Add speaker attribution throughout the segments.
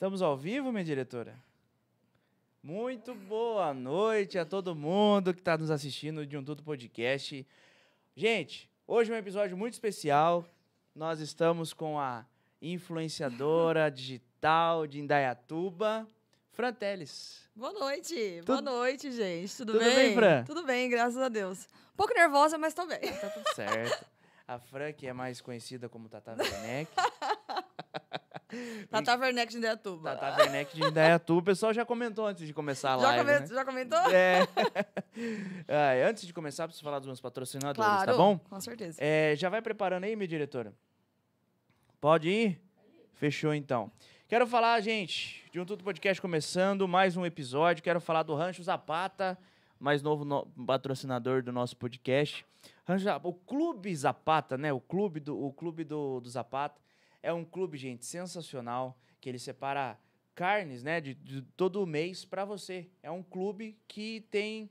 Speaker 1: Estamos ao vivo, minha diretora? Muito boa noite a todo mundo que está nos assistindo de um Tudo Podcast. Gente, hoje é um episódio muito especial. Nós estamos com a influenciadora digital de Indaiatuba, Fran Teles.
Speaker 2: Boa noite, boa noite, gente. Tudo,
Speaker 1: Tudo
Speaker 2: bem?
Speaker 1: bem, Fran?
Speaker 2: Tudo bem, graças a Deus. Um pouco nervosa, mas tô bem.
Speaker 1: Tá tudo certo. A Fran, que é mais conhecida como Tata Werneck.
Speaker 2: Tata Werneck de Indaiatuba.
Speaker 1: Tata Werneck de Indaiatuba. O pessoal já comentou antes de começar a
Speaker 2: já,
Speaker 1: live,
Speaker 2: come-
Speaker 1: né?
Speaker 2: já comentou?
Speaker 1: É. Ai, antes de começar, preciso falar dos meus patrocinadores,
Speaker 2: claro,
Speaker 1: tá bom?
Speaker 2: com certeza.
Speaker 1: É, já vai preparando aí, minha diretora? Pode ir? Fechou, então. Quero falar, gente, de um Tudo Podcast começando, mais um episódio. Quero falar do Rancho Zapata, mais novo no- patrocinador do nosso podcast. Rancho Zapata, o Clube Zapata, né? O Clube, do, o clube do, do Zapata é um clube, gente, sensacional, que ele separa carnes, né, de, de todo mês para você. É um clube que tem...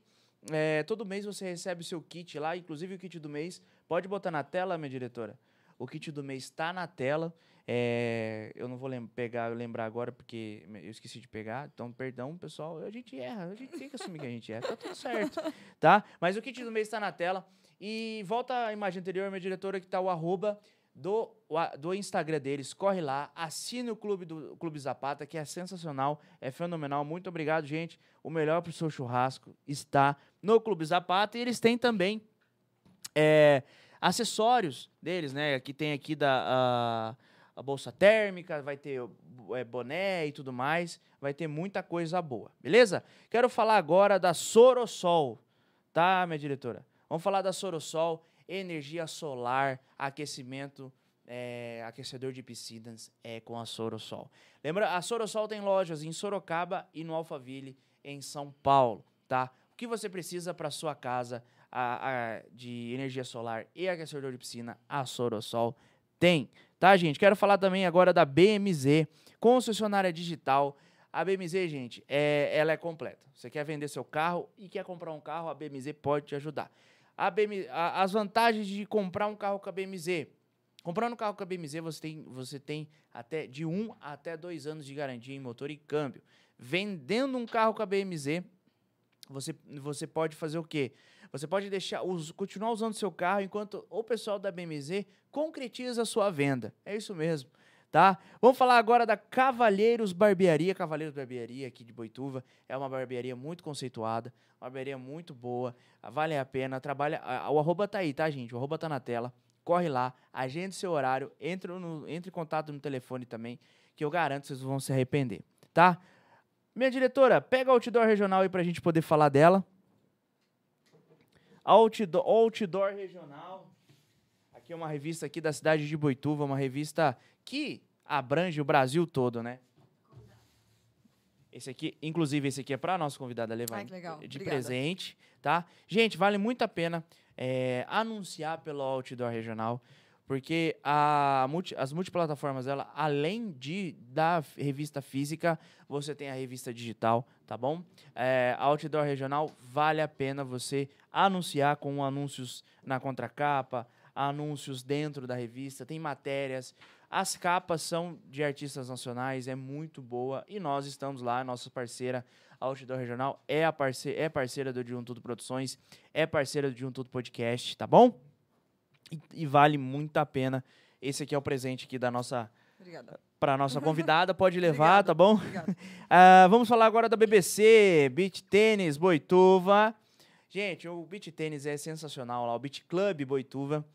Speaker 1: é, todo mês você recebe o seu kit lá, inclusive o kit do mês. Pode botar na tela, minha diretora. O kit do mês está na tela. É, eu não vou lem- pegar, lembrar agora porque eu esqueci de pegar. Então, perdão, pessoal. A gente erra. A gente tem que assumir que a gente erra. Tá tudo certo. Tá? Mas o kit do mês está na tela. E volta à imagem anterior, minha diretora, que tá o arroba do, o do Instagram deles. Corre lá, assine o Clube do o Clube Zapata, que é sensacional, é fenomenal. Muito obrigado, gente. O melhor pro seu churrasco está no Clube Zapata. E eles têm também é, acessórios deles, né? Aqui tem aqui da a, a bolsa térmica, vai ter o- é, boné e tudo mais, vai ter muita coisa boa, beleza? Quero falar agora da Sorosol, tá, minha diretora? Vamos falar da Sorosol, energia solar, aquecimento, é, aquecedor de piscinas é com a Sorosol. Lembra, a Sorosol tem lojas em Sorocaba e no Alphaville, em São Paulo, tá? O que você precisa para sua casa a- a- de energia solar e aquecedor de piscina, a Sorosol tem, tá, gente? Quero falar também agora da BMZ, concessionária digital. A BMZ, gente, é, ela é completa. Você quer vender seu carro e quer comprar um carro, a BMZ pode te ajudar. A a- as vantagens de comprar um carro com a BMZ. Comprando um carro com a BMZ, você tem, você tem até de um até dois anos de garantia em motor e câmbio. Vendendo um carro com a BMZ, você, você pode fazer o quê? Você pode deixar us- continuar usando seu carro enquanto o pessoal da BMZ concretiza a sua venda. É isso mesmo, tá? Vamos falar agora da Cavalheiros Barbearia. Cavalheiros Barbearia aqui de Boituva é uma barbearia muito conceituada, uma barbearia muito boa, vale a pena. Trabalha, o arroba tá aí, tá, gente? O arroba tá na tela. Corre lá, agende seu horário, entre, no, entre em contato no telefone também, que eu garanto vocês vão se arrepender, tá? Minha diretora, pega o outdoor regional aí pra gente poder falar dela. Outdoor, outdoor Regional. Aqui é uma revista aqui da cidade de Boituva, uma revista que abrange o Brasil todo, né? Esse aqui, inclusive, esse aqui é para nossa convidada levar
Speaker 2: Ai, que
Speaker 1: de
Speaker 2: Obrigada.
Speaker 1: presente, tá? Gente, vale muito a pena é, anunciar pelo Outdoor Regional, porque a multi- as multiplataformas dela, além de da revista física, você tem a revista digital, tá bom? É, Outdoor Regional vale a pena você anunciar com anúncios na contracapa, anúncios dentro da revista, tem matérias. As capas são de artistas nacionais, é muito boa. E nós estamos lá, nossa parceira Outdoor Regional é, a parce é parceira do De Um Tudo Produções, é parceira do De Um Tudo Podcast, tá bom? E, e vale muito a pena. Esse aqui é o presente aqui da nossa
Speaker 2: Obrigada.
Speaker 1: para nossa convidada, pode levar,
Speaker 2: Obrigada,
Speaker 1: tá bom? Ah, vamos falar agora da BBC, Beach Tênis Boituva. Gente, o Beach Tênis é sensacional lá, o Beach Club Boituva,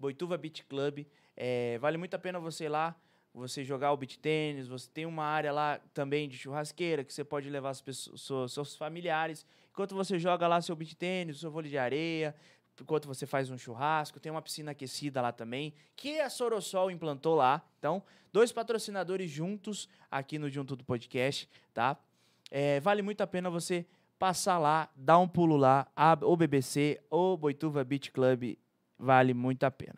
Speaker 1: Boituva Beach Club. É, vale muito a pena você ir lá, você jogar o beach tênis, você tem uma área lá também de churrasqueira que você pode levar as pessoas, seus, familiares. Enquanto você joga lá seu beach tênis, seu vôlei de areia, enquanto você faz um churrasco, tem uma piscina aquecida lá também, que a Sorosol implantou lá. Então, dois patrocinadores juntos aqui no Junto do Podcast, tá? É, vale muito a pena você passar lá, dar um pulo lá, o BBC, ou Boituva Beach Club, vale muito a pena.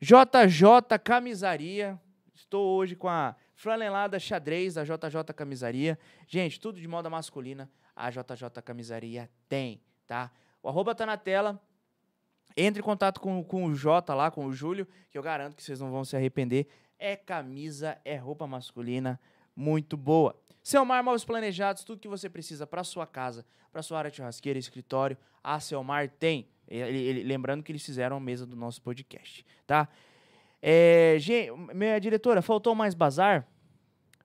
Speaker 1: JJ Camisaria, estou hoje com a flanelada xadrez da JJ Camisaria. Gente, tudo de moda masculina, a JJ Camisaria tem, tá? O arroba tá na tela, entre em contato com, com o Jota lá, com o Júlio, que eu garanto que vocês não vão se arrepender. É camisa, é roupa masculina muito boa. Selmar Móveis Planejados, tudo que você precisa para sua casa, para sua área de churrasqueira, escritório, a Selmar tem. Ele- ele- lembrando que eles fizeram a mesa do nosso podcast, tá? É, gente, minha diretora, faltou mais bazar?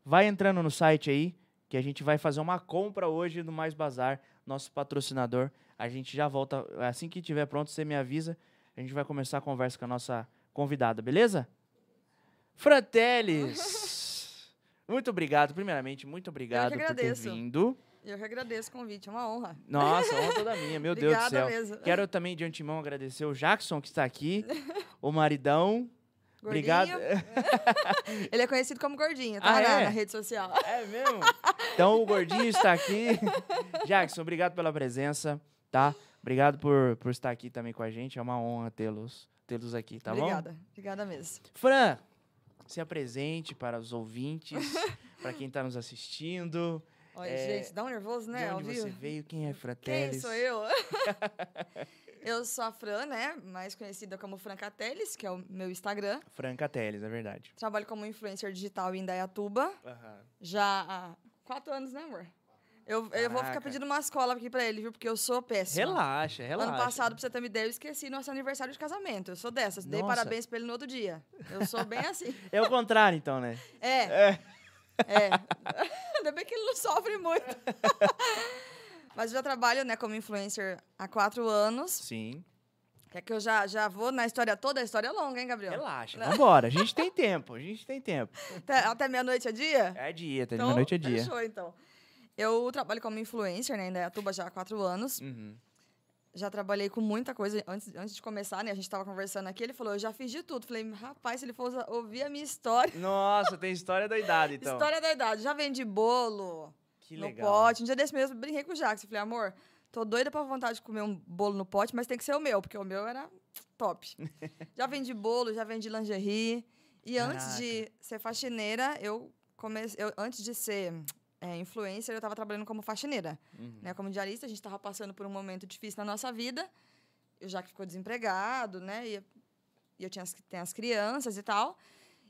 Speaker 1: Vai entrando no site aí, que a gente vai fazer uma compra hoje no Mais Bazar, nosso patrocinador. A gente já volta, assim que tiver pronto, você me avisa. A gente vai começar a conversa com a nossa convidada, beleza? Fratellis! muito obrigado, primeiramente, muito obrigado por ter vindo.
Speaker 2: Eu que agradeço o convite, é uma honra.
Speaker 1: Nossa, honra toda minha, meu Deus do
Speaker 2: Obrigada
Speaker 1: céu.
Speaker 2: mesmo.
Speaker 1: Quero também de antemão agradecer o Jackson que está aqui, o maridão.
Speaker 2: Gordinho.
Speaker 1: Obrigado.
Speaker 2: Ele é conhecido como Gordinho, tá?
Speaker 1: Ah, é?
Speaker 2: na rede social.
Speaker 1: É mesmo? Então o gordinho está aqui. Jackson, obrigado pela presença, tá? Obrigado por, por estar aqui também com a gente. É uma honra tê-los tê-los aqui, tá bom?
Speaker 2: Obrigada. Obrigada mesmo.
Speaker 1: Fran, se apresente para os ouvintes, para quem está nos assistindo.
Speaker 2: Olha,
Speaker 1: É,
Speaker 2: gente, dá um nervoso, né?
Speaker 1: de onde você veio, quem é
Speaker 2: Quem
Speaker 1: Fratellis?
Speaker 2: sou eu? eu sou a Fran, né? Mais conhecida como Francateles, que é o meu Instagram.
Speaker 1: Franca Teles, é verdade.
Speaker 2: Trabalho como influencer digital em Indaiatuba. Já há quatro anos, né, amor? Eu, eu vou ficar pedindo uma escola aqui pra ele, viu? Porque eu sou péssima.
Speaker 1: Relaxa, relaxa.
Speaker 2: Ano passado, pra você ter uma ideia, eu esqueci nosso aniversário de casamento. Eu sou dessas. Dei
Speaker 1: Nossa.
Speaker 2: parabéns pra ele no outro dia. Eu sou bem assim.
Speaker 1: É o contrário, então, né?
Speaker 2: É,
Speaker 1: É.
Speaker 2: é. Ainda bem que ele não sofre muito. Mas eu já trabalho, né, como influencer há quatro anos.
Speaker 1: Sim.
Speaker 2: Quer que eu já, já vou na história toda? A história é longa, hein, Gabriel?
Speaker 1: Relaxa, vambora. A gente tem tempo, a gente tem tempo.
Speaker 2: Até, até meia-noite é dia?
Speaker 1: É dia, de
Speaker 2: Então,
Speaker 1: noite é dia.
Speaker 2: Fechou, então. Eu trabalho como influencer, né, em Indaiatuba já há quatro anos.
Speaker 1: Uhum.
Speaker 2: Já trabalhei com muita coisa. Antes, antes de começar, né, a gente tava conversando aqui, ele falou, eu já fiz de tudo. Falei, rapaz, se ele fosse ouvir a minha história...
Speaker 1: Nossa, tem história da idade, então.
Speaker 2: História da idade. Já vendi bolo
Speaker 1: que
Speaker 2: no
Speaker 1: legal.
Speaker 2: pote. Um dia desse mesmo, eu brinquei com o Jackson. Falei, amor, tô doida pra vontade de comer um bolo no pote, mas tem que ser o meu, porque o meu era top. já vendi bolo, já vendi lingerie. E antes de ser faxineira, eu comecei... Eu, antes de ser é, influencer, eu tava trabalhando como faxineira.
Speaker 1: Uhum.
Speaker 2: Né? Como diarista, a gente tava passando por um momento difícil na nossa vida. Eu já que ficou desempregado, né? E, e eu tinha as, as crianças e tal.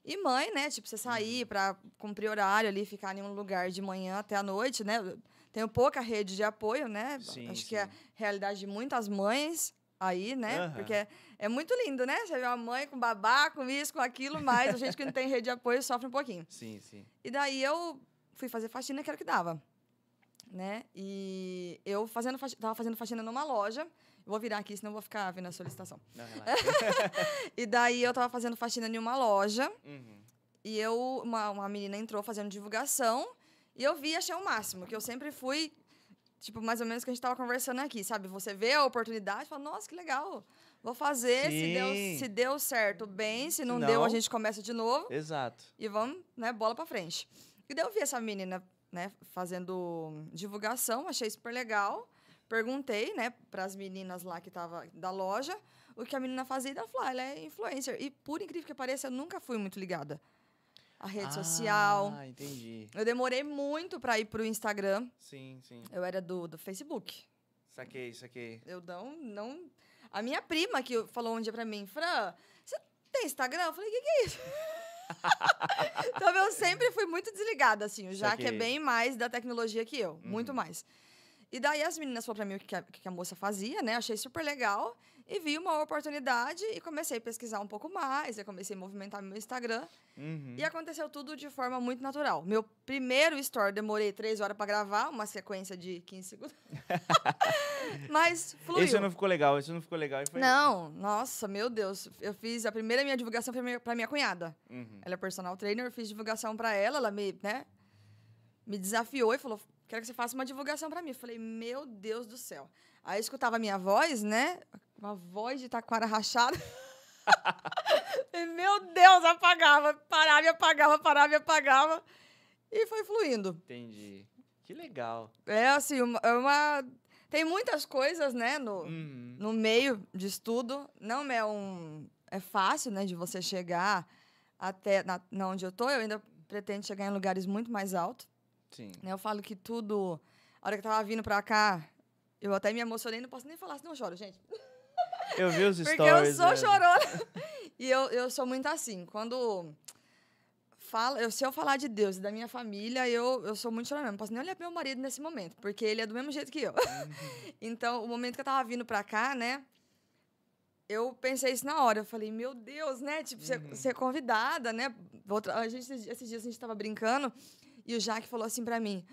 Speaker 2: E mãe, né? Tipo, você sair
Speaker 1: Uhum.
Speaker 2: para cumprir horário ali, ficar em um lugar de manhã até a noite, né? Eu Tenho pouca rede de apoio, né?
Speaker 1: Sim,
Speaker 2: Acho que é a
Speaker 1: sim.
Speaker 2: realidade de muitas mães aí, né?
Speaker 1: Aham.
Speaker 2: Porque é, é muito lindo, né? Você vê uma mãe com babá, com isso, com aquilo, mas a gente que não tem rede de apoio sofre um pouquinho.
Speaker 1: Sim, sim.
Speaker 2: E daí eu fui fazer faxina, que era o que dava. Né? E eu fazendo faxina, tava fazendo faxina numa loja. Eu vou virar aqui, senão eu vou ficar vendo a solicitação.
Speaker 1: Não.
Speaker 2: E daí eu tava fazendo faxina em uma loja.
Speaker 1: Uhum.
Speaker 2: E eu, uma, uma menina entrou fazendo divulgação. E eu vi e achei o máximo. Que eu sempre fui, tipo, mais ou menos que a gente tava conversando aqui, sabe? Você vê a oportunidade e fala, nossa, que legal. Vou fazer. Se deu, se deu certo, bem. Se não,
Speaker 1: Se
Speaker 2: deu,
Speaker 1: não-
Speaker 2: a gente começa de novo
Speaker 1: Exato.
Speaker 2: e vamos, né, bola pra frente. E daí eu vi essa menina, né, fazendo divulgação, achei super legal. Perguntei, né, pras meninas lá que tava da loja, o que a menina fazia, e ela falou, ah, ela é influencer. E por incrível que pareça, eu nunca fui muito ligada à rede social.
Speaker 1: Ah, entendi.
Speaker 2: Eu demorei muito pra ir pro Instagram.
Speaker 1: Sim, sim.
Speaker 2: Eu era do, do Facebook.
Speaker 1: Saquei, saquei.
Speaker 2: Eu não, não... A minha prima que falou um dia pra mim, Fran, você tem Instagram? Eu falei, o que, que é isso? então eu sempre fui muito desligada, assim, já que é bem mais da tecnologia que eu, muito mais. E daí as meninas falaram pra mim o que a, o que a moça fazia, né? Achei super legal. E vi uma oportunidade e comecei a pesquisar um pouco mais. Eu comecei a movimentar meu Instagram.
Speaker 1: Uhum.
Speaker 2: E aconteceu tudo de forma muito natural. Meu primeiro story demorei três horas pra gravar, uma sequência de 15 segundos. Mas fluiu.
Speaker 1: Esse não ficou legal, esse não ficou legal. e foi-
Speaker 2: Não, nossa, meu Deus. Eu fiz a primeira minha divulgação foi minha- pra minha cunhada.
Speaker 1: Uhum.
Speaker 2: Ela é personal trainer, eu fiz divulgação pra ela, ela me, né, me desafiou e falou: "Quero que você faça uma divulgação pra mim". Eu falei: "Meu Deus do céu". Aí eu escutava a minha voz, né? Uma voz de taquara rachada. e, meu Deus, apagava, parava e apagava, parava e apagava. E foi fluindo.
Speaker 1: Entendi. Que legal.
Speaker 2: É assim, uma, é uma tem muitas coisas, né, no,
Speaker 1: Uhum.
Speaker 2: no meio de estudo. Não é um. É fácil, né, de você chegar até na, na onde eu tô. Eu ainda pretendo chegar em lugares muito mais altos.
Speaker 1: Sim.
Speaker 2: Eu falo que tudo. A hora que eu tava vindo pra cá, eu até me emocionei, não posso nem falar, senão eu choro, gente.
Speaker 1: Eu vi os
Speaker 2: Porque
Speaker 1: stories.
Speaker 2: eu sou
Speaker 1: né?
Speaker 2: chorona. e eu, eu sou muito assim. Quando fala, eu, se eu falar de Deus e da minha família, eu, eu sou muito chorando. Não posso nem olhar pro meu marido nesse momento, porque ele é do mesmo jeito que eu. então, o momento que eu tava vindo pra cá, né? Eu pensei isso na hora. Eu falei, meu Deus, né? Tipo, ser, ser convidada, né? Outra, a gente, esses dias a gente tava brincando e o Jaque falou assim pra mim: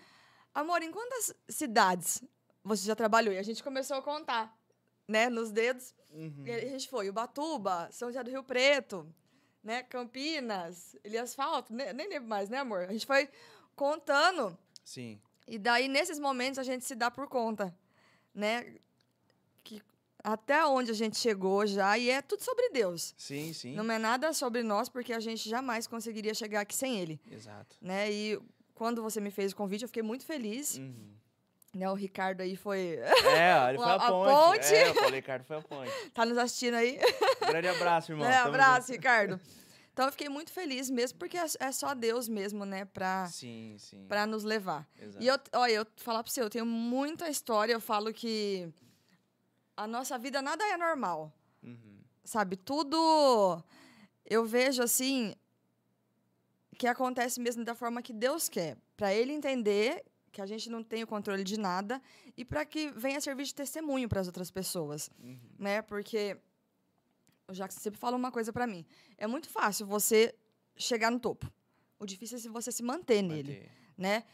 Speaker 2: Amor, em quantas cidades você já trabalhou? E a gente começou a contar, né? Nos dedos.
Speaker 1: Uhum.
Speaker 2: E a gente foi Ubatuba, São José do Rio Preto, né? Campinas, Elias Falto, ne- nem lembro mais, né, amor? A gente foi contando.
Speaker 1: Sim.
Speaker 2: E daí, nesses momentos, a gente se dá por conta, né? Que até onde a gente chegou já, e é tudo sobre Deus.
Speaker 1: Sim, sim.
Speaker 2: Não é nada sobre nós, porque a gente jamais conseguiria chegar aqui sem Ele,
Speaker 1: Exato.
Speaker 2: né? E quando você me fez o convite, eu fiquei muito feliz.
Speaker 1: Uhum.
Speaker 2: Né? O Ricardo aí foi...
Speaker 1: É, ele foi a,
Speaker 2: A
Speaker 1: ponte.
Speaker 2: ponte.
Speaker 1: É, o Paulo Ricardo foi a ponte.
Speaker 2: tá nos assistindo aí?
Speaker 1: Grande abraço, irmão.
Speaker 2: É, abraço, Ricardo. Então, eu fiquei muito feliz mesmo, porque é é só Deus mesmo, né? Pra,
Speaker 1: junto. Sim, sim.
Speaker 2: pra nos levar.
Speaker 1: Exato.
Speaker 2: E eu, olha, eu falar pra você, eu tenho muita história, eu falo que a nossa vida nada é normal,
Speaker 1: Uhum.
Speaker 2: sabe? Tudo eu vejo assim que acontece mesmo da forma que Deus quer, Pra ele entender que a gente não tem o controle de nada e para que venha servir de testemunho para as outras pessoas,
Speaker 1: Uhum.
Speaker 2: né? Porque o Jackson sempre fala uma coisa pra mim, é muito fácil você chegar no topo. O difícil é se você se manter nele né?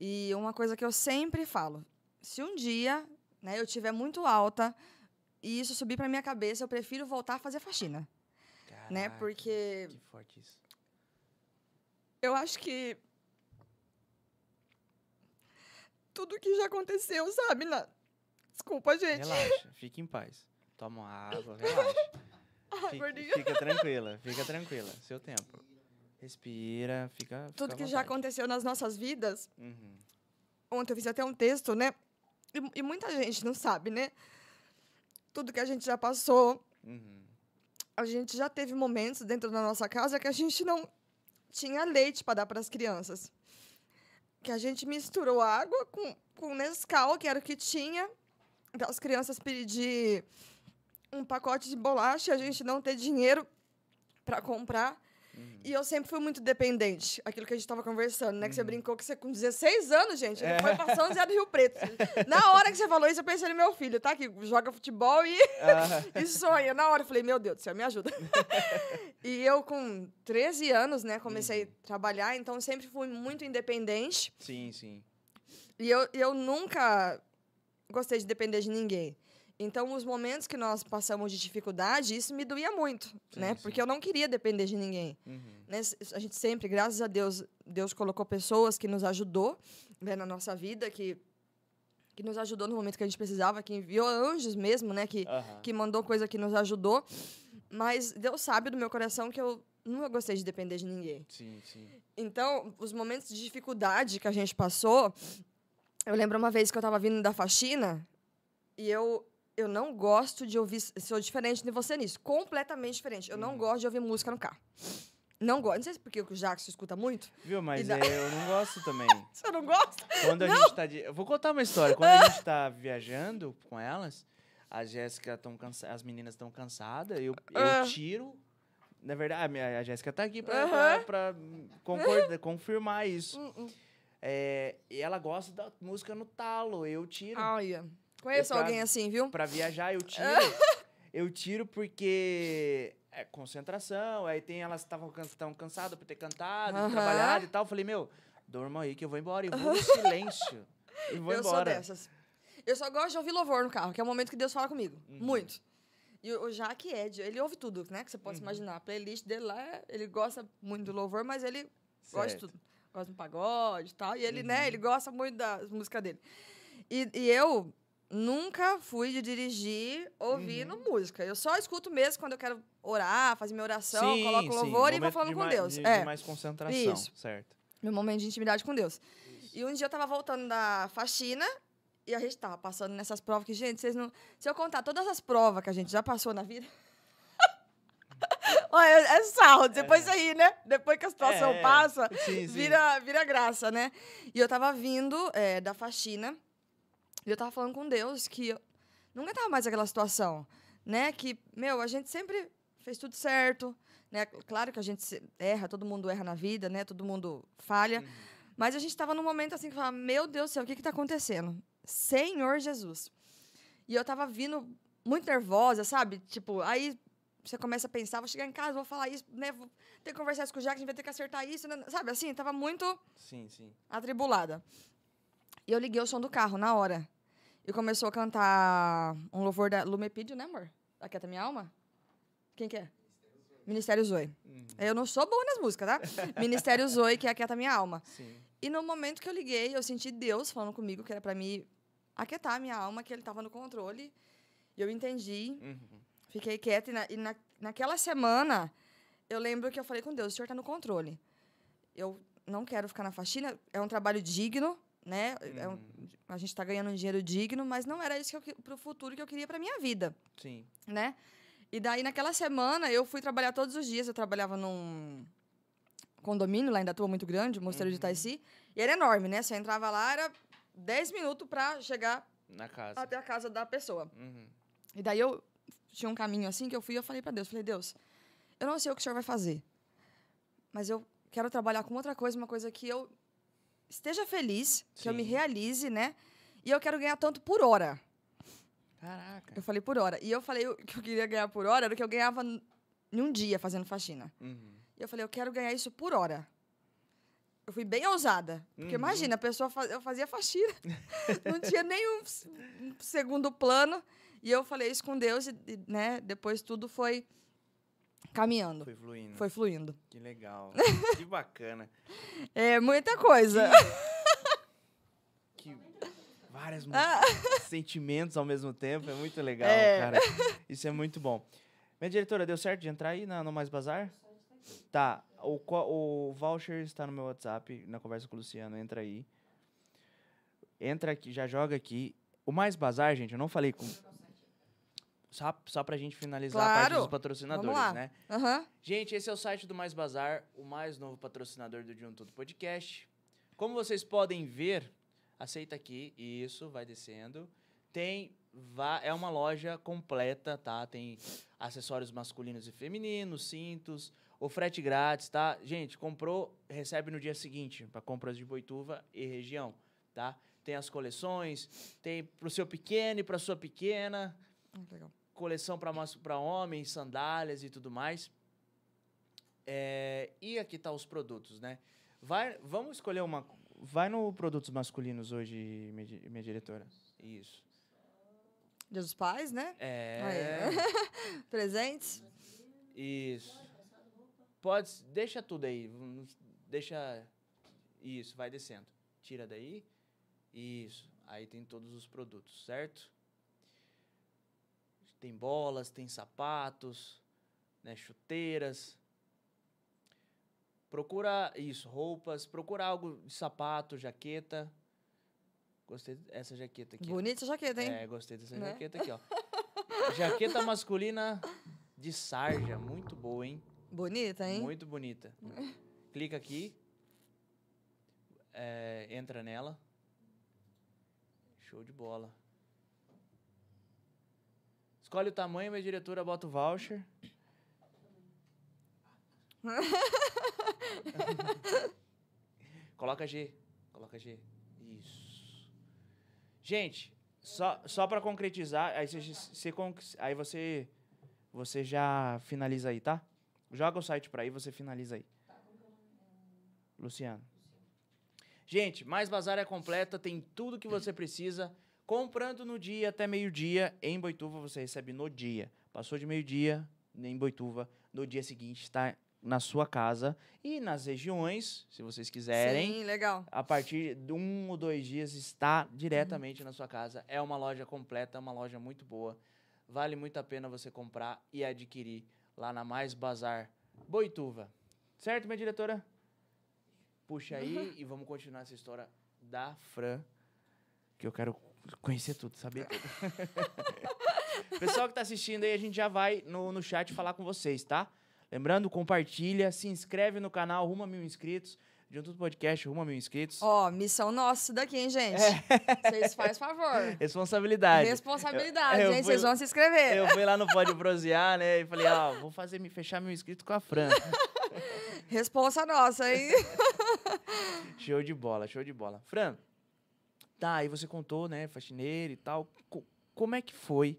Speaker 2: E uma coisa que eu sempre falo, se um dia, né, eu tiver muito alta e isso subir para minha cabeça, eu prefiro voltar a fazer faxina, né?
Speaker 1: Caraca,
Speaker 2: Porque
Speaker 1: Que forte isso.
Speaker 2: eu acho que tudo que já aconteceu, sabe? Na... Desculpa, gente.
Speaker 1: Relaxa, fique em paz. Toma uma água, relaxa.
Speaker 2: Ai,
Speaker 1: Fica,
Speaker 2: gordinha.
Speaker 1: fica tranquila, fica tranquila. Seu tempo. Respira, fica.
Speaker 2: Tudo
Speaker 1: fica
Speaker 2: que já aconteceu nas nossas vidas.
Speaker 1: Uhum.
Speaker 2: Ontem eu fiz até um texto, né? E, e muita gente não sabe, né? Tudo que a gente já passou,
Speaker 1: Uhum.
Speaker 2: a gente já teve momentos dentro da nossa casa que a gente não tinha leite para dar para as crianças. Que a gente misturou água com, com Nescau, que era o que tinha. Então, as crianças pedir um pacote de bolacha e a gente não ter dinheiro para comprar.
Speaker 1: Uhum.
Speaker 2: E eu sempre fui muito dependente. Aquilo que a gente estava conversando, né? Que você brincou que você com 16 anos, gente, ele foi pra São José do Rio Preto. Na hora que você falou isso, eu pensei no meu filho, tá? Que joga futebol e
Speaker 1: Ah,
Speaker 2: e sonha. Na hora eu falei, meu Deus do céu, me ajuda. e eu, com 13 anos, né, comecei a trabalhar, então sempre fui muito independente.
Speaker 1: sim, sim.
Speaker 2: E eu, eu nunca gostei de depender de ninguém. Então, os momentos que nós passamos de dificuldade, isso me doía muito,
Speaker 1: Sim,
Speaker 2: né?
Speaker 1: sim.
Speaker 2: Porque eu não queria depender de ninguém.
Speaker 1: Uhum.
Speaker 2: Né? A gente sempre, graças a Deus, Deus colocou pessoas que nos ajudou né, na nossa vida, que, que nos ajudou no momento que a gente precisava, que enviou anjos mesmo, né? Que,
Speaker 1: Aham.
Speaker 2: que mandou coisa que nos ajudou. Mas Deus sabe do meu coração que eu nunca gostei de depender de ninguém.
Speaker 1: Sim, sim.
Speaker 2: Então, os momentos de dificuldade que a gente passou, eu lembro uma vez que eu estava vindo da faxina e eu eu não gosto de ouvir, sou diferente de você nisso, completamente diferente. Eu não gosto de ouvir música no carro. Não gosto. Não sei se porque o Jackson escuta muito.
Speaker 1: Viu, mas
Speaker 2: da-
Speaker 1: é, eu não gosto também.
Speaker 2: Você não gosta?
Speaker 1: Quando a gente tá de. Eu vou contar uma história. Quando a gente tá viajando com elas, a Jéssica tão cansa... as meninas estão cansadas, eu, eu
Speaker 2: Ah.
Speaker 1: tiro. Na verdade, a, Jéssica tá aqui pra, pra, confirmar isso.
Speaker 2: Hum, hum.
Speaker 1: É, e ela gosta da música no talo, eu tiro.
Speaker 2: Olha. Conheço
Speaker 1: pra-
Speaker 2: alguém assim, viu?
Speaker 1: Pra viajar, eu tiro. eu tiro porque é concentração. Aí tem elas estavam tão cansadas por ter cantado, trabalhado e tal. Eu falei, meu, durma aí que eu vou embora. E vou no silêncio. E vou
Speaker 2: eu sou
Speaker 1: embora.
Speaker 2: dessas. Eu só gosto de ouvir louvor no carro, que é o momento que Deus fala comigo.
Speaker 1: Uhum.
Speaker 2: Muito. E o Jaque Ed, ele ouve tudo, né? Que você possa imaginar. A playlist dele lá, ele gosta muito do louvor, mas ele gosta de
Speaker 1: Certo.
Speaker 2: tudo. Gosta do pagode e tal. E ele, né,
Speaker 1: Uhum.
Speaker 2: ele gosta muito das músicas dele. E, e eu nunca fui de dirigir ouvindo
Speaker 1: Uhum.
Speaker 2: música. Eu só escuto mesmo quando eu quero orar, fazer minha oração,
Speaker 1: Sim,
Speaker 2: coloco
Speaker 1: sim,
Speaker 2: louvor e vou falando
Speaker 1: de
Speaker 2: com
Speaker 1: mais-
Speaker 2: Deus.
Speaker 1: De,
Speaker 2: é,
Speaker 1: de mais concentração,
Speaker 2: Isso.
Speaker 1: certo.
Speaker 2: meu momento de intimidade com Deus. E um dia eu tava voltando da faxina e a gente tava passando nessas provas que, gente, vocês não. Se eu contar todas as provas que a gente já passou na vida. Olha, é, é sarro, depois aí, né? Depois que a situação
Speaker 1: É, é.
Speaker 2: passa,
Speaker 1: sim.
Speaker 2: vira, vira graça, né? E eu tava vindo é, da faxina e eu tava falando com Deus que eu não aguentava mais aquela situação, né? Que, meu, a gente sempre fez tudo certo, né? Claro que a gente erra, todo mundo erra na vida, né? Todo mundo falha.
Speaker 1: Uhum.
Speaker 2: Mas a gente estava num momento assim que falava, meu Deus do céu, o que que tá acontecendo? Senhor Jesus. E eu tava vindo muito nervosa, sabe? Tipo, aí você começa a pensar, vou chegar em casa, vou falar isso, né? Vou ter que conversar isso com o Jack, a gente vai ter que acertar isso, né? sabe? Assim, tava muito
Speaker 1: Sim, sim.
Speaker 2: atribulada. E eu liguei o som do carro na hora. E começou a cantar um louvor da Lumepídio, né, amor? Aquieta Minha Alma? Quem que é? Ministério Zoe.
Speaker 1: Uhum.
Speaker 2: Eu não sou boa nas músicas, tá? Ministério Zoe, que é Aquieta Minha Alma.
Speaker 1: Sim.
Speaker 2: E no momento que eu liguei, eu senti Deus falando comigo que era pra mim aquietar a minha alma, que ele tava no controle. E eu entendi,
Speaker 1: Uhum.
Speaker 2: fiquei quieta. E, na, e na- naquela semana, eu lembro que eu falei com Deus, o senhor tá no controle. Eu não quero ficar na faxina, é um trabalho digno, né? É um-
Speaker 1: Uhum.
Speaker 2: a gente tá ganhando um dinheiro digno, mas não era isso que- pro futuro que eu queria pra minha vida
Speaker 1: Sim.
Speaker 2: né? E daí, naquela semana, eu fui trabalhar todos os dias. Eu trabalhava num condomínio lá em Datuba, muito grande, o Mosteiro de
Speaker 1: Uhum.
Speaker 2: Itaici. E era enorme, né? Você entrava lá, era 10 minutos pra chegar
Speaker 1: Na casa.
Speaker 2: até a casa da pessoa.
Speaker 1: Uhum.
Speaker 2: E daí, eu tinha um caminho assim que eu fui e eu falei pra Deus. Falei, Deus, eu não sei o que o Senhor vai fazer. Mas eu quero trabalhar com outra coisa, uma coisa que eu esteja feliz, que eu me
Speaker 1: Sim.
Speaker 2: realize, né? E eu quero ganhar tanto por hora.
Speaker 1: Caraca.
Speaker 2: Eu falei por hora. E eu falei o que eu queria ganhar por hora era o que eu ganhava em um dia fazendo faxina.
Speaker 1: Uhum.
Speaker 2: E eu falei, eu quero ganhar isso por hora. Eu fui bem ousada. Porque
Speaker 1: Uhum.
Speaker 2: imagina, a pessoa faz, eu fazia faxina. não tinha nenhum um segundo plano. E eu falei isso com Deus e, e, né, depois tudo foi caminhando.
Speaker 1: Foi fluindo.
Speaker 2: Foi fluindo.
Speaker 1: Que legal. que bacana.
Speaker 2: É muita coisa.
Speaker 1: Que várias músicas, sentimentos ao mesmo tempo. É muito legal,
Speaker 2: É.
Speaker 1: cara. Isso é muito bom. Minha diretora, deu certo de entrar aí na, no Mais Bazar? Tá. O, o voucher está no meu WhatsApp, na conversa com o Luciano. Entra aí. Entra aqui, já joga aqui. O Mais Bazar, gente, eu não falei com. Só, só pra gente finalizar a parte
Speaker 2: Claro.
Speaker 1: dos patrocinadores, né?
Speaker 2: Aham.
Speaker 1: Gente, esse é o site do Mais Bazar, o mais novo patrocinador do De Um Tudo Podcast. Como vocês podem ver, aceita aqui, isso, vai descendo. Tem, é uma loja completa, tá? Tem acessórios masculinos e femininos, cintos, o frete grátis, tá? Gente, comprou, recebe no dia seguinte, para compras de Boituva e região, tá? Tem as coleções, tem pro seu pequeno e pra sua pequena,
Speaker 2: que legal.
Speaker 1: Coleção para homens, sandálias e tudo mais. É, e aqui tá os produtos, né? Vai, vamos escolher uma. Vai no produtos masculinos hoje, minha, minha diretora. Isso.
Speaker 2: Dia dos pais, né?
Speaker 1: É.
Speaker 2: Presentes.
Speaker 1: Isso. Pode, deixa tudo aí. Deixa. Isso, vai descendo. Tira daí. Isso. Aí tem todos os produtos, certo? Tem bolas, tem sapatos, né, chuteiras. Procura isso, roupas, procura algo de sapato, jaqueta. Gostei dessa jaqueta aqui.
Speaker 2: Bonita essa jaqueta, hein?
Speaker 1: É, gostei dessa
Speaker 2: Né?
Speaker 1: jaqueta aqui, ó. jaqueta masculina de sarja, muito boa, hein?
Speaker 2: Bonita, hein?
Speaker 1: Muito bonita. Clica aqui. é, entra nela. Show de bola. Escolhe o tamanho, minha diretora bota o voucher. Coloca G. Coloca G. Isso. Gente, só, só para concretizar, aí você, você aí você você já finaliza aí, tá? Joga o site para aí, você finaliza aí. Luciano. Gente, mais bazar é completa, tem tudo que você precisa. Comprando no dia até meio-dia, em Boituva você recebe no dia. Passou de meio-dia em Boituva, no dia seguinte está na sua casa e nas regiões, se vocês quiserem.
Speaker 2: Sim, legal.
Speaker 1: A partir de um ou dois dias está diretamente na sua casa. É uma loja completa, é uma loja muito boa. Vale muito a pena você comprar e adquirir lá na Mais Bazar Boituva. Certo, minha diretora? Puxa aí e vamos continuar essa história da Fran, que eu quero conhecer tudo, saber tudo. Pessoal que tá assistindo aí, a gente já vai no, no chat falar com vocês, tá? Lembrando, compartilha, se inscreve no canal, rumo a mil inscritos. de um tudo podcast, rumo a mil inscritos.
Speaker 2: Ó, missão nossa isso daqui, hein, gente? Vocês fazem favor.
Speaker 1: Responsabilidade.
Speaker 2: Responsabilidade,
Speaker 1: Eu- eu
Speaker 2: hein?
Speaker 1: fui-
Speaker 2: Vocês vão se inscrever.
Speaker 1: Eu fui lá no Pode Prosear, né? E falei, ó, vou fazer, me fechar mil inscritos com a Fran.
Speaker 2: Responsa nossa, hein?
Speaker 1: show de bola, show de bola. Fran, tá, aí você contou, né, faxineira e tal. Co- como é que foi?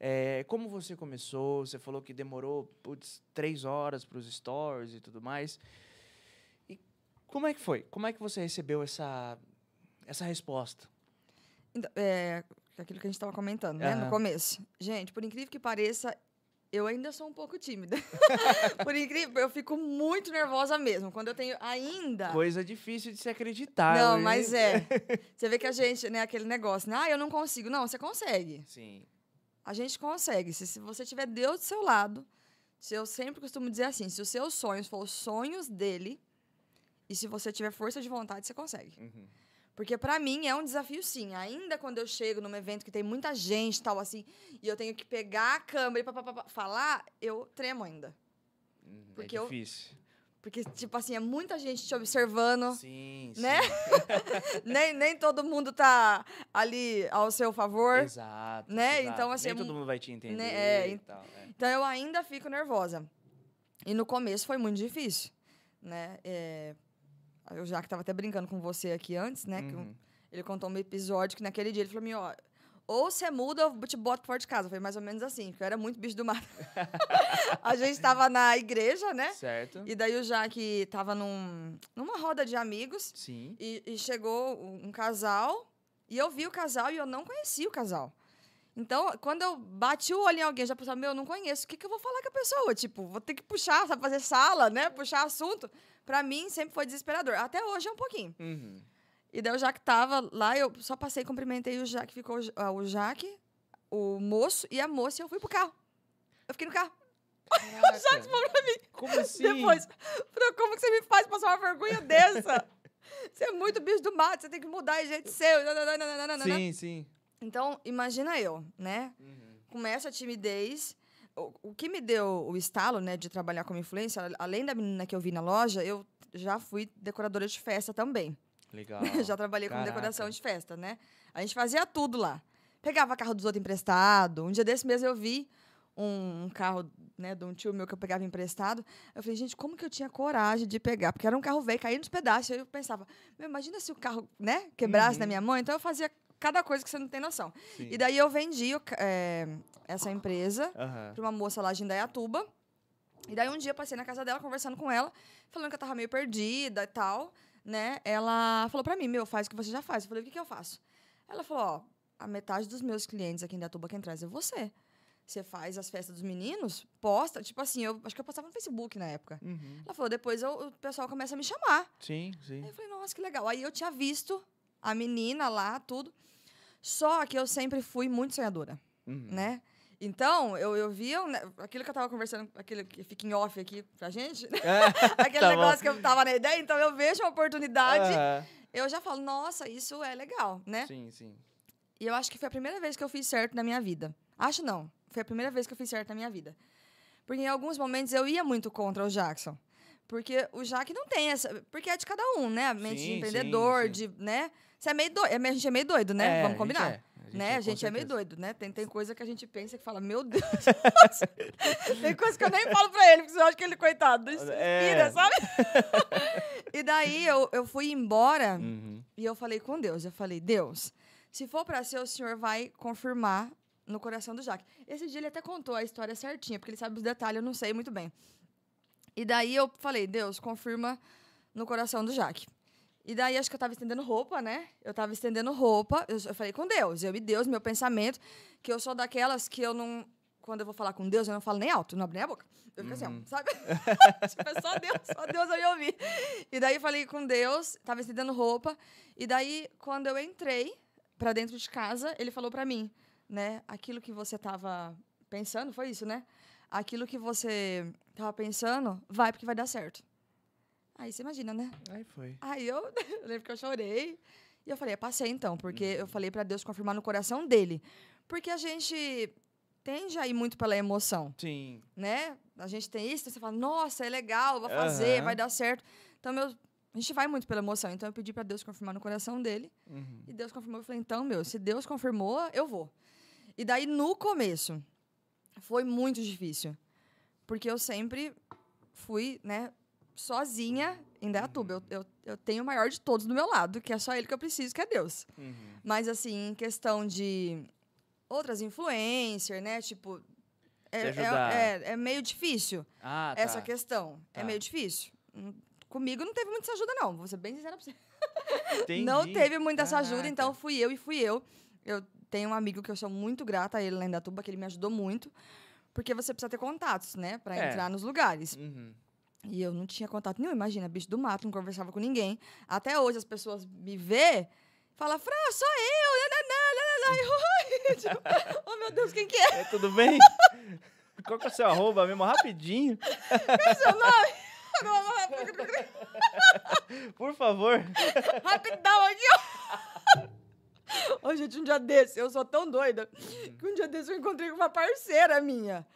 Speaker 1: É, como você começou? Você falou que demorou, putz, três horas para os stories e tudo mais. E como é que foi? Como é que você recebeu essa, essa resposta?
Speaker 2: Então, É, aquilo que a gente estava comentando, né?
Speaker 1: Aham.
Speaker 2: No começo. Gente, por incrível que pareça, eu ainda sou um pouco tímida. por incrível, eu fico muito nervosa mesmo. Quando eu tenho ainda.
Speaker 1: Coisa difícil de se acreditar.
Speaker 2: Não,
Speaker 1: hoje.
Speaker 2: mas é. Você vê que a gente, né, aquele negócio, né? Ah, eu não consigo. Não, você consegue.
Speaker 1: Sim.
Speaker 2: A gente consegue. Se, se você tiver Deus do seu lado, se eu sempre costumo dizer assim, se os seus sonhos for os sonhos dele, e se você tiver força de vontade, você consegue.
Speaker 1: Uhum.
Speaker 2: Porque pra mim é um desafio sim. Ainda quando eu chego num evento que tem muita gente, tal assim, e eu tenho que pegar a câmera e pá, pá, pá, falar, eu tremo ainda.
Speaker 1: Uhum.
Speaker 2: Porque
Speaker 1: é
Speaker 2: eu-
Speaker 1: difícil.
Speaker 2: Porque tipo assim, é muita gente te observando.
Speaker 1: Sim, sim.
Speaker 2: Né? nem, nem todo mundo tá ali ao seu favor.
Speaker 1: Exato.
Speaker 2: Né?
Speaker 1: exato.
Speaker 2: Então, assim,
Speaker 1: Nem
Speaker 2: é
Speaker 1: todo
Speaker 2: mu-
Speaker 1: mundo vai te entender.
Speaker 2: né, é,
Speaker 1: e tal, é.
Speaker 2: Então eu ainda fico nervosa. E no começo foi muito difícil, né? É, eu já que estava até brincando com você aqui antes, né? que um-
Speaker 1: Uhum.
Speaker 2: ele contou um episódio que naquele dia ele falou ó, ou você muda ou te boto fora de casa. Foi mais ou menos assim, porque eu era muito bicho do mato. a gente tava na igreja, né?
Speaker 1: Certo.
Speaker 2: E daí o Jaque tava num, numa roda de amigos
Speaker 1: Sim.
Speaker 2: e, e chegou um casal e eu vi o casal e eu não conhecia o casal. Então, quando eu bati o olho em alguém, já pensava, meu, eu não conheço, o que, que eu vou falar com a pessoa? Tipo, vou ter que puxar, sabe, fazer sala, né? Puxar assunto. Pra mim, sempre foi desesperador. Até hoje é um pouquinho.
Speaker 1: Uhum.
Speaker 2: E daí o Jaque tava lá, eu só passei, cumprimentei o Jaque, ficou o ah, o Jaque, o moço e a moça, e eu fui pro carro. Eu fiquei no carro.
Speaker 1: Caraca.
Speaker 2: pra mim.
Speaker 1: Como assim?
Speaker 2: Depois, falei, como que você me faz passar uma vergonha dessa? Você é muito bicho do mato, você tem que mudar de jeito seu.
Speaker 1: Sim, sim.
Speaker 2: Então, imagina eu, né?
Speaker 1: Uhum.
Speaker 2: Começa a timidez. O, o que me deu o estalo, né, de trabalhar como influência, além da menina que eu vi na loja, eu já fui decoradora de festa também.
Speaker 1: Legal.
Speaker 2: já trabalhei com
Speaker 1: Caraca.
Speaker 2: decoração de festa, né? A gente fazia tudo lá. Pegava carro dos outros emprestado. Um dia desse mesmo eu vi um, carro, né, de um tio meu que eu pegava emprestado. Eu falei, gente, como que eu tinha coragem de pegar? Porque era um carro velho, caía nos pedaços. Aí eu pensava, meu, imagina se o carro, né, quebrasse
Speaker 1: Uhum.
Speaker 2: na minha mão. Então eu fazia cada coisa que você não tem noção.
Speaker 1: Sim.
Speaker 2: E daí eu vendi eh, essa empresa
Speaker 1: Aham.
Speaker 2: para uma moça lá de Indaiatuba. E daí um dia eu passei na casa dela, conversando com ela, falando que eu tava meio perdida e tal, né? Ela falou pra mim, meu, faz o que você já faz. Eu falei, o que, que eu faço? Ela falou, ó, a metade dos meus clientes aqui em Indaiatuba quem traz é você. Você faz as festas dos meninos, posta, tipo assim, eu acho que eu postava no Facebook na época.
Speaker 1: Uhum.
Speaker 2: Ela falou, depois eu- o pessoal começa a me chamar.
Speaker 1: Sim, sim.
Speaker 2: Aí eu falei, nossa, que legal. Aí eu tinha visto a menina lá, tudo. Só que eu sempre fui muito sonhadora
Speaker 1: Uhum.
Speaker 2: né? Então, eu, eu via ne- aquilo que eu tava conversando, aquele que fica em off aqui pra gente, né? aquele
Speaker 1: Tá bom.
Speaker 2: negócio que eu tava na ideia, então eu vejo uma oportunidade,
Speaker 1: Aham.
Speaker 2: eu já falo, nossa, isso é legal, né?
Speaker 1: Sim, sim.
Speaker 2: E eu acho que foi a primeira vez que eu fiz certo na minha vida. Acho não, foi a primeira vez que eu fiz certo na minha vida. Porque em alguns momentos eu ia muito contra o Jackson. Porque o Jack não tem essa. Porque é de cada um, né? A mente
Speaker 1: Sim,
Speaker 2: de
Speaker 1: sim,
Speaker 2: empreendedor,
Speaker 1: sim.
Speaker 2: de. né? Você é meio doido. A gente é meio doido, né?
Speaker 1: É,
Speaker 2: Vamos
Speaker 1: a
Speaker 2: combinar.
Speaker 1: gente é.
Speaker 2: né? A
Speaker 1: com
Speaker 2: gente é meio doido, né? Tem, tem coisa que a gente pensa que fala, meu Deus. tem coisa que eu nem falo pra ele, porque eu acho que ele, coitado, não inspira,
Speaker 1: É.
Speaker 2: sabe? e daí eu, eu fui embora
Speaker 1: Uhum.
Speaker 2: e eu falei com Deus. Eu falei, Deus, se for pra ser, o senhor vai confirmar no coração do Jaque. Esse dia ele até contou a história certinha, porque ele sabe os detalhes, eu não sei muito bem. E daí eu falei, Deus, confirma no coração do Jaque. E daí acho que eu tava estendendo roupa, né? Eu tava estendendo roupa. Eu, eu falei com Deus, eu e Deus, meu pensamento, que eu sou daquelas que eu não. Quando eu vou falar com Deus, eu não falo nem alto, não abro nem a boca. Eu fico assim,
Speaker 1: Uhum.
Speaker 2: ó, sabe? tipo, é só Deus, só Deus vai me ouvir. E daí falei com Deus, tava estendendo roupa. E daí, quando eu entrei pra dentro de casa, ele falou pra mim, né? Aquilo que você tava pensando, foi isso, né? Aquilo que você tava pensando, vai porque vai dar certo. Aí você imagina, né?
Speaker 1: Aí foi.
Speaker 2: Aí eu, eu lembro que eu chorei. E eu falei, é, passei então, porque eu falei pra Deus confirmar no coração dele. Porque a gente tende a ir muito pela emoção,
Speaker 1: Sim.
Speaker 2: né? A gente tem isso, você fala, nossa, é legal, vou fazer,
Speaker 1: Aham.
Speaker 2: vai dar certo. Então, meu A gente vai muito pela emoção. Então eu pedi pra Deus confirmar no coração dele.
Speaker 1: Uhum.
Speaker 2: E Deus confirmou. Eu falei, então, meu, se Deus confirmou, eu vou. E daí, no começo, foi muito difícil. Porque eu sempre fui, né, sozinha em Dayatuba. Eu, eu, eu tenho o maior de todos do meu lado, que é só ele que eu preciso, que é Deus.
Speaker 1: Uhum.
Speaker 2: Mas, assim, em questão de outras influencers, né, tipo... É, é, é, é meio difícil
Speaker 1: Ah, tá.
Speaker 2: essa questão. É
Speaker 1: Tá.
Speaker 2: meio difícil. Hum, Comigo não teve muita ajuda, não. Vou ser bem sincera pra você.
Speaker 1: Entendi.
Speaker 2: Não teve muita essa ajuda, então fui eu e fui eu. Eu tenho um amigo que eu sou muito grata a ele lá em Datuba, que ele me ajudou muito. Porque você precisa ter contatos, né? Pra
Speaker 1: É.
Speaker 2: entrar nos lugares.
Speaker 1: Uhum.
Speaker 2: E eu não tinha contato nenhum. Imagina, bicho do mato, não conversava com ninguém. Até hoje as pessoas me vê falam, Fran, sou eu! Nananã, nananã. E, tipo, oh, meu Deus, quem que é?
Speaker 1: É, tudo bem? Qual que é o seu arroba mesmo? Rapidinho.
Speaker 2: Seu nome?
Speaker 1: Por favor.
Speaker 2: Rapidão aqui, ó. Ô, gente, um dia desse, eu sou tão doida que um dia desse eu encontrei com uma parceira minha.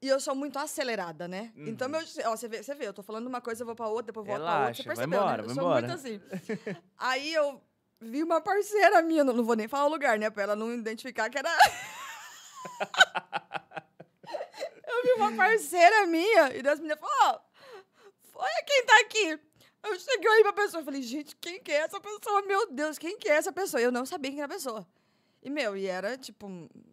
Speaker 2: E eu sou muito acelerada, né?
Speaker 1: Uhum.
Speaker 2: Então, meu, ó, você, vê, você vê, eu tô falando uma coisa, eu vou pra outra, depois eu volto pra outra.
Speaker 1: Relaxa,
Speaker 2: Você
Speaker 1: vai
Speaker 2: percebeu,
Speaker 1: embora,
Speaker 2: né? Eu sou
Speaker 1: embora.
Speaker 2: muito assim. Aí eu vi uma parceira minha, não, não vou nem falar o lugar, né? Pra ela não identificar que era. eu vi uma parceira minha e das meninas falaram: Ó, olha quem tá aqui. Eu cheguei aí pra pessoa e falei, gente, quem que é essa pessoa? Meu Deus, quem que é essa pessoa? Eu não sabia quem era a pessoa. E, meu, e era, tipo,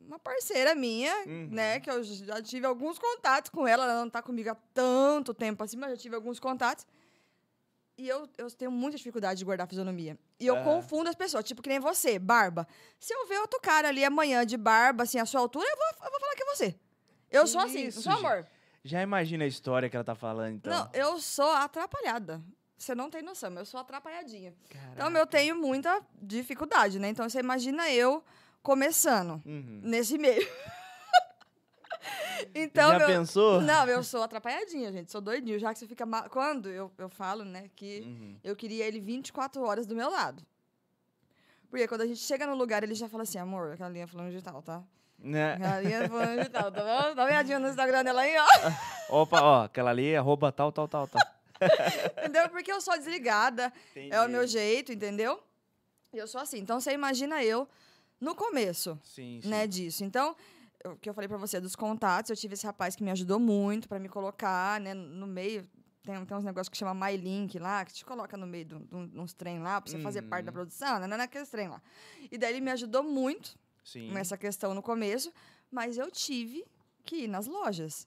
Speaker 2: uma parceira minha,
Speaker 1: Uhum.
Speaker 2: né? Que eu já tive alguns contatos com ela. Ela não tá comigo há tanto tempo assim, mas já tive alguns contatos. E eu, eu tenho muita dificuldade de guardar a fisionomia. E eu
Speaker 1: Aham.
Speaker 2: confundo as pessoas, tipo que nem você, barba. Se eu ver outro cara ali amanhã de barba, assim, à sua altura, eu vou, eu vou falar que é você. Eu
Speaker 1: Que
Speaker 2: sou assim,
Speaker 1: isso,
Speaker 2: sou amor.
Speaker 1: Já imagina a história que ela tá falando, então.
Speaker 2: Não, eu sou atrapalhada. Você não tem noção, eu sou atrapalhadinha. Então,
Speaker 1: Caraca.
Speaker 2: eu tenho muita dificuldade, né? Então, você imagina eu começando
Speaker 1: Uhum.
Speaker 2: nesse meio. então,
Speaker 1: Já
Speaker 2: meu-
Speaker 1: pensou?
Speaker 2: Não, eu sou atrapalhadinha, gente. Sou doidinho. Já que você fica... ma- Quando eu, eu falo, né, que
Speaker 1: Uhum.
Speaker 2: eu queria ele 24 horas do meu lado. Porque quando a gente chega no lugar, ele já fala assim, amor, aquela linha falando digital, tá?
Speaker 1: Né?
Speaker 2: Aquela linha falando digital, tá bom? Dá uma olhadinha no Instagram dela aí, ó.
Speaker 1: Opa, ó, aquela ali é arroba tal, tal, tal, tal.
Speaker 2: Entendeu? Porque eu sou desligada. É o meu jeito, entendeu? E eu sou assim. Então, você imagina eu no começo,
Speaker 1: Sim, sim.
Speaker 2: né, disso. Então, o que eu falei pra você dos contatos, eu tive esse rapaz que me ajudou muito pra me colocar, né, no meio. Tem, tem uns negócios que chama MyLink lá, que te coloca no meio de de de uns trem lá, pra você fazer parte da
Speaker 1: Uhum.
Speaker 2: produção, né, naqueles trem lá. E daí ele me ajudou muito
Speaker 1: Sim.
Speaker 2: nessa questão no começo, mas eu tive que ir nas lojas.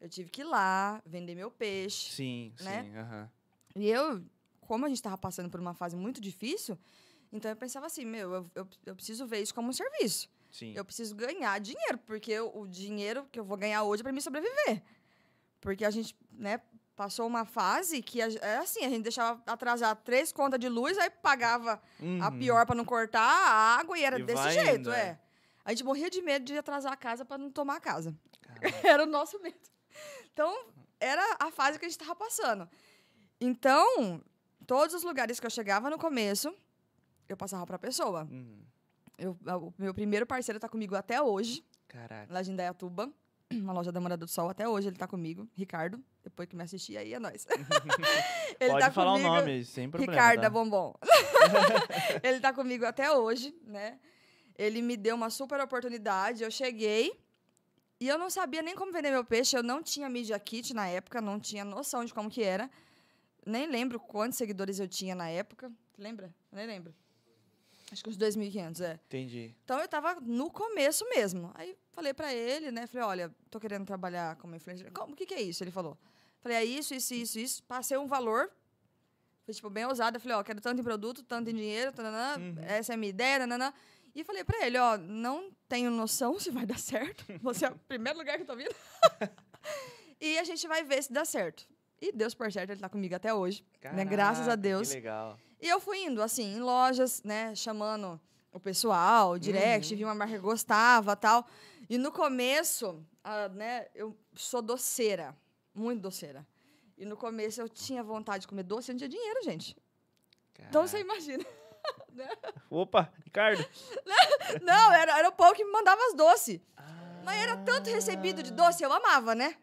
Speaker 2: Eu tive que ir lá, vender meu peixe.
Speaker 1: Sim,
Speaker 2: né?
Speaker 1: sim. aham.
Speaker 2: E eu, como a gente estava passando por uma fase muito difícil, então eu pensava assim, meu, eu, eu, eu preciso ver isso como um serviço.
Speaker 1: Sim.
Speaker 2: Eu preciso ganhar dinheiro, porque eu- o dinheiro que eu vou ganhar hoje é para me sobreviver. Porque a gente, né, passou uma fase que a, é assim, a gente deixava atrasar três contas de luz, aí pagava a
Speaker 1: Uhum.
Speaker 2: pior para não cortar a água e era
Speaker 1: E
Speaker 2: desse jeito,
Speaker 1: indo,
Speaker 2: é.
Speaker 1: é.
Speaker 2: A gente morria de medo de atrasar a casa para não tomar a casa.
Speaker 1: Caraca.
Speaker 2: Era o nosso medo. Então, era a fase que a gente estava passando. Então, todos os lugares que eu chegava no começo, eu passava para a pessoa.
Speaker 1: Uhum.
Speaker 2: Eu, o meu primeiro parceiro está comigo até hoje,
Speaker 1: Caraca.
Speaker 2: lá de Indaiatuba, uma loja da Morada do Sol, até hoje ele está comigo. Ricardo, depois que me assistir aí, é nóis. ele
Speaker 1: Pode
Speaker 2: tá
Speaker 1: falar
Speaker 2: comigo,
Speaker 1: o nome, sem problema.
Speaker 2: Ricardo
Speaker 1: tá?
Speaker 2: da Bombom. ele tá comigo até hoje, né? Ele me deu uma super oportunidade. Eu cheguei e eu não sabia nem como vender meu peixe. Eu não tinha Media Kit na época, não tinha noção de como que era. Nem lembro quantos seguidores eu tinha na época. Lembra? Nem lembro. Acho que uns 2.500, é.
Speaker 1: Entendi.
Speaker 2: Então eu tava no começo mesmo. Aí falei pra ele, né? Falei, olha, tô querendo trabalhar como influencer. Como, o que, que é isso? Ele falou. Falei, é isso, isso, isso, isso. Passei um valor. Foi, tipo, bem ousado. Eu falei, ó, quero tanto em produto, tanto em dinheiro, tananã,
Speaker 1: Uhum.
Speaker 2: essa é a minha ideia, nananã. E falei pra ele, ó, não tenho noção se vai dar certo. Você é o primeiro lugar que eu tô vindo. e a gente vai ver se dá certo. E Deus por certo, ele tá comigo até hoje. né? Graças a
Speaker 1: Caraca,
Speaker 2: Deus.
Speaker 1: Que legal.
Speaker 2: E eu fui indo, assim, em lojas, né, chamando o pessoal, direct,
Speaker 1: Uhum.
Speaker 2: vi uma marca que gostava tal. E no começo, ah, né, eu sou doceira, muito doceira. E no começo eu tinha vontade de comer doce, eu não tinha dinheiro, gente. Então você
Speaker 1: Caraca.
Speaker 2: imagina.
Speaker 1: Opa, Ricardo.
Speaker 2: Não, era, era o povo que me mandava as doces.
Speaker 1: Ah,
Speaker 2: Mas era tanto recebido de doce, eu amava, né?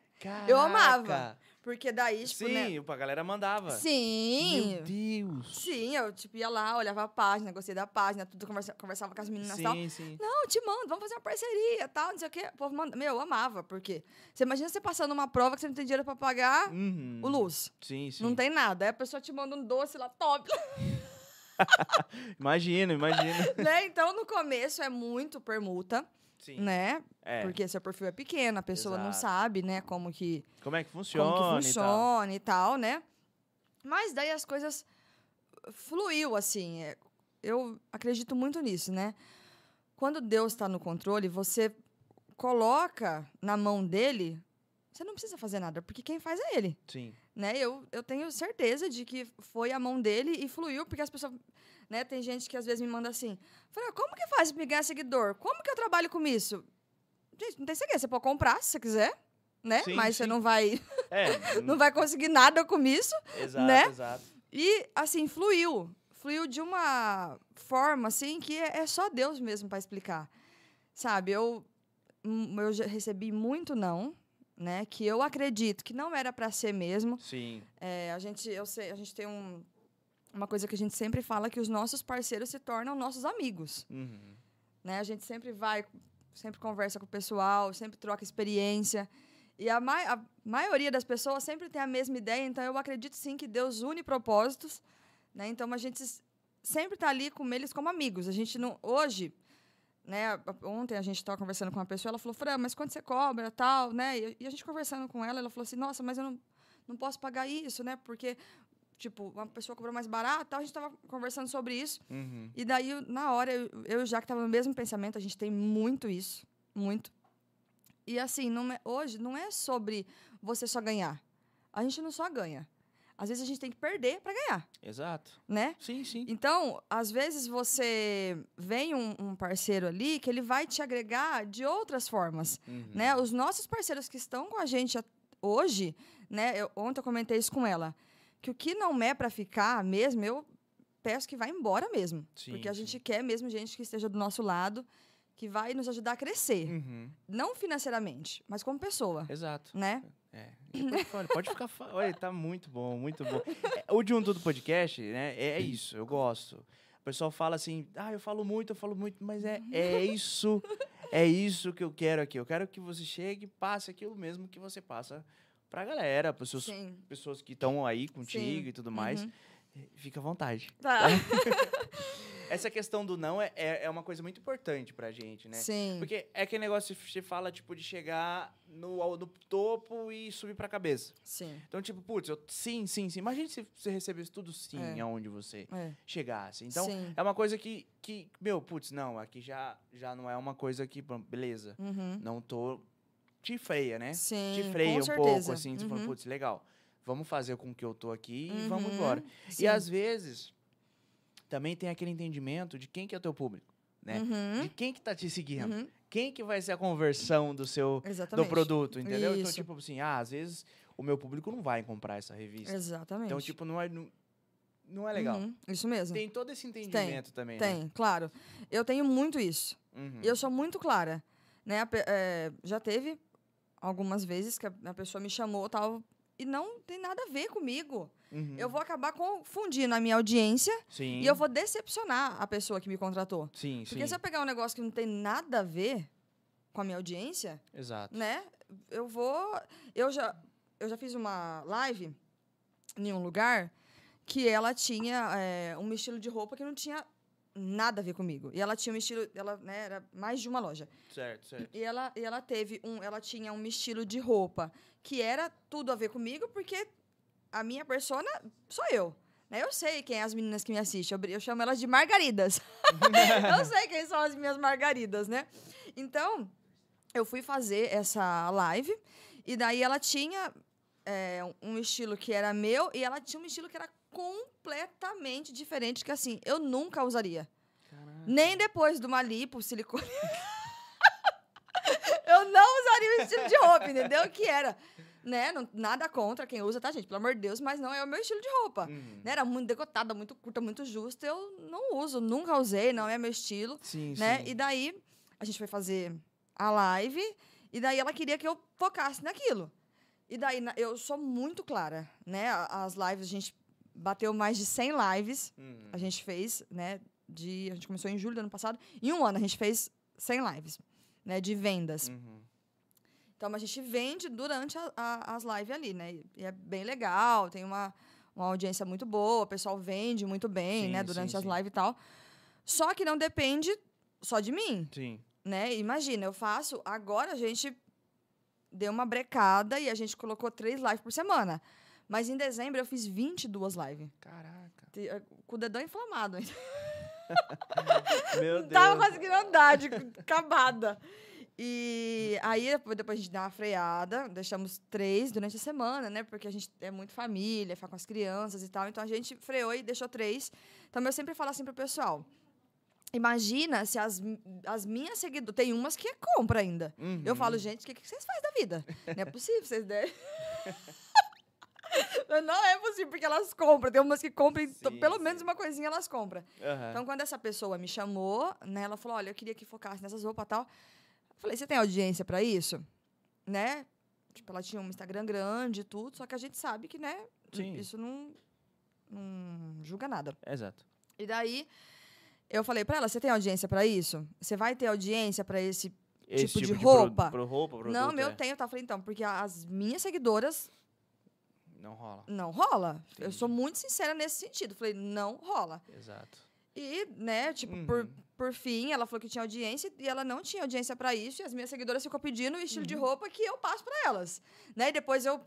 Speaker 2: Eu amava.
Speaker 1: Caraca.
Speaker 2: Porque daí, tipo,
Speaker 1: Sim,
Speaker 2: né?
Speaker 1: a galera mandava.
Speaker 2: Sim.
Speaker 1: Meu Deus.
Speaker 2: Sim, eu, tipo, ia lá, olhava a página, gostei da página, tudo, conversa, conversava com as meninas e tal.
Speaker 1: Sim, sim.
Speaker 2: Não, eu te mando, vamos fazer uma parceria, tal, não sei o quê. O povo manda. Meu, eu amava, porque você imagina você passando uma prova que você não tem dinheiro pra pagar
Speaker 1: Uhum.
Speaker 2: o luz.
Speaker 1: Sim, sim.
Speaker 2: Não tem nada. Aí a pessoa te manda um doce lá, top.
Speaker 1: Imagina, imagina.
Speaker 2: né? Então, no começo é muito permuta,
Speaker 1: Sim.
Speaker 2: né?
Speaker 1: É.
Speaker 2: Porque seu perfil é pequeno, a pessoa não
Speaker 1: Exato.
Speaker 2: sabe, né, como que,
Speaker 1: Como é que funciona?
Speaker 2: como que
Speaker 1: e tal.
Speaker 2: funciona e tal. né? Mas daí as coisas fluiu, assim. é, Eu acredito muito nisso, né? Quando Deus está no controle, você coloca na mão dele, você não precisa fazer nada, porque quem faz é ele.
Speaker 1: Sim.
Speaker 2: né? Eu, eu tenho certeza de que foi a mão dele e fluiu, porque as pessoas, né? Tem gente que às vezes me manda assim, fala, como que faz pra ganhar seguidor? Como que eu trabalho com isso? Gente, não tem segredo, você pode comprar se você quiser, né?
Speaker 1: Sim,
Speaker 2: Mas você
Speaker 1: sim.
Speaker 2: não vai,
Speaker 1: É.
Speaker 2: não vai conseguir nada com isso.
Speaker 1: Exato,
Speaker 2: né?
Speaker 1: exato.
Speaker 2: E, assim, fluiu. Fluiu de uma forma, assim, que é, é só Deus mesmo para explicar. Sabe, eu, hum, eu já recebi muito não, né? Que eu acredito que não era para ser mesmo.
Speaker 1: Sim.
Speaker 2: É, a gente, eu sei, a gente tem um, uma coisa que a gente sempre fala que os nossos parceiros se tornam nossos amigos,
Speaker 1: Uhum.
Speaker 2: né? A gente sempre vai, sempre conversa com o pessoal, sempre troca experiência. E a, mai- a maioria das pessoas sempre tem a mesma ideia, então eu acredito sim que Deus une propósitos, né? Então a gente sempre está ali com eles como amigos. A gente não hoje, né? Ontem a gente estava conversando com uma pessoa, ela falou: "Fran, mas quanto você cobra, tal, né?" E, e a gente conversando com ela, ela falou assim: "Nossa, mas eu não, não posso pagar isso, né? Porque tipo, uma pessoa cobrou mais barato, tal, a gente estava conversando sobre isso.
Speaker 1: Uhum.
Speaker 2: E daí, na hora, eu, eu e o Jaque tava no mesmo pensamento, a gente tem muito isso, muito. E assim, não é- hoje não é sobre você só ganhar. A gente não só ganha. Às vezes a gente tem que perder para ganhar,
Speaker 1: Exato.
Speaker 2: né?
Speaker 1: Sim, sim.
Speaker 2: Então, às vezes você vem um, um parceiro ali que ele vai te agregar de outras formas,
Speaker 1: Uhum.
Speaker 2: né? Os nossos parceiros que estão com a gente hoje, né? Eu, ontem eu comentei isso com ela, que o que não é para ficar mesmo, eu peço que vá embora mesmo,
Speaker 1: Sim,
Speaker 2: porque a
Speaker 1: sim.
Speaker 2: gente quer mesmo gente que esteja do nosso lado, que vai nos ajudar a crescer,
Speaker 1: Uhum.
Speaker 2: não financeiramente, mas como pessoa,
Speaker 1: Exato.
Speaker 2: né?
Speaker 1: É. E Pode, ficar. Olha, tá muito bom, muito bom. É, O de um tudo podcast, né? É isso, eu gosto. O pessoal fala assim, ah, eu falo muito, eu falo muito, mas é, é isso, é isso que eu quero aqui. Eu quero que você chegue e passe aquilo mesmo que você passa pra galera, para seus
Speaker 2: Sim.
Speaker 1: pessoas que estão aí contigo
Speaker 2: Sim.
Speaker 1: e tudo mais.
Speaker 2: Uhum.
Speaker 1: Fica à vontade.
Speaker 2: Tá.
Speaker 1: Essa questão do não é, é, é uma coisa muito importante pra gente, né?
Speaker 2: Sim.
Speaker 1: Porque é aquele negócio que você fala, tipo, de chegar no, no topo e subir pra cabeça.
Speaker 2: Sim.
Speaker 1: Então, tipo, putz, eu, sim, sim, sim. Imagina se você recebesse tudo sim
Speaker 2: É.
Speaker 1: aonde você
Speaker 2: É.
Speaker 1: chegasse. Então,
Speaker 2: Sim.
Speaker 1: é uma coisa que, que, meu, putz, não, aqui já, já não é uma coisa que, beleza,
Speaker 2: Uhum.
Speaker 1: não tô... Te freia, né?
Speaker 2: Sim.
Speaker 1: Te freia um
Speaker 2: certeza.
Speaker 1: pouco, assim, tipo,
Speaker 2: Uhum.
Speaker 1: putz, legal, vamos fazer com que eu tô aqui e vamos
Speaker 2: Uhum.
Speaker 1: embora. E
Speaker 2: Sim.
Speaker 1: às vezes, também tem aquele entendimento de quem que é o teu público, né?
Speaker 2: Uhum.
Speaker 1: De quem que tá te seguindo.
Speaker 2: Uhum.
Speaker 1: Quem que vai ser a conversão do seu do
Speaker 2: Exatamente.
Speaker 1: produto, entendeu? Então,
Speaker 2: Isso.
Speaker 1: tipo assim, ah, às vezes o meu público não vai comprar essa revista.
Speaker 2: Exatamente.
Speaker 1: Então, tipo, não é, não, não é legal.
Speaker 2: Uhum. Isso mesmo.
Speaker 1: Tem todo esse entendimento também,
Speaker 2: Tem, claro. Eu tenho muito isso.
Speaker 1: né? Uhum.
Speaker 2: Eu sou muito clara. Né? É, já teve algumas vezes que a, a pessoa me chamou tal, e não tem nada a ver comigo.
Speaker 1: Uhum.
Speaker 2: Eu vou acabar confundindo a minha audiência
Speaker 1: Sim.
Speaker 2: e eu vou decepcionar a pessoa que me contratou.
Speaker 1: Sim,
Speaker 2: Porque
Speaker 1: sim.
Speaker 2: se eu pegar um negócio que não tem nada a ver com a minha audiência,
Speaker 1: Exato.
Speaker 2: né? Eu vou. Eu já, eu já fiz uma live em um lugar que ela tinha é, um estilo de roupa que não tinha nada a ver comigo. E ela tinha um estilo. Ela né, era mais de uma loja.
Speaker 1: Certo, certo.
Speaker 2: E ela, e ela teve um. Ela tinha um estilo de roupa que era tudo a ver comigo, porque a minha persona sou eu. Né? Eu sei quem é as meninas que me assistem. Eu, eu chamo elas de margaridas. eu sei quem são as minhas margaridas, né? Então, eu fui fazer essa live, e daí ela tinha é, um estilo que era meu, e ela tinha um estilo que era completamente diferente, que assim, eu nunca usaria.
Speaker 1: Caraca.
Speaker 2: Nem depois do uma lipo, silicone. eu não usaria o estilo de roupa, entendeu? Que era, né? Não- nada contra quem usa, tá, gente? Pelo amor de Deus, mas não é o meu estilo de roupa.
Speaker 1: Uhum.
Speaker 2: Né? Era muito decotada, muito curta, muito justa. Eu não uso, nunca usei, não é meu estilo,
Speaker 1: Sim,
Speaker 2: né?
Speaker 1: sim.
Speaker 2: E daí, a gente foi fazer a live, e daí ela queria que eu focasse naquilo. E daí, eu sou muito clara, né? As lives, a gente bateu mais de 100 lives,
Speaker 1: Uhum.
Speaker 2: a gente fez, né? De, a gente começou em julho do ano passado. Em um ano, a gente fez 100 lives, né? De vendas.
Speaker 1: Uhum.
Speaker 2: Então, a gente vende durante a- a- as lives ali, né? E é bem legal, tem uma, uma audiência muito boa, o pessoal vende muito bem,
Speaker 1: Sim,
Speaker 2: né?
Speaker 1: sim,
Speaker 2: Durante as
Speaker 1: sim.
Speaker 2: lives e tal. Só que não depende só de mim,
Speaker 1: Sim.
Speaker 2: né? Imagina, eu faço. Agora a gente deu uma brecada e a gente colocou três lives por semana. Mas em dezembro eu fiz 22 lives.
Speaker 1: Caraca.
Speaker 2: Eh, Com o dedão inflamado.
Speaker 1: Meu
Speaker 2: Não
Speaker 1: Deus.
Speaker 2: tava conseguindo andar, de acabada. E aí, depois, a gente dá uma freada, deixamos três durante a semana, né? Porque a gente é muito família, fica com as crianças e tal. Então a gente freou e deixou três. Então eu sempre falo assim pro pessoal. Imagina se as, as minhas seguidoras. Tem umas que compra ainda. Eu
Speaker 1: Uhum.
Speaker 2: falo, gente, o que, que vocês fazem da vida? Não é possível, vocês devem. Não é possível, porque elas compram. Tem umas que compram,
Speaker 1: Sim,
Speaker 2: pelo
Speaker 1: sim.
Speaker 2: menos uma coisinha elas compram.
Speaker 1: Aham.
Speaker 2: Então, quando essa pessoa me chamou, né, ela falou: olha, eu queria que focasse nessas roupas e tal. Eu falei: você tem audiência pra isso? Né? Tipo, ela tinha um Instagram grande e tudo, só que a gente sabe que, né,
Speaker 1: Sim.
Speaker 2: isso não, não julga nada.
Speaker 1: Exato.
Speaker 2: E daí, eu falei pra ela: você tem audiência pra isso? Você vai ter audiência pra esse
Speaker 1: Esse
Speaker 2: Tipo de
Speaker 1: pro-
Speaker 2: roupa?
Speaker 1: Pro, roupa, produto,
Speaker 2: não, meu
Speaker 1: é.
Speaker 2: tenho, tá? Eu falei, então, porque as minhas seguidoras
Speaker 1: Não rola.
Speaker 2: não rola. Eu sou muito sincera nesse sentido. Falei, não rola.
Speaker 1: Exato.
Speaker 2: E, né, tipo,
Speaker 1: Uhum.
Speaker 2: por fim, ela falou que tinha audiência e ela não tinha audiência pra isso. E as minhas seguidoras ficam pedindo o estilo
Speaker 1: Uhum.
Speaker 2: de roupa que eu passo pra elas. Né? E depois eu.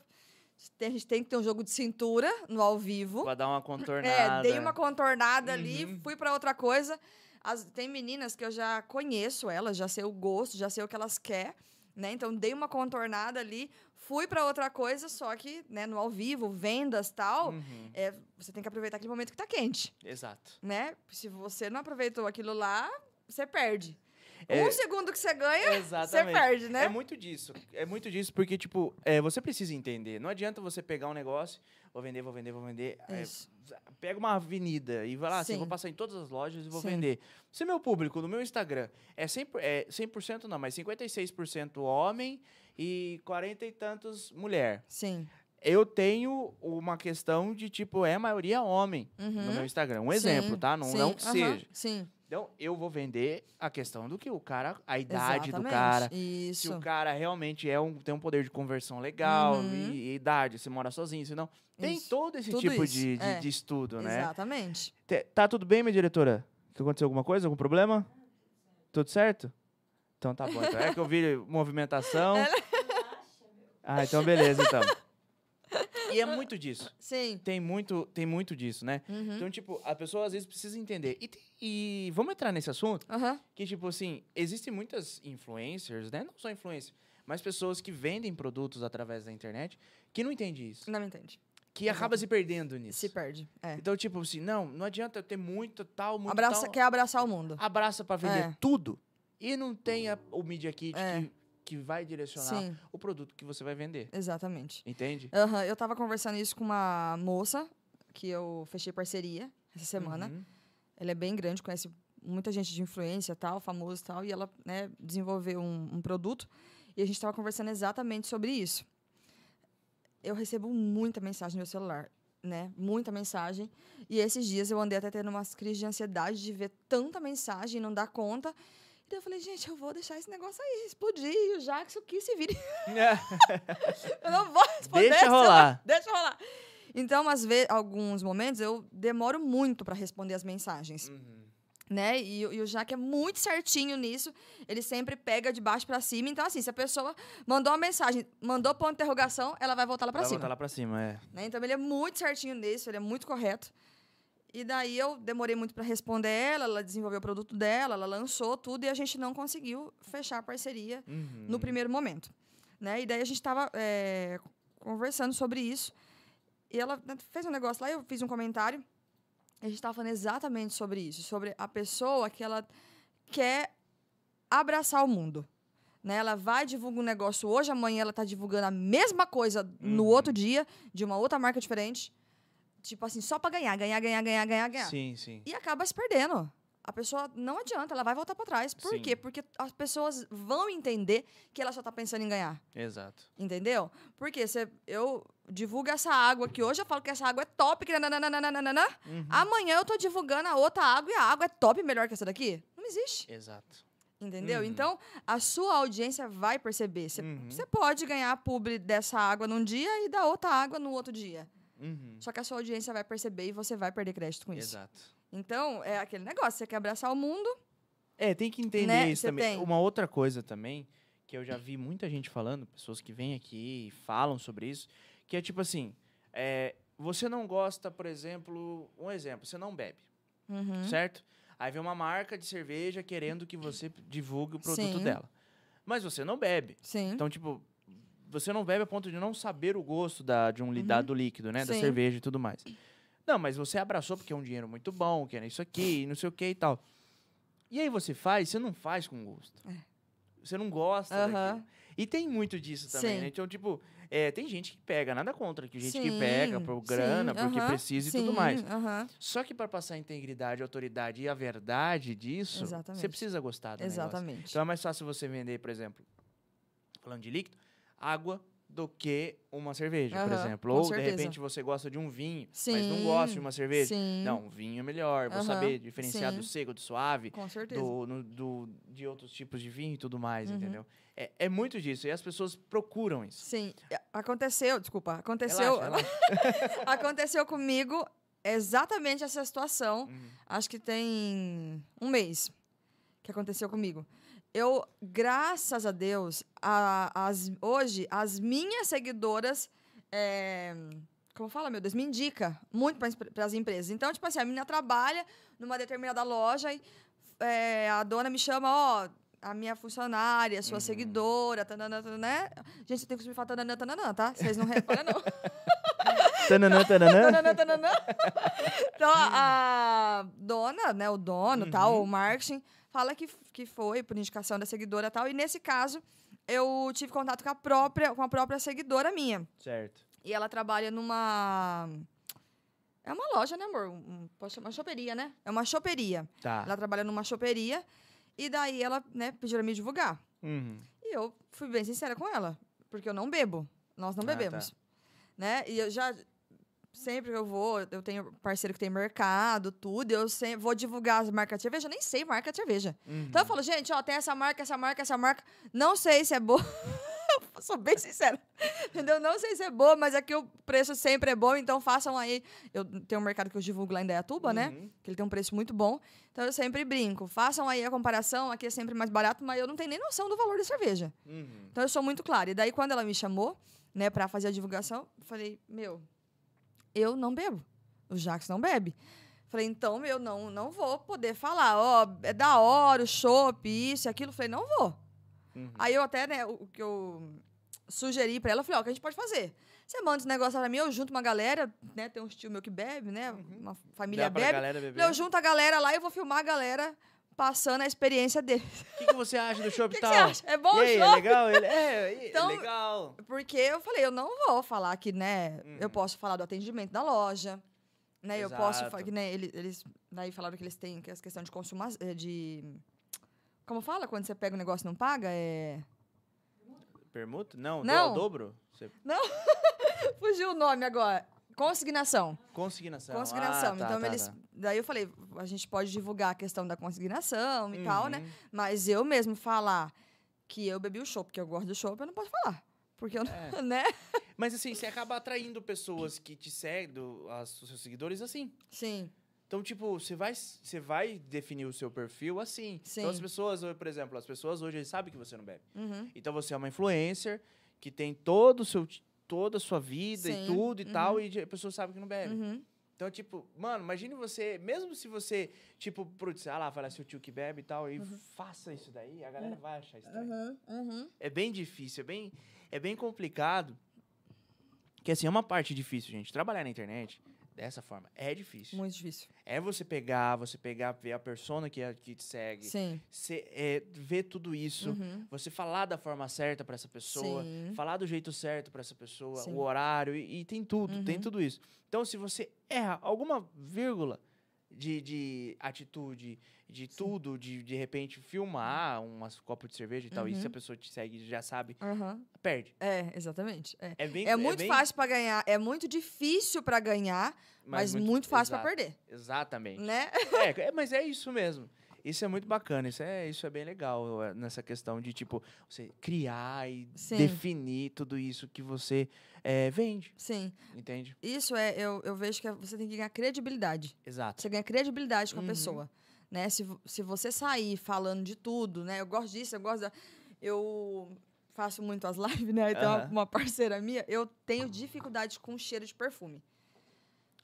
Speaker 2: A gente tem que ter um jogo de cintura no ao vivo.
Speaker 1: Pra dar uma contornada.
Speaker 2: É, dei uma contornada ali,
Speaker 1: Uhum.
Speaker 2: fui pra outra coisa. As- tem meninas que eu já conheço elas, já sei o gosto, já sei o que elas querem, né? Então dei uma contornada ali, fui pra outra coisa, só que, né, no ao vivo, vendas, tal,
Speaker 1: Uhum.
Speaker 2: é, você tem que aproveitar aquele momento que tá quente,
Speaker 1: Exato.
Speaker 2: né? Se você não aproveitou aquilo lá, você perde.
Speaker 1: É-
Speaker 2: Um segundo que você ganha, você perde, né?
Speaker 1: É muito disso. É muito disso, porque, tipo, é, você precisa entender. Não adianta você pegar um negócio, vou vender, vou vender, vou vender. é, pega uma avenida e vai lá, assim,
Speaker 2: Sim.
Speaker 1: vou passar em todas as lojas e vou
Speaker 2: Sim.
Speaker 1: vender. Se meu público no meu Instagram é 100%, é 100% não, mas 56% homem e 40 e tantos mulher.
Speaker 2: Sim.
Speaker 1: Eu tenho uma questão de, tipo, é maioria homem no
Speaker 2: Uhum.
Speaker 1: meu Instagram. Um exemplo,
Speaker 2: Sim,
Speaker 1: tá? Não, não que seja.
Speaker 2: Sim.
Speaker 1: Então, eu vou vender a questão do que o cara, a idade do
Speaker 2: Exatamente.
Speaker 1: cara,
Speaker 2: Isso.
Speaker 1: se o cara realmente é um, tem um poder de conversão legal,
Speaker 2: Uhum.
Speaker 1: e, e idade, se mora sozinho, se não. Tem
Speaker 2: Isso.
Speaker 1: todo esse
Speaker 2: Tudo
Speaker 1: tipo de, de,
Speaker 2: é.
Speaker 1: de estudo, né?
Speaker 2: Exatamente.
Speaker 1: Te- Tá tudo bem, minha diretora? Aconteceu alguma coisa? Algum problema? Tudo certo? Então tá bom. Então é que eu vi movimentação. Ah, então beleza, então. E é muito disso.
Speaker 2: Sim.
Speaker 1: Tem muito, tem muito disso, né?
Speaker 2: Uhum.
Speaker 1: Então, tipo, a pessoa às vezes precisa entender. E, tem- e vamos entrar nesse assunto?
Speaker 2: Aham.
Speaker 1: Que, tipo assim, existem muitas influencers, né? Não só influencers, mas pessoas que vendem produtos através da internet que não entendem isso.
Speaker 2: Não entende.
Speaker 1: Que acaba se perdendo nisso.
Speaker 2: Se perde. É.
Speaker 1: Então, tipo assim, não, não adianta eu ter muito tal, muito
Speaker 2: Abraça,
Speaker 1: tal.
Speaker 2: quer abraçar o mundo.
Speaker 1: Abraça pra vender
Speaker 2: É.
Speaker 1: tudo e não tenha o Media Kit
Speaker 2: É.
Speaker 1: que, que vai direcionar
Speaker 2: Sim,
Speaker 1: o produto que você vai vender.
Speaker 2: exatamente.
Speaker 1: Entende?
Speaker 2: Aham, Eu tava conversando isso com uma moça que eu fechei parceria essa semana.
Speaker 1: Uhum.
Speaker 2: Ela é bem grande, conhece muita gente de influência tal, famoso tal, e ela né, desenvolveu um, um produto. E a gente tava conversando exatamente sobre isso. Eu recebo muita mensagem no meu celular, né? Muita mensagem. E esses dias eu andei até tendo umas crises de ansiedade de ver tanta mensagem e não dar conta. E daí eu falei, gente, eu vou deixar esse negócio aí explodir. E o Jackson que se vire. Eu não vou responder.
Speaker 1: Deixa
Speaker 2: se eu-
Speaker 1: rolar.
Speaker 2: Deixa rolar. Então, às vezes, alguns momentos, eu demoro muito para responder as mensagens,
Speaker 1: Uhum.
Speaker 2: né? E, o- e o Jaque é muito certinho nisso. Ele sempre pega de baixo para cima. Então, assim, se a pessoa mandou uma mensagem, mandou ponto de interrogação, ela vai voltar lá para
Speaker 1: Vai
Speaker 2: cima.
Speaker 1: voltar lá pra cima, é.
Speaker 2: né? Então, ele é muito certinho nisso, ele é muito correto. E daí eu demorei muito para responder ela, ela desenvolveu o produto dela, ela lançou tudo e a gente não conseguiu fechar a parceria
Speaker 1: Uhum.
Speaker 2: no primeiro momento. Né? E daí a gente estava conversando sobre isso. E ela né, fez um negócio lá, eu fiz um comentário. E a gente estava falando exatamente sobre isso, sobre a pessoa que ela quer abraçar o mundo. Né? Ela vai divulgar um negócio hoje, amanhã ela está divulgando a mesma coisa no
Speaker 1: Uhum.
Speaker 2: outro dia, de uma outra marca diferente. Tipo assim, só para ganhar, ganhar, ganhar, ganhar, ganhar, ganhar.
Speaker 1: Sim, sim.
Speaker 2: E acaba se perdendo. a pessoa não adianta, ela vai voltar para trás. Por
Speaker 1: Sim.
Speaker 2: quê? Porque as pessoas vão entender que ela só tá pensando em ganhar.
Speaker 1: Exato.
Speaker 2: Entendeu? Porque se eu divulgo essa água que hoje eu falo que essa água é top, que nananana,
Speaker 1: Uhum.
Speaker 2: amanhã eu tô divulgando a outra água e a água é top melhor que essa daqui? Não existe.
Speaker 1: Exato.
Speaker 2: Entendeu?
Speaker 1: Uhum.
Speaker 2: Então, a sua audiência vai perceber. Você
Speaker 1: Uhum.
Speaker 2: pode ganhar publi dessa água num dia e da outra água no outro dia.
Speaker 1: Uhum.
Speaker 2: Só que a sua audiência vai perceber e você vai perder crédito com isso.
Speaker 1: Exato.
Speaker 2: Então, é aquele negócio, você quer abraçar o mundo,
Speaker 1: É, tem que entender
Speaker 2: Né,
Speaker 1: isso
Speaker 2: cê
Speaker 1: também.
Speaker 2: tem.
Speaker 1: Uma outra coisa também, que eu já vi muita gente falando, pessoas que vêm aqui e falam sobre isso, que é tipo assim, é, você não gosta, por exemplo, um exemplo, você não bebe,
Speaker 2: Uhum.
Speaker 1: certo? Aí vem uma marca de cerveja querendo que você divulgue o produto
Speaker 2: Sim.
Speaker 1: dela. Mas você não bebe.
Speaker 2: Sim.
Speaker 1: Então, tipo, você não bebe a ponto de não saber o gosto da, de um da- do líquido, né? Da
Speaker 2: Uhum. Sim.
Speaker 1: cerveja e tudo mais. Não, mas você abraçou porque é um dinheiro muito bom, que é isso aqui, não sei o que e tal. E aí você faz, você não faz com gosto. Você não gosta
Speaker 2: É. Aham.
Speaker 1: daquilo. E tem muito disso também,
Speaker 2: Sim.
Speaker 1: né? Então, tipo, é, tem gente que pega, nada contra, que gente que
Speaker 2: Sim,
Speaker 1: pega por grana,
Speaker 2: sim,
Speaker 1: porque
Speaker 2: aham,
Speaker 1: precisa e tudo mais.
Speaker 2: aham.
Speaker 1: Só que para passar a integridade, a autoridade e a verdade disso, você
Speaker 2: Exatamente.
Speaker 1: precisa gostar do negócio.
Speaker 2: Exatamente.
Speaker 1: Então é mais fácil você vender, por exemplo, falando de líquido, água do que uma cerveja, por
Speaker 2: Aham,
Speaker 1: exemplo. Ou,
Speaker 2: certeza.
Speaker 1: de repente, você gosta de um vinho, mas
Speaker 2: Sim,
Speaker 1: não gosta de uma cerveja.
Speaker 2: Sim.
Speaker 1: Não, um vinho é melhor. Vou
Speaker 2: Aham,
Speaker 1: saber diferenciar do
Speaker 2: sim.
Speaker 1: seco, do suave,
Speaker 2: Com certeza.
Speaker 1: do, no- do- de outros tipos de vinho e tudo mais,
Speaker 2: Uhum.
Speaker 1: entendeu? É, é muito disso. E as pessoas procuram isso.
Speaker 2: Sim. Aconteceu, desculpa, aconteceu.
Speaker 1: Relaxa,
Speaker 2: aconteceu comigo exatamente essa situação.
Speaker 1: Uhum.
Speaker 2: Acho que tem um mês que aconteceu comigo. Eu, graças a Deus, a- as, hoje as minhas seguidoras, é, como fala, meu Deus, me indica muito para as empresas. Então, tipo assim, a menina trabalha numa determinada loja e é, a dona me chama, ó, a minha funcionária, sua
Speaker 1: Uhum.
Speaker 2: seguidora, tananã, tananã, né? Gente, você tem que me falar tananã, tananã, tá? Vocês não reparam, não.
Speaker 1: Tananã, tananã.
Speaker 2: Tananã, tananã. Então, a dona, né, o dono, tal,
Speaker 1: Uhum.
Speaker 2: o marketing, fala que, que foi por indicação da seguidora tal. E nesse caso, eu tive contato com a própria, com a própria seguidora minha.
Speaker 1: Certo.
Speaker 2: E ela trabalha numa. É uma loja, né, amor? Um, chamar choperia, né? É uma choperia.
Speaker 1: Tá.
Speaker 2: Ela trabalha numa choperia. E daí ela, né, pediu pra me divulgar.
Speaker 1: Uhum.
Speaker 2: E eu fui bem sincera com ela, porque eu não bebo. Nós não
Speaker 1: Ah, tá.
Speaker 2: bebemos. Né? E eu já sempre que eu vou, eu tenho parceiro que tem mercado, tudo, eu sempre vou divulgar as marcas de cerveja, eu nem sei marca de cerveja.
Speaker 1: Uhum.
Speaker 2: Então eu falo, gente, ó, tem essa marca, essa marca, essa marca, não sei se é boa. Sou bem sincera. Entendeu? Não sei se é boa, mas aqui o preço sempre é bom, então façam aí. Eu tenho um mercado que eu divulgo lá em Dayatuba, né?
Speaker 1: Uhum.
Speaker 2: Que ele tem um preço muito bom. Então eu sempre brinco. Façam aí a comparação, aqui é sempre mais barato, mas eu não tenho nem noção do valor da cerveja.
Speaker 1: Uhum.
Speaker 2: Então eu sou muito clara. E daí, quando ela me chamou, né, pra fazer a divulgação, eu falei, meu, eu não bebo. O Jax não bebe. Falei, então, meu, não, não vou poder falar, ó, é da hora o chopp, isso e aquilo. Falei, não vou.
Speaker 1: Uhum.
Speaker 2: Aí eu até, né, o que eu sugeri pra ela, eu falei, ó, o que a gente pode fazer? Você manda esse negócio pra mim, eu junto uma galera, né, tem um tio meu que bebe, né, uma família
Speaker 1: Dá
Speaker 2: bebe.
Speaker 1: galera beber?
Speaker 2: Eu junto a galera lá e eu vou filmar a galera passando a experiência dele.
Speaker 1: O que, que você acha do show
Speaker 2: O que, que
Speaker 1: tal?
Speaker 2: você acha? É bom
Speaker 1: e aí,
Speaker 2: o
Speaker 1: é
Speaker 2: chopp?
Speaker 1: legal? Ele, é,
Speaker 2: Então,
Speaker 1: é legal.
Speaker 2: Porque eu falei, eu não vou falar que, né, eu
Speaker 1: Uhum.
Speaker 2: posso falar do atendimento da loja, né, eu posso,
Speaker 1: Exato.
Speaker 2: fa- que, né, eles, eles, daí falaram que eles têm que essa questão de consumo, de, como fala quando você pega o negócio e não paga, é,
Speaker 1: Permuta? Não,
Speaker 2: Não.
Speaker 1: do- dobro? Você-
Speaker 2: fugiu o nome agora, consignação,
Speaker 1: Consignação.
Speaker 2: consignação,
Speaker 1: Ah, tá,
Speaker 2: então
Speaker 1: tá,
Speaker 2: eles,
Speaker 1: tá.
Speaker 2: daí eu falei, a gente pode divulgar a questão da consignação e tal, né,
Speaker 1: Uhum.
Speaker 2: mas eu mesmo falar que eu bebi o chopp, porque eu gosto do chopp, eu não posso falar, porque eu, não-
Speaker 1: É.
Speaker 2: né,
Speaker 1: Mas assim, você acaba atraindo pessoas que te seguem, do- as- os seus seguidores, assim.
Speaker 2: sim,
Speaker 1: Então, tipo, você vai, você vai definir o seu perfil assim. Então, as
Speaker 2: Sim.
Speaker 1: pessoas, por exemplo, as pessoas hoje sabem que você não bebe.
Speaker 2: uhum,
Speaker 1: Então, você é uma influencer que tem todo o seu, toda a sua vida
Speaker 2: Sim,
Speaker 1: e tudo e
Speaker 2: uhum.
Speaker 1: tal, e a pessoa sabe que não bebe.
Speaker 2: uhum,
Speaker 1: Então, tipo, mano, imagine você, mesmo se você, tipo, putz, ah lá, fala seu tio que bebe e tal, e faça isso daí, a galera vai achar estranho.
Speaker 2: uhum, uhum.
Speaker 1: É bem difícil, é bem, é bem complicado. Que assim, é uma parte difícil, gente. Trabalhar na internet dessa forma é difícil.
Speaker 2: Muito difícil.
Speaker 1: É você pegar, você pegar, ver a persona que, que te segue,
Speaker 2: Sim.
Speaker 1: você, é, ver tudo isso,
Speaker 2: Uhum.
Speaker 1: você falar da forma certa pra essa pessoa,
Speaker 2: Sim.
Speaker 1: falar do jeito certo pra essa pessoa,
Speaker 2: Sim.
Speaker 1: o horário, e, e tem tudo, tem
Speaker 2: Uhum.
Speaker 1: tudo isso. Então, se você erra alguma vírgula, de, de atitude, de tudo, de de repente filmar umas copos de cerveja e tal, e se a
Speaker 2: Uhum.
Speaker 1: pessoa te segue e já sabe,
Speaker 2: Aham.
Speaker 1: perde.
Speaker 2: É, exatamente. É,
Speaker 1: É bem
Speaker 2: é muito
Speaker 1: bem-
Speaker 2: fácil pra ganhar, é muito difícil pra ganhar, mas, muito, fácil pra
Speaker 1: exato,
Speaker 2: perder,
Speaker 1: Exatamente.
Speaker 2: né?
Speaker 1: É, é, mas é isso mesmo. Isso é muito bacana, isso é, isso é bem legal é, nessa questão de, tipo, você criar e
Speaker 2: Sim.
Speaker 1: definir tudo isso que você é, vende,
Speaker 2: Sim.
Speaker 1: entende?
Speaker 2: Isso é, eu, eu vejo que é- você tem que ganhar credibilidade.
Speaker 1: Exato.
Speaker 2: Você ganha credibilidade com a
Speaker 1: Uhum.
Speaker 2: pessoa. Né? Se, se você sair falando de tudo, né? Eu gosto disso, eu gosto da. Eu faço muito as lives, né? Então,
Speaker 1: Aham.
Speaker 2: uma parceira minha, eu tenho dificuldade com cheiro de perfume.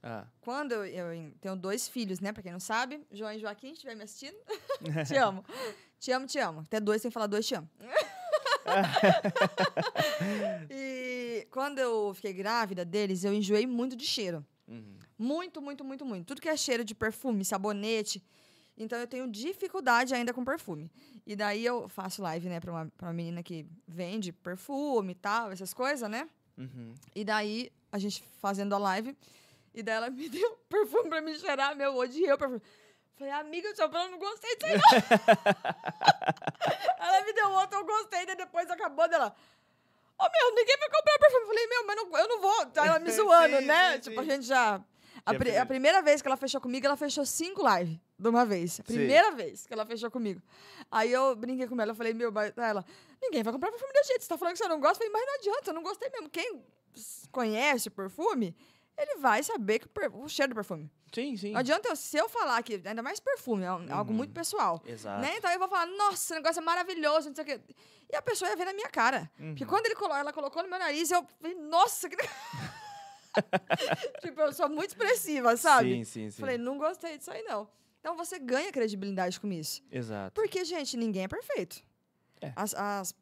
Speaker 1: Ah,
Speaker 2: Quando eu, eu tenho dois filhos, né? Pra quem não sabe, João e Joaquim, se estiver me assistindo, te amo. Te amo, te amo. Até dois sem falar dois, te amo. e quando eu fiquei grávida deles, eu enjoei muito de cheiro.
Speaker 1: uhum.
Speaker 2: Muito, muito, muito, muito. Tudo que é cheiro de perfume, sabonete. Então eu tenho dificuldade ainda com perfume. E daí eu faço live, né, pra uma, pra uma menina que vende perfume e tal, essas coisas, né?
Speaker 1: Uhum.
Speaker 2: E daí a gente fazendo a live, e daí ela me deu perfume pra me cheirar, meu, odiei o perfume. Falei, amiga, eu eu não gostei disso aí, não. ela me deu outro, eu gostei, daí depois acabou dela. Ô, meu, ninguém vai comprar perfume. Eu falei, meu, mas não, eu não vou. Tá ela me zoando,
Speaker 1: Sim,
Speaker 2: né?
Speaker 1: sim,
Speaker 2: tipo,
Speaker 1: sim.
Speaker 2: a gente já. A, pri- a primeira vez que ela fechou comigo, ela fechou cinco lives de uma vez. A primeira vez que ela fechou comigo. Aí eu brinquei com ela, eu falei, meu, ela, ninguém vai comprar perfume desse jeito. Você tá falando que você não gosta? Eu falei, mas não adianta, eu não gostei mesmo. Quem conhece o perfume, ele vai saber que o o cheiro do perfume.
Speaker 1: Sim, sim.
Speaker 2: Não adianta eu, se eu falar que, ainda mais perfume, é um- algo
Speaker 1: Uhum.
Speaker 2: muito pessoal.
Speaker 1: Exato.
Speaker 2: Né? Então eu vou falar, nossa, esse negócio é maravilhoso, não sei o quê. E a pessoa ia ver na minha cara. Porque
Speaker 1: Uhum.
Speaker 2: quando ele colo- ela colocou no meu nariz, eu falei, nossa, que. tipo, eu sou muito expressiva, sabe?
Speaker 1: Sim, sim, sim.
Speaker 2: Falei, não gostei disso aí, não. Então você ganha credibilidade com isso.
Speaker 1: Exato.
Speaker 2: Porque, gente, ninguém é perfeito.
Speaker 1: É.
Speaker 2: As, as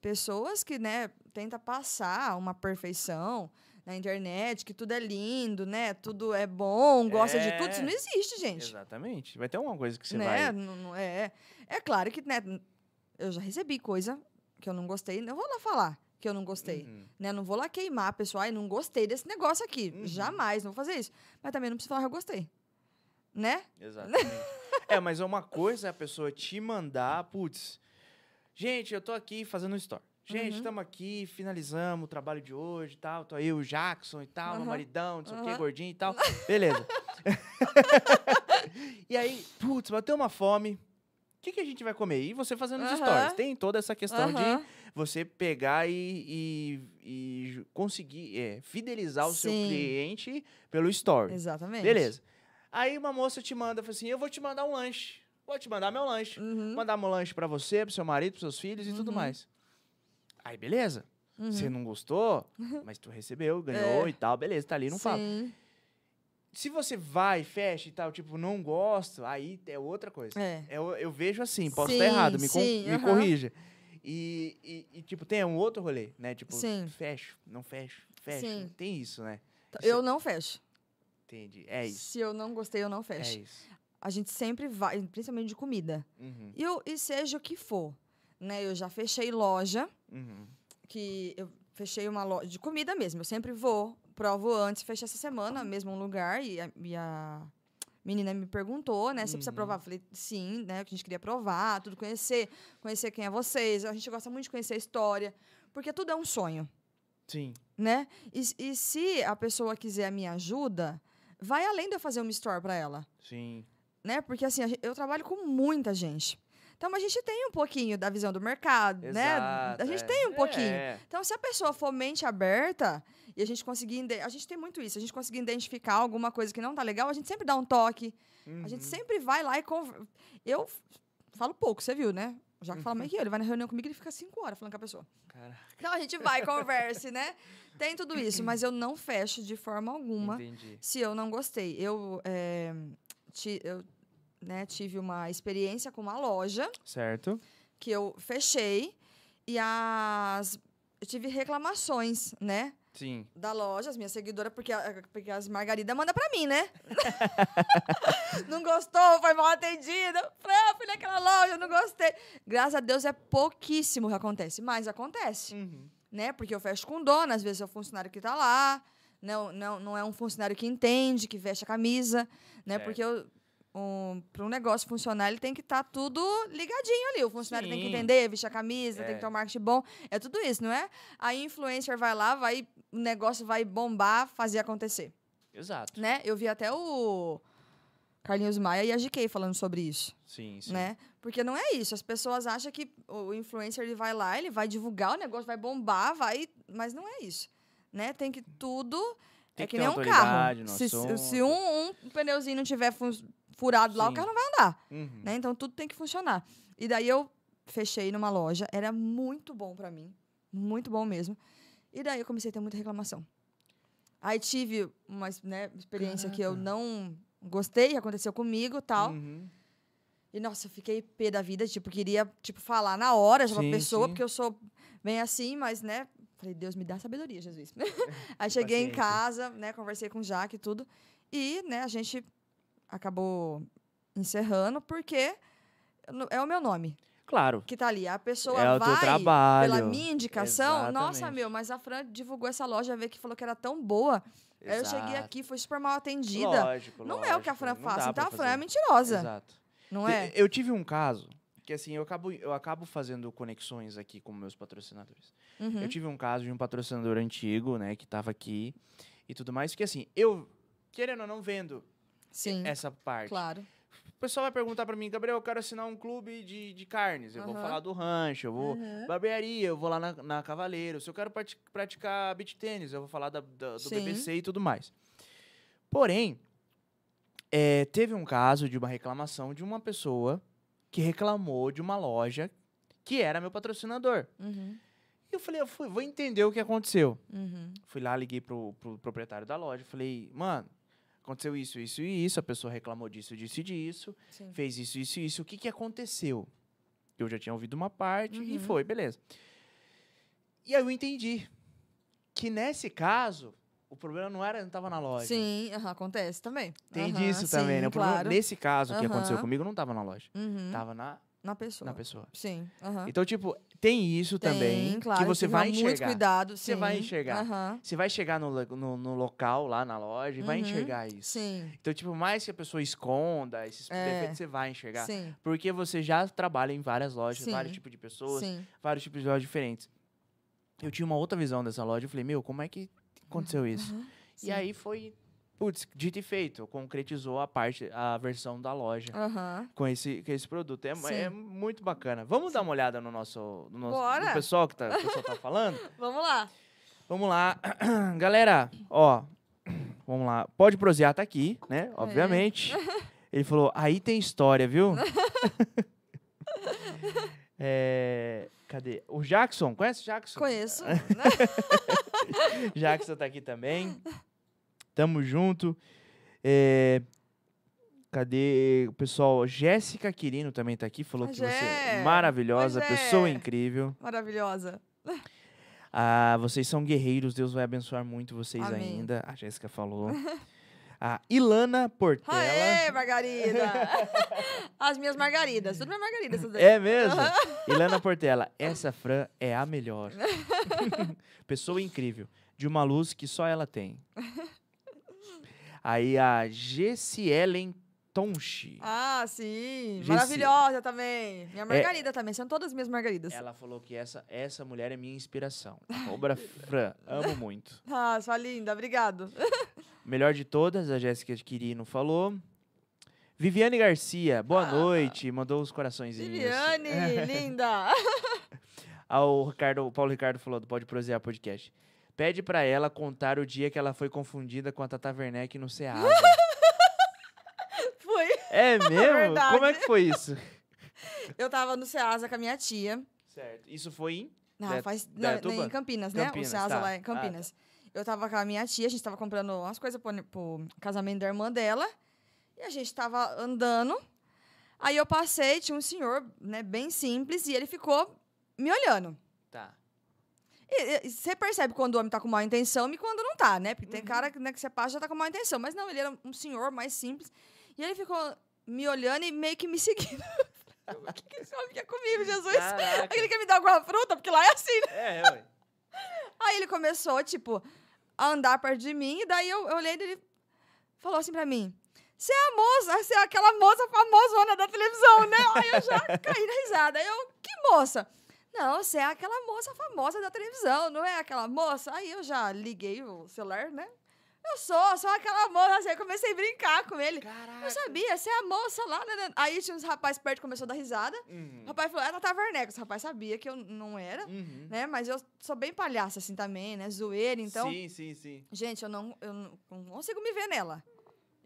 Speaker 2: pessoas que, né, tentam passar uma perfeição na internet, que tudo é lindo, né? Tudo é bom, gosta de tudo. Isso
Speaker 1: É.
Speaker 2: não existe, gente.
Speaker 1: Exatamente. Vai ter uma coisa que você
Speaker 2: né?
Speaker 1: vai...
Speaker 2: Não é, é claro que, né, eu já recebi coisa que eu não gostei, não vou lá falar que eu não gostei.
Speaker 1: Uhum.
Speaker 2: Né? Não vou lá queimar a pessoa, ai, não gostei desse negócio aqui.
Speaker 1: Uhum.
Speaker 2: Jamais, não vou fazer isso. Mas também não preciso falar que eu gostei. Né?
Speaker 1: Exatamente. é, mas é uma coisa é a pessoa te mandar, putz, gente, eu tô aqui fazendo um story. Gente,
Speaker 2: Uhum.
Speaker 1: estamos aqui, finalizamos o trabalho de hoje e tal. Tô aí o Jackson e tal, meu
Speaker 2: Aham.
Speaker 1: maridão, não sei o que, gordinho e tal. Beleza. e aí, putz, bateu uma fome. O que, que a gente vai comer? E você fazendo os stories. Tem toda essa questão de você pegar e, e- e conseguir é, fidelizar o seu
Speaker 2: Sim.
Speaker 1: cliente pelo story.
Speaker 2: Exatamente.
Speaker 1: Beleza. Aí uma moça te manda, fala assim: eu vou te mandar um lanche. Vou te mandar meu lanche.
Speaker 2: Uhum.
Speaker 1: Mandar meu lanche pra você, pro seu marido, pros seus filhos e tudo
Speaker 2: Uhum.
Speaker 1: mais. Aí, beleza.
Speaker 2: Uhum.
Speaker 1: Você não gostou, mas tu recebeu, ganhou
Speaker 2: É.
Speaker 1: e tal, beleza, tá ali, não fala. Se você vai, fecha e tal, tipo, não gosto, aí é outra coisa.
Speaker 2: É.
Speaker 1: Eu, eu vejo assim, posso estar errado, me,
Speaker 2: sim,
Speaker 1: me
Speaker 2: aham.
Speaker 1: corrija. E, e- e, tipo, tem um outro rolê, né? Tipo,
Speaker 2: Sim.
Speaker 1: fecho, não fecho, fecho.
Speaker 2: Sim.
Speaker 1: Tem isso, né? Isso-
Speaker 2: Eu não fecho.
Speaker 1: Entendi. É isso.
Speaker 2: Se eu não gostei, eu não
Speaker 1: É
Speaker 2: fecho.
Speaker 1: isso.
Speaker 2: A gente sempre vai, principalmente de comida.
Speaker 1: Uhum,
Speaker 2: E, eu, e seja o que for. Né? Eu já fechei loja,
Speaker 1: uhum.
Speaker 2: que eu fechei uma loja de comida mesmo. Eu sempre vou, provo antes, fechei essa semana, mesmo um lugar, e a, e a menina me perguntou, né? Você precisa
Speaker 1: Uhum.
Speaker 2: provar? Eu falei, sim, né? Que a gente queria provar, tudo conhecer, conhecer quem é vocês. A gente gosta muito de conhecer a história, porque tudo é um sonho,
Speaker 1: Sim.
Speaker 2: né? E, e se a pessoa quiser a minha ajuda, vai além de eu fazer uma store para ela
Speaker 1: Sim.
Speaker 2: né? Porque assim, eu trabalho com muita gente. Então a gente tem um pouquinho da visão do mercado, né?
Speaker 1: Exato,
Speaker 2: A gente
Speaker 1: é.
Speaker 2: tem um pouquinho.
Speaker 1: É.
Speaker 2: Então, se a pessoa for mente aberta e a gente conseguir. A gente tem muito isso. A gente conseguir identificar alguma coisa que não tá legal, a gente sempre dá um toque. A gente
Speaker 1: Uhum.
Speaker 2: sempre vai lá e. Conver... Eu falo pouco, você viu, né? Já que fala
Speaker 1: Uhum.
Speaker 2: mais que eu. Ele vai na reunião comigo e ele fica cinco horas falando com a pessoa.
Speaker 1: Caraca,
Speaker 2: Então a gente vai, converse, né? Tem tudo isso, mas eu não fecho de forma alguma
Speaker 1: entendi.
Speaker 2: se eu não gostei. Eu, eh, ti- eu né, tive uma experiência com uma loja
Speaker 1: Certo.
Speaker 2: que eu fechei e as eu tive reclamações, né?
Speaker 1: Sim.
Speaker 2: Da loja, as minhas seguidoras, porque, a- porque as Margarida manda pra mim, né? não gostou, foi mal atendida. Falei, ah, fui naquela loja, não gostei. Graças a Deus é pouquíssimo que acontece, mas acontece
Speaker 1: Uhum.
Speaker 2: né? Porque eu fecho com dona, às vezes é o funcionário que tá lá, Não, não, não é um funcionário que entende, que veste a camisa, né?
Speaker 1: Certo.
Speaker 2: Porque o- um, para um negócio funcionar, ele tem que estar tudo ligadinho ali. O funcionário tem que
Speaker 1: Sim.
Speaker 2: entender, vestir a camisa,
Speaker 1: É.
Speaker 2: tem que ter um marketing bom. É tudo isso, não é? A influencer vai lá, vai, o negócio vai bombar, fazer acontecer,
Speaker 1: Exato.
Speaker 2: né? Eu vi até o Carlinhos Maia e a GK falando sobre isso
Speaker 1: Sim, sim.
Speaker 2: né? Porque não é isso. As pessoas acham que o influencer ele vai lá, ele vai divulgar o negócio, vai bombar, vai, mas não é isso, né? Tem que tudo
Speaker 1: Tem
Speaker 2: é
Speaker 1: que
Speaker 2: que
Speaker 1: ter
Speaker 2: nem um carro. Se, se um, um pneuzinho não tiver furado lá,
Speaker 1: Sim.
Speaker 2: o carro não vai andar,
Speaker 1: Uhum.
Speaker 2: né? Então tudo tem que funcionar. E daí eu fechei numa loja, era muito bom pra mim, muito bom mesmo. E daí eu comecei a ter muita reclamação. Aí tive uma né, experiência que eu
Speaker 1: Caraca.
Speaker 2: não gostei, aconteceu comigo, tal.
Speaker 1: Uhum.
Speaker 2: E, nossa, eu fiquei pé da vida, tipo, queria, tipo, falar na hora já pra
Speaker 1: Sim,
Speaker 2: pessoa,
Speaker 1: sim.
Speaker 2: porque eu sou bem assim, mas, né, falei, Deus me dá sabedoria, Jesus. Aí cheguei em
Speaker 1: Paciência.
Speaker 2: casa, né, conversei com o Jaque e tudo, e, né, a gente acabou encerrando, porque é o meu nome
Speaker 1: Claro.
Speaker 2: que tá ali. A pessoa
Speaker 1: É
Speaker 2: vai
Speaker 1: trabalho.
Speaker 2: pela minha indicação, nossa,
Speaker 1: Exatamente.
Speaker 2: meu, mas a Fran divulgou essa loja, veio que falou que era tão boa. Aí eu cheguei
Speaker 1: Exato.
Speaker 2: aqui, fui super mal atendida.
Speaker 1: Lógico,
Speaker 2: não é o que a
Speaker 1: lógico,
Speaker 2: Fran faz, então a Fran é mentirosa,
Speaker 1: Exato.
Speaker 2: não é?
Speaker 1: Eu tive um caso que assim, eu acabo, eu acabo fazendo conexões aqui com meus patrocinadores.
Speaker 2: Uhum.
Speaker 1: Eu tive um caso de um patrocinador antigo, né, que tava aqui e tudo mais, que assim, eu, querendo ou não, vendo
Speaker 2: Sim,
Speaker 1: essa parte.
Speaker 2: claro.
Speaker 1: O pessoal vai perguntar pra mim, Gabriel, eu quero assinar um clube de, de carnes. Eu vou
Speaker 2: Aham.
Speaker 1: falar do rancho, eu vou.
Speaker 2: Uhum.
Speaker 1: Barbearia, eu vou lá na, na Cavaleiro. Se eu quero prati- praticar beach tênis, eu vou falar da- da- do
Speaker 2: Sim.
Speaker 1: BBC e tudo mais. Porém, é, teve um caso de uma reclamação de uma pessoa que reclamou de uma loja que era meu patrocinador.
Speaker 2: Uhum.
Speaker 1: E eu falei, eu fui- vou entender o que aconteceu.
Speaker 2: Uhum.
Speaker 1: Fui lá, liguei pro, pro proprietário da loja, falei, mano, aconteceu isso, isso e isso, a pessoa reclamou disso, disso e disso,
Speaker 2: Sim.
Speaker 1: fez isso, isso e isso, o que, que aconteceu? Eu já tinha ouvido uma parte e
Speaker 2: Uhum.
Speaker 1: foi, beleza. E aí eu entendi que nesse caso, o problema não era, não estava na loja.
Speaker 2: Sim, aham, acontece também.
Speaker 1: Tem
Speaker 2: Aham,
Speaker 1: disso também,
Speaker 2: sim,
Speaker 1: né? O problema,
Speaker 2: claro.
Speaker 1: nesse caso que aconteceu comigo, não estava na loja.
Speaker 2: Uhum.
Speaker 1: Tava na,
Speaker 2: Na pessoa.
Speaker 1: na pessoa.
Speaker 2: Sim, aham.
Speaker 1: Então, tipo, tem isso
Speaker 2: Tem,
Speaker 1: também
Speaker 2: claro,
Speaker 1: que você vai
Speaker 2: tomar Muito
Speaker 1: enxergar.
Speaker 2: cuidado,
Speaker 1: Você vai enxergar.
Speaker 2: Aham.
Speaker 1: Você vai chegar no, no, no local, lá na loja, e vai
Speaker 2: Uhum.
Speaker 1: enxergar isso.
Speaker 2: Sim,
Speaker 1: Então, tipo, mais que a pessoa esconda esses
Speaker 2: É.
Speaker 1: defeitos, você vai enxergar.
Speaker 2: sim,
Speaker 1: Porque você já trabalha em várias lojas,
Speaker 2: Sim.
Speaker 1: vários tipos de pessoas,
Speaker 2: sim.
Speaker 1: vários tipos de lojas diferentes. Eu tinha uma outra visão dessa loja. Eu falei, meu, como é que aconteceu isso?
Speaker 2: Aham,
Speaker 1: E aí foi, putz, dito e feito. Concretizou a parte, a versão da loja
Speaker 2: Aham.
Speaker 1: com esse, com esse produto. É,
Speaker 2: Sim.
Speaker 1: é muito bacana. Vamos dar uma olhada no nosso, no nosso no pessoal que tá, o pessoal tá falando?
Speaker 2: Vamos lá.
Speaker 1: Vamos lá. Galera, ó. Vamos lá. Pode prosear, tá aqui, né? Obviamente. Ele falou, aí tem história, viu? É, cadê? O Jackson, conhece o Jackson?
Speaker 2: Conheço.
Speaker 1: Jackson tá aqui também. Tamo junto. É, cadê o pessoal? Jéssica Quirino também tá aqui, falou que você é maravilhosa,
Speaker 2: Pois é.
Speaker 1: pessoa incrível.
Speaker 2: Maravilhosa.
Speaker 1: Ah, vocês são guerreiros, Deus vai abençoar muito vocês
Speaker 2: Amém.
Speaker 1: ainda. A Jéssica falou. A Ilana Portela.
Speaker 2: Aê, Margarida! As minhas margaridas. Tudo minha margarida. essas daí.
Speaker 1: É mesmo? Ilana Portela, essa Fran é a melhor. Pessoa incrível. De uma luz que só ela tem. Aí a Gessielen Tonchi.
Speaker 2: Ah, sim.
Speaker 1: Gessi-
Speaker 2: Maravilhosa também. Minha margarida também. São todas minhas margaridas.
Speaker 1: Ela falou que essa, essa mulher é minha inspiração. Obra Fran, amo muito.
Speaker 2: Ah, sua linda. Obrigado.
Speaker 1: Melhor de todas, a Jéssica Quirino falou. Viviane Garcia, boa
Speaker 2: Ah.
Speaker 1: noite. Mandou os coraçõezinhos.
Speaker 2: Viviane, linda.
Speaker 1: Ah, o, Ricardo, o Paulo Ricardo falou do Pode Prosear Podcast. Pede pra ela contar o dia que ela foi confundida com a Tata Werneck no Ceasa.
Speaker 2: Foi.
Speaker 1: é mesmo?
Speaker 2: Verdade.
Speaker 1: Como é que foi isso?
Speaker 2: Eu tava no Ceasa com a minha tia.
Speaker 1: Certo. Isso foi em...
Speaker 2: Ah,
Speaker 1: Da-
Speaker 2: faz,
Speaker 1: da
Speaker 2: não, em Campinas, né?
Speaker 1: Campinas,
Speaker 2: o Ceasa
Speaker 1: tá.
Speaker 2: lá em Campinas. Eu tava com a minha tia, a gente tava comprando umas coisas pro, pro casamento da irmã dela. E a gente tava andando. Aí eu passei, tinha um senhor, né, bem simples, e ele ficou me olhando.
Speaker 1: Tá.
Speaker 2: Você percebe quando o homem tá com má intenção e quando não tá, né? Porque tem
Speaker 1: Uhum.
Speaker 2: cara que, né, que você passa já tá com má intenção. Mas não, ele era um senhor mais simples. E ele ficou me olhando e meio que me seguindo. o que, que esse homem quer comigo, Jesus?
Speaker 1: Caraca.
Speaker 2: Ele quer me dar alguma fruta? Porque lá é assim, né?
Speaker 1: É, ué.
Speaker 2: Aí ele começou, tipo, a andar perto de mim, e daí eu, eu olhei e ele falou assim pra mim. Você é a moça, você é aquela moça famosona da televisão, né? Aí eu já caí na risada. Aí eu, que moça? Não, você é aquela moça famosa da televisão, não é aquela moça? Aí eu já liguei o celular, né? Eu sou, sou aquela moça. Assim, eu comecei a brincar com ele.
Speaker 1: Caraca.
Speaker 2: Eu sabia, você é a moça lá, né? né? Aí tinha uns rapazes perto que começou a dar risada.
Speaker 1: Uhum.
Speaker 2: O rapaz falou, é Tata Werneck. O rapaz sabia que eu não era,
Speaker 1: Uhum.
Speaker 2: né? Mas eu sou bem palhaça, assim, também, né? Zoeira, então...
Speaker 1: Sim, sim, sim.
Speaker 2: Gente, eu não, eu não consigo me ver nela.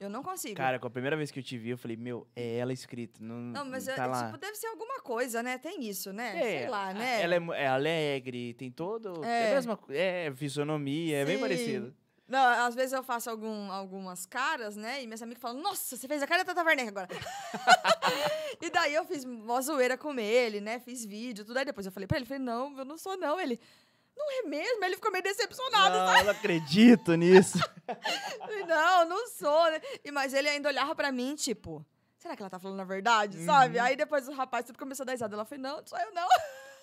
Speaker 2: Eu não consigo.
Speaker 1: Cara, com a primeira vez que eu te vi, eu falei, meu, é ela escrita. Não,
Speaker 2: não, mas
Speaker 1: tá
Speaker 2: eu-
Speaker 1: lá.
Speaker 2: tipo, deve ser alguma coisa, né? Tem isso, né?
Speaker 1: É,
Speaker 2: Sei lá, né?
Speaker 1: Ela é, é alegre, tem todo. É,
Speaker 2: É.
Speaker 1: a mesma É, fisionomia, é bem
Speaker 2: Sim.
Speaker 1: parecido.
Speaker 2: Não, às vezes eu faço algum, algumas caras, né? E minhas amigas falam, nossa, você fez a cara da Tata Werneck agora. e daí eu fiz uma zoeira com ele, né? Fiz vídeo, tudo. Aí depois eu falei pra ele, falei, não, eu não sou não. Ele, não é mesmo? Ele ficou meio decepcionado,
Speaker 1: Não, eu não acredito nisso.
Speaker 2: Não, não sou, né? Mas ele ainda olhava pra mim, tipo, será que ela tá falando a verdade, sabe?
Speaker 1: Uhum.
Speaker 2: Aí depois o rapaz tudo começou a dar risada. Ela falou, não, não sou eu, não.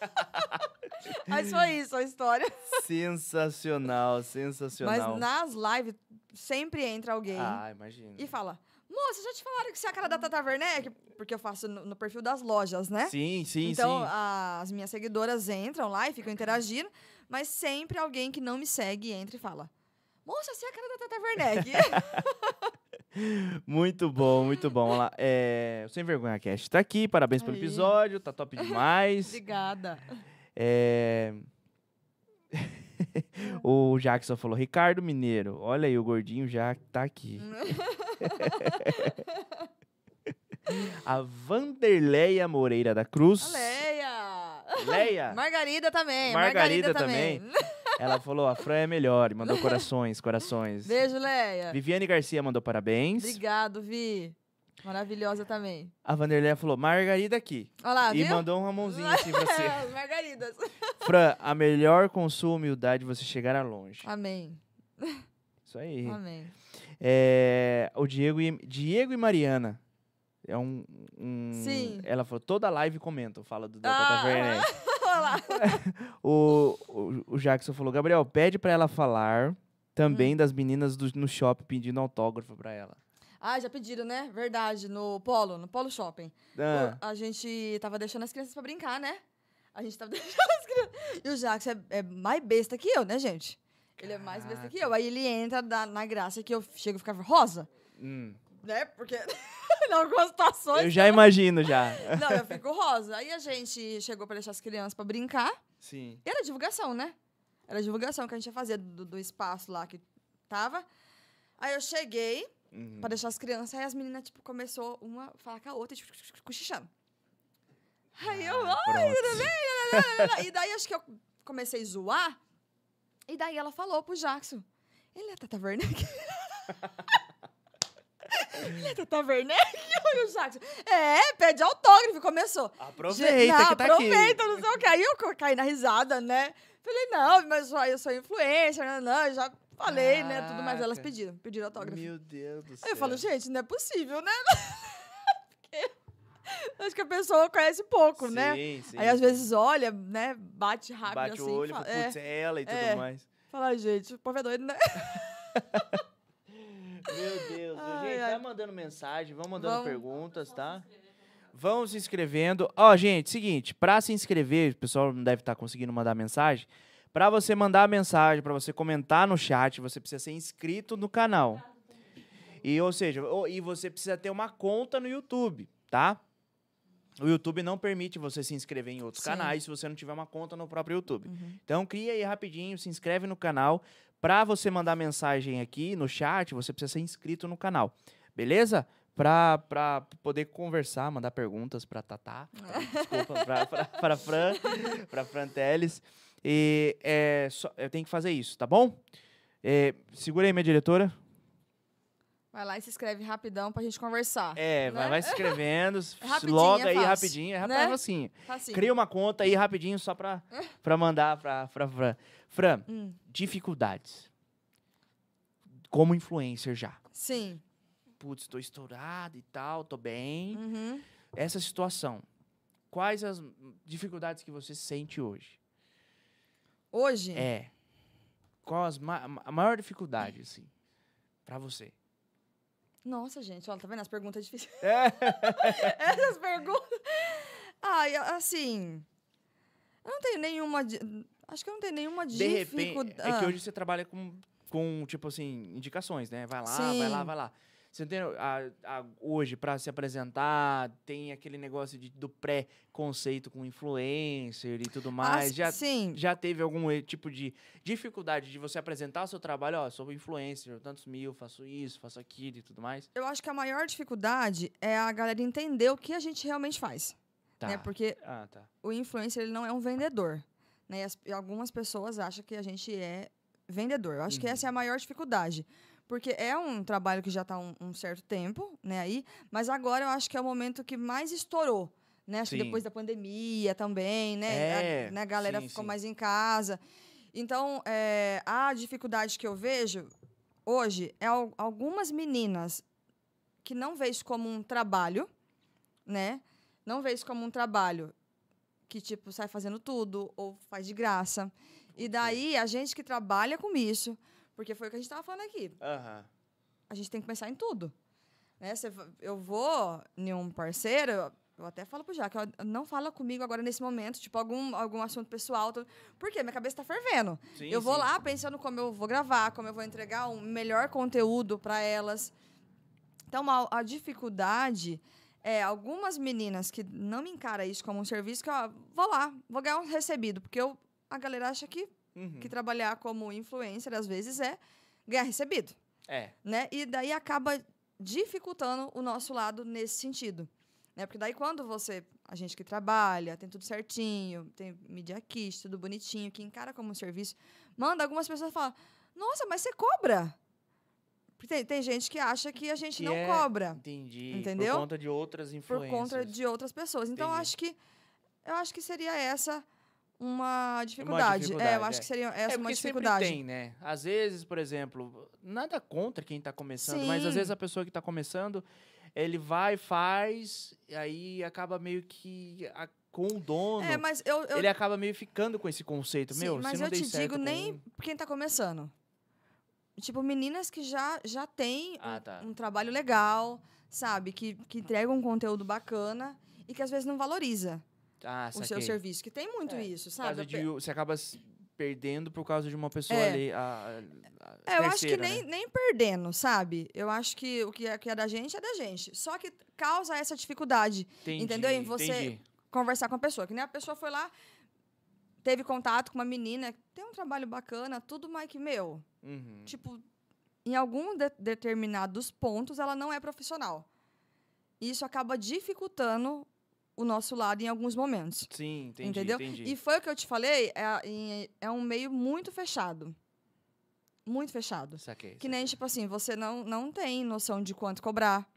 Speaker 2: mas foi isso a história.
Speaker 1: sensacional, sensacional.
Speaker 2: Mas nas lives sempre entra alguém
Speaker 1: Ah, imagina.
Speaker 2: e fala, moça, já te falaram que você é a cara da Tata Werneck? Porque eu faço no, no perfil das lojas, né?
Speaker 1: Sim, sim,
Speaker 2: então,
Speaker 1: sim.
Speaker 2: as minhas seguidoras entram lá e ficam interagindo, mas sempre alguém que não me segue entra e fala, moça, você é a cara da Tata Werneck.
Speaker 1: Muito bom, muito bom. Lá. É, Sem Vergonha Cast tá aqui, parabéns pelo
Speaker 2: Aí.
Speaker 1: episódio, tá top demais.
Speaker 2: Obrigada.
Speaker 1: É... o Jackson falou, Ricardo Mineiro, olha aí, o gordinho já tá aqui. A Vanderleia Moreira da Cruz.
Speaker 2: Leia!
Speaker 1: Leia.
Speaker 2: Margarida também.
Speaker 1: Margarida
Speaker 2: Margarida, também.
Speaker 1: Ela falou, a Fran é melhor, e mandou corações, corações.
Speaker 2: Beijo, Leia.
Speaker 1: Viviane Garcia mandou parabéns.
Speaker 2: Obrigado, Vi. Maravilhosa também.
Speaker 1: A Vanderleia falou, Margarida aqui.
Speaker 2: Olha lá,
Speaker 1: e
Speaker 2: viu?
Speaker 1: mandou um Ramonzinho assim pra você.
Speaker 2: As Margaridas.
Speaker 1: Fran, a melhor com sua humildade você chegar a longe.
Speaker 2: Amém.
Speaker 1: Isso aí.
Speaker 2: Amém.
Speaker 1: É, o Diego e, Diego e Mariana. É um, um-
Speaker 2: Sim.
Speaker 1: Ela falou, toda live comentam, fala do da
Speaker 2: Ah,
Speaker 1: Werneck.
Speaker 2: Olha lá.
Speaker 1: O, o, o Jackson falou, Gabriel, pede pra ela falar
Speaker 2: Hum.
Speaker 1: também das meninas do- no shopping pedindo autógrafo pra ela.
Speaker 2: Ah, já pediram, né? Verdade, no Polo, no Polo Shopping.
Speaker 1: Ah,
Speaker 2: O- A gente tava deixando as crianças pra brincar, né? A gente tava deixando as crianças. E o Jackson é, é mais besta que eu, né, gente? Ele é mais besta que eu. Aí ele entra da- na graça que eu chego e ficava rosa,
Speaker 1: hum.
Speaker 2: Né? Porque em algumas situações.
Speaker 1: Eu já imagino, já.
Speaker 2: Não, eu fico rosa. Aí a gente chegou pra deixar as crianças pra brincar.
Speaker 1: Sim.
Speaker 2: E era divulgação, né? Era divulgação que a gente ia fazer do, do espaço lá que tava. Aí eu cheguei
Speaker 1: Uhum.
Speaker 2: pra deixar as crianças, aí as meninas, tipo, começou uma a falar com a outra, tipo, cochichando. Aí eu,
Speaker 1: Ah,
Speaker 2: ai, tudo. E daí acho que eu comecei a zoar. E daí ela falou pro Jackson: Ele é Tata Werneck? Ele Tata Werneck? E o Jackson: É, pede autógrafo. Começou.
Speaker 1: Aproveita
Speaker 2: Não,
Speaker 1: que tá aqui.
Speaker 2: aproveita, não sei o que. Aí eu caí na risada, né? Falei, não, mas eu sou influencer, não, não, eu já falei, né? Tudo mais. Elas pediram, pediram autógrafo.
Speaker 1: Meu Deus do céu.
Speaker 2: Aí eu falo, gente, não é possível, né? Porque acho que a pessoa conhece pouco,
Speaker 1: sim,
Speaker 2: né?
Speaker 1: Sim,
Speaker 2: Aí às vezes olha, né? Bate rápido
Speaker 1: Bate
Speaker 2: assim.
Speaker 1: o olho,
Speaker 2: fala,
Speaker 1: fala,
Speaker 2: é,
Speaker 1: putz, é ela e tudo
Speaker 2: é.
Speaker 1: mais.
Speaker 2: fala, gente, o povo é doido, né?
Speaker 1: Meu Deus.
Speaker 2: Ai,
Speaker 1: gente,
Speaker 2: ai.
Speaker 1: vai mandando mensagem, vão mandando
Speaker 2: Vamos.
Speaker 1: perguntas, tá? Vão se inscrevendo. Ó, gente, seguinte, pra se inscrever, o pessoal não deve estar conseguindo mandar mensagem. Pra você mandar a mensagem, pra você comentar no chat, você precisa ser inscrito no canal. E, ou seja, e você precisa ter uma conta no YouTube, tá? O YouTube não permite você se inscrever em outros
Speaker 2: Sim. Uhum.
Speaker 1: canais se você não tiver uma conta no próprio YouTube. Então cria aí rapidinho, se inscreve no canal. Pra você mandar mensagem aqui no chat, você precisa ser inscrito no canal. Beleza? Pra poder conversar, mandar perguntas pra Tatá. pra- desculpa, pra Fran, pra Fran Teles. E é, só, eu tenho que fazer isso, tá bom? É, segura aí, minha diretora.
Speaker 2: Vai lá e se inscreve rapidão pra gente conversar.
Speaker 1: É, vai,
Speaker 2: Né?
Speaker 1: vai se inscrevendo,
Speaker 2: É
Speaker 1: loga
Speaker 2: é
Speaker 1: aí
Speaker 2: fácil,
Speaker 1: rapidinho. É
Speaker 2: né?
Speaker 1: rapidinho.
Speaker 2: Facinho.
Speaker 1: Cria uma conta aí rapidinho só pra, pra mandar pra, pra Fran. Fran,
Speaker 2: Hum,
Speaker 1: dificuldades. Como influencer já.
Speaker 2: sim.
Speaker 1: Putz, tô estourado e tal, tô bem.
Speaker 2: Uhum.
Speaker 1: Essa situação. Quais as dificuldades que você sente hoje?
Speaker 2: Hoje,
Speaker 1: É. qual as ma a maior dificuldade, assim, pra você?
Speaker 2: Nossa, gente, olha, tá vendo? As perguntas difíceis.
Speaker 1: É.
Speaker 2: Essas perguntas. Ai, assim. Eu não tenho nenhuma. Acho que eu não tenho nenhuma
Speaker 1: De repente,
Speaker 2: dificuldade.
Speaker 1: é que hoje você trabalha com, com, tipo assim, indicações, né? Vai lá,
Speaker 2: Sim.
Speaker 1: vai lá, vai lá. Você tem a, a- hoje para se apresentar, tem aquele negócio de, do pré-conceito com influencer e tudo mais. já,
Speaker 2: Sim.
Speaker 1: já teve algum tipo de dificuldade de você apresentar o seu trabalho? Ó, sou influencer, tantos mil, faço isso, faço aquilo e tudo mais.
Speaker 2: Eu acho que a maior dificuldade é a galera entender o que a gente realmente faz.
Speaker 1: Tá.
Speaker 2: Né? Porque
Speaker 1: Ah, tá.
Speaker 2: o influencer ele não é um vendedor. Né? E, as- e algumas pessoas acham que a gente é vendedor. Eu acho que
Speaker 1: Uhum.
Speaker 2: essa é a maior dificuldade. Porque é um trabalho que já está um, um certo tempo né, aí, mas agora eu acho que é o momento que mais estourou. Né? Acho que depois da pandemia também, né?
Speaker 1: É,
Speaker 2: a, né, a galera
Speaker 1: sim,
Speaker 2: ficou
Speaker 1: sim.
Speaker 2: mais em casa. Então, é, a dificuldade que eu vejo hoje é al- algumas meninas que não vê isso como um trabalho, né? Não vê isso como um trabalho que, tipo, sai fazendo tudo ou faz de graça. E daí, a gente que trabalha com isso, porque foi o que a gente estava falando aqui,
Speaker 1: Aham.
Speaker 2: a gente tem que pensar em tudo. Né? Cê eu vou em um parceiro, eu até falo pro Jaque, não fala comigo agora nesse momento, tipo, algum, algum assunto pessoal. tudo. Por quê? Minha cabeça tá fervendo.
Speaker 1: Sim,
Speaker 2: eu vou
Speaker 1: sim.
Speaker 2: lá pensando como eu vou gravar, como eu vou entregar um melhor conteúdo para elas. Então, a, a dificuldade é algumas meninas que não me encaram isso como um serviço, que ó, vou lá, vou ganhar um recebido, porque eu, a galera acha que,
Speaker 1: Uhum.
Speaker 2: que trabalhar como influencer às vezes é ganhar recebido
Speaker 1: É.
Speaker 2: né? E daí acaba dificultando o nosso lado nesse sentido. Né? Porque daí quando você, a gente que trabalha, tem tudo certinho, tem media kit, tudo bonitinho, que encara como um serviço, manda algumas pessoas falam, nossa, mas você cobra? Tem, tem gente que acha que a gente
Speaker 1: Que
Speaker 2: não
Speaker 1: é-
Speaker 2: cobra
Speaker 1: Entendi.
Speaker 2: Entendeu?
Speaker 1: Por conta de outras
Speaker 2: por
Speaker 1: influências.
Speaker 2: conta de outras pessoas. Então, acho que eu acho que seria essa uma dificuldade. É, eu
Speaker 1: dificuldade,
Speaker 2: acho
Speaker 1: é.
Speaker 2: que seria
Speaker 1: É
Speaker 2: essa uma
Speaker 1: porque sempre
Speaker 2: dificuldade.
Speaker 1: tem, né? Às vezes, por exemplo, nada contra quem tá começando, mas às
Speaker 2: Sim.
Speaker 1: vezes a pessoa que tá começando, ele vai, faz, e aí acaba meio que a- com o dono,
Speaker 2: É, mas eu, eu
Speaker 1: ele acaba meio ficando com esse conceito.
Speaker 2: Sim,
Speaker 1: Meu,
Speaker 2: mas
Speaker 1: se não
Speaker 2: eu te digo
Speaker 1: com
Speaker 2: nem
Speaker 1: um-
Speaker 2: quem tá começando. Tipo, meninas que já, já têm um,
Speaker 1: Ah, tá.
Speaker 2: um trabalho legal, sabe? Que, que entregam um conteúdo bacana e que às vezes não valoriza
Speaker 1: Ah,
Speaker 2: o seu serviço. Que tem muito
Speaker 1: É,
Speaker 2: isso, sabe?
Speaker 1: de, você acaba perdendo por causa de uma pessoa
Speaker 2: É.
Speaker 1: ali. A, a-
Speaker 2: É, eu acho que
Speaker 1: terceira,
Speaker 2: nem,
Speaker 1: né?
Speaker 2: nem perdendo, sabe? Eu acho que o que é, que é da gente é da gente. Só que causa essa dificuldade.
Speaker 1: Entendi,
Speaker 2: entendeu? Em você-
Speaker 1: entendi.
Speaker 2: Conversar com a pessoa. Que nem a pessoa foi lá, teve contato com uma menina, tem um trabalho bacana, tudo, mas que, meu,
Speaker 1: Uhum.
Speaker 2: tipo, em algum de- determinados pontos ela não é profissional. E isso acaba dificultando o nosso lado em alguns momentos.
Speaker 1: Sim, entendi,
Speaker 2: entendeu?
Speaker 1: entendi.
Speaker 2: E foi o que eu te falei, é, é um meio muito fechado. Muito fechado.
Speaker 1: Saquei,
Speaker 2: Que nem, tipo assim, você não, não tem noção de quanto cobrar.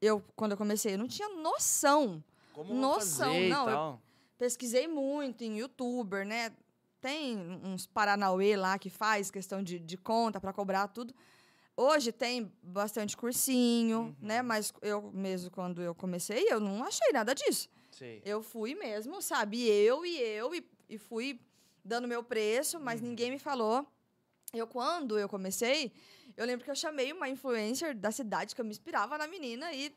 Speaker 2: Eu, quando eu comecei, eu não tinha noção.
Speaker 1: Como
Speaker 2: noção,
Speaker 1: fazer e
Speaker 2: não, eu-
Speaker 1: tal.
Speaker 2: Pesquisei muito em youtuber, né? Tem uns Paranauê lá que faz questão de, de conta para cobrar tudo. Hoje tem bastante cursinho,
Speaker 1: Uhum.
Speaker 2: né? Mas eu mesmo, quando eu comecei, eu não achei nada disso.
Speaker 1: Sei.
Speaker 2: Eu fui mesmo, sabe? Eu e eu, e, e fui dando meu preço, mas
Speaker 1: Uhum.
Speaker 2: ninguém me falou. Eu, quando eu comecei, eu lembro que eu chamei uma influencer da cidade que eu me inspirava na menina e.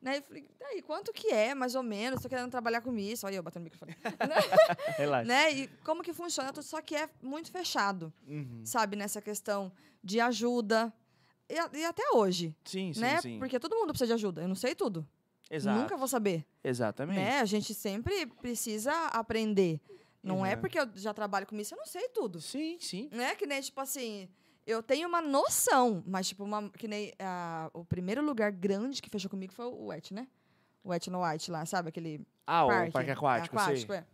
Speaker 2: Né, eu falei, daí, quanto que é, mais ou menos? Tô querendo trabalhar com isso. Olha eu batendo no microfone.
Speaker 1: Relaxa.
Speaker 2: né? E como que funciona? tudo, Só que é muito fechado,
Speaker 1: Uhum.
Speaker 2: sabe? Nessa questão de ajuda. E, e até hoje,
Speaker 1: Sim, sim,
Speaker 2: né?
Speaker 1: sim.
Speaker 2: Porque todo mundo precisa de ajuda. Eu não sei tudo.
Speaker 1: Exato.
Speaker 2: Nunca vou saber.
Speaker 1: Exatamente.
Speaker 2: Né? A gente sempre precisa aprender. Não é
Speaker 1: Uhum.
Speaker 2: porque eu já trabalho com isso, eu não sei tudo.
Speaker 1: Sim, sim.
Speaker 2: Né? Que nem, tipo assim, eu tenho uma noção, mas, tipo, uma, que nem ah, o primeiro lugar grande que fechou comigo foi o Wet, né? O Wet no White lá, sabe? Aquele
Speaker 1: Ah,
Speaker 2: parque.
Speaker 1: o parque aquático, sei.
Speaker 2: é.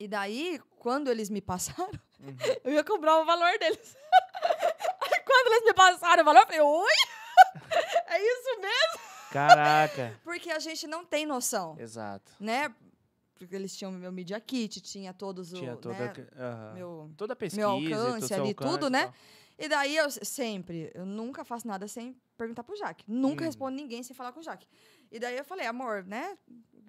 Speaker 2: E daí, quando eles me passaram,
Speaker 1: Uhum.
Speaker 2: eu ia cobrar o valor deles. Quando eles me passaram o valor, eu falei, oi? é isso mesmo?
Speaker 1: Caraca.
Speaker 2: Porque a gente não tem noção.
Speaker 1: Exato.
Speaker 2: né? Porque eles tinham meu Media Kit, tinha todos o.
Speaker 1: Tinha toda,
Speaker 2: né,
Speaker 1: a- aham.
Speaker 2: meu...
Speaker 1: toda a pesquisa,
Speaker 2: alcance
Speaker 1: todo seu
Speaker 2: ali,
Speaker 1: alcance
Speaker 2: tudo,
Speaker 1: e
Speaker 2: né?
Speaker 1: tal.
Speaker 2: E daí eu sempre, eu nunca faço nada sem perguntar pro Jaque. Nunca
Speaker 1: Uhum.
Speaker 2: respondo ninguém sem falar com o Jaque. E daí eu falei, amor, né?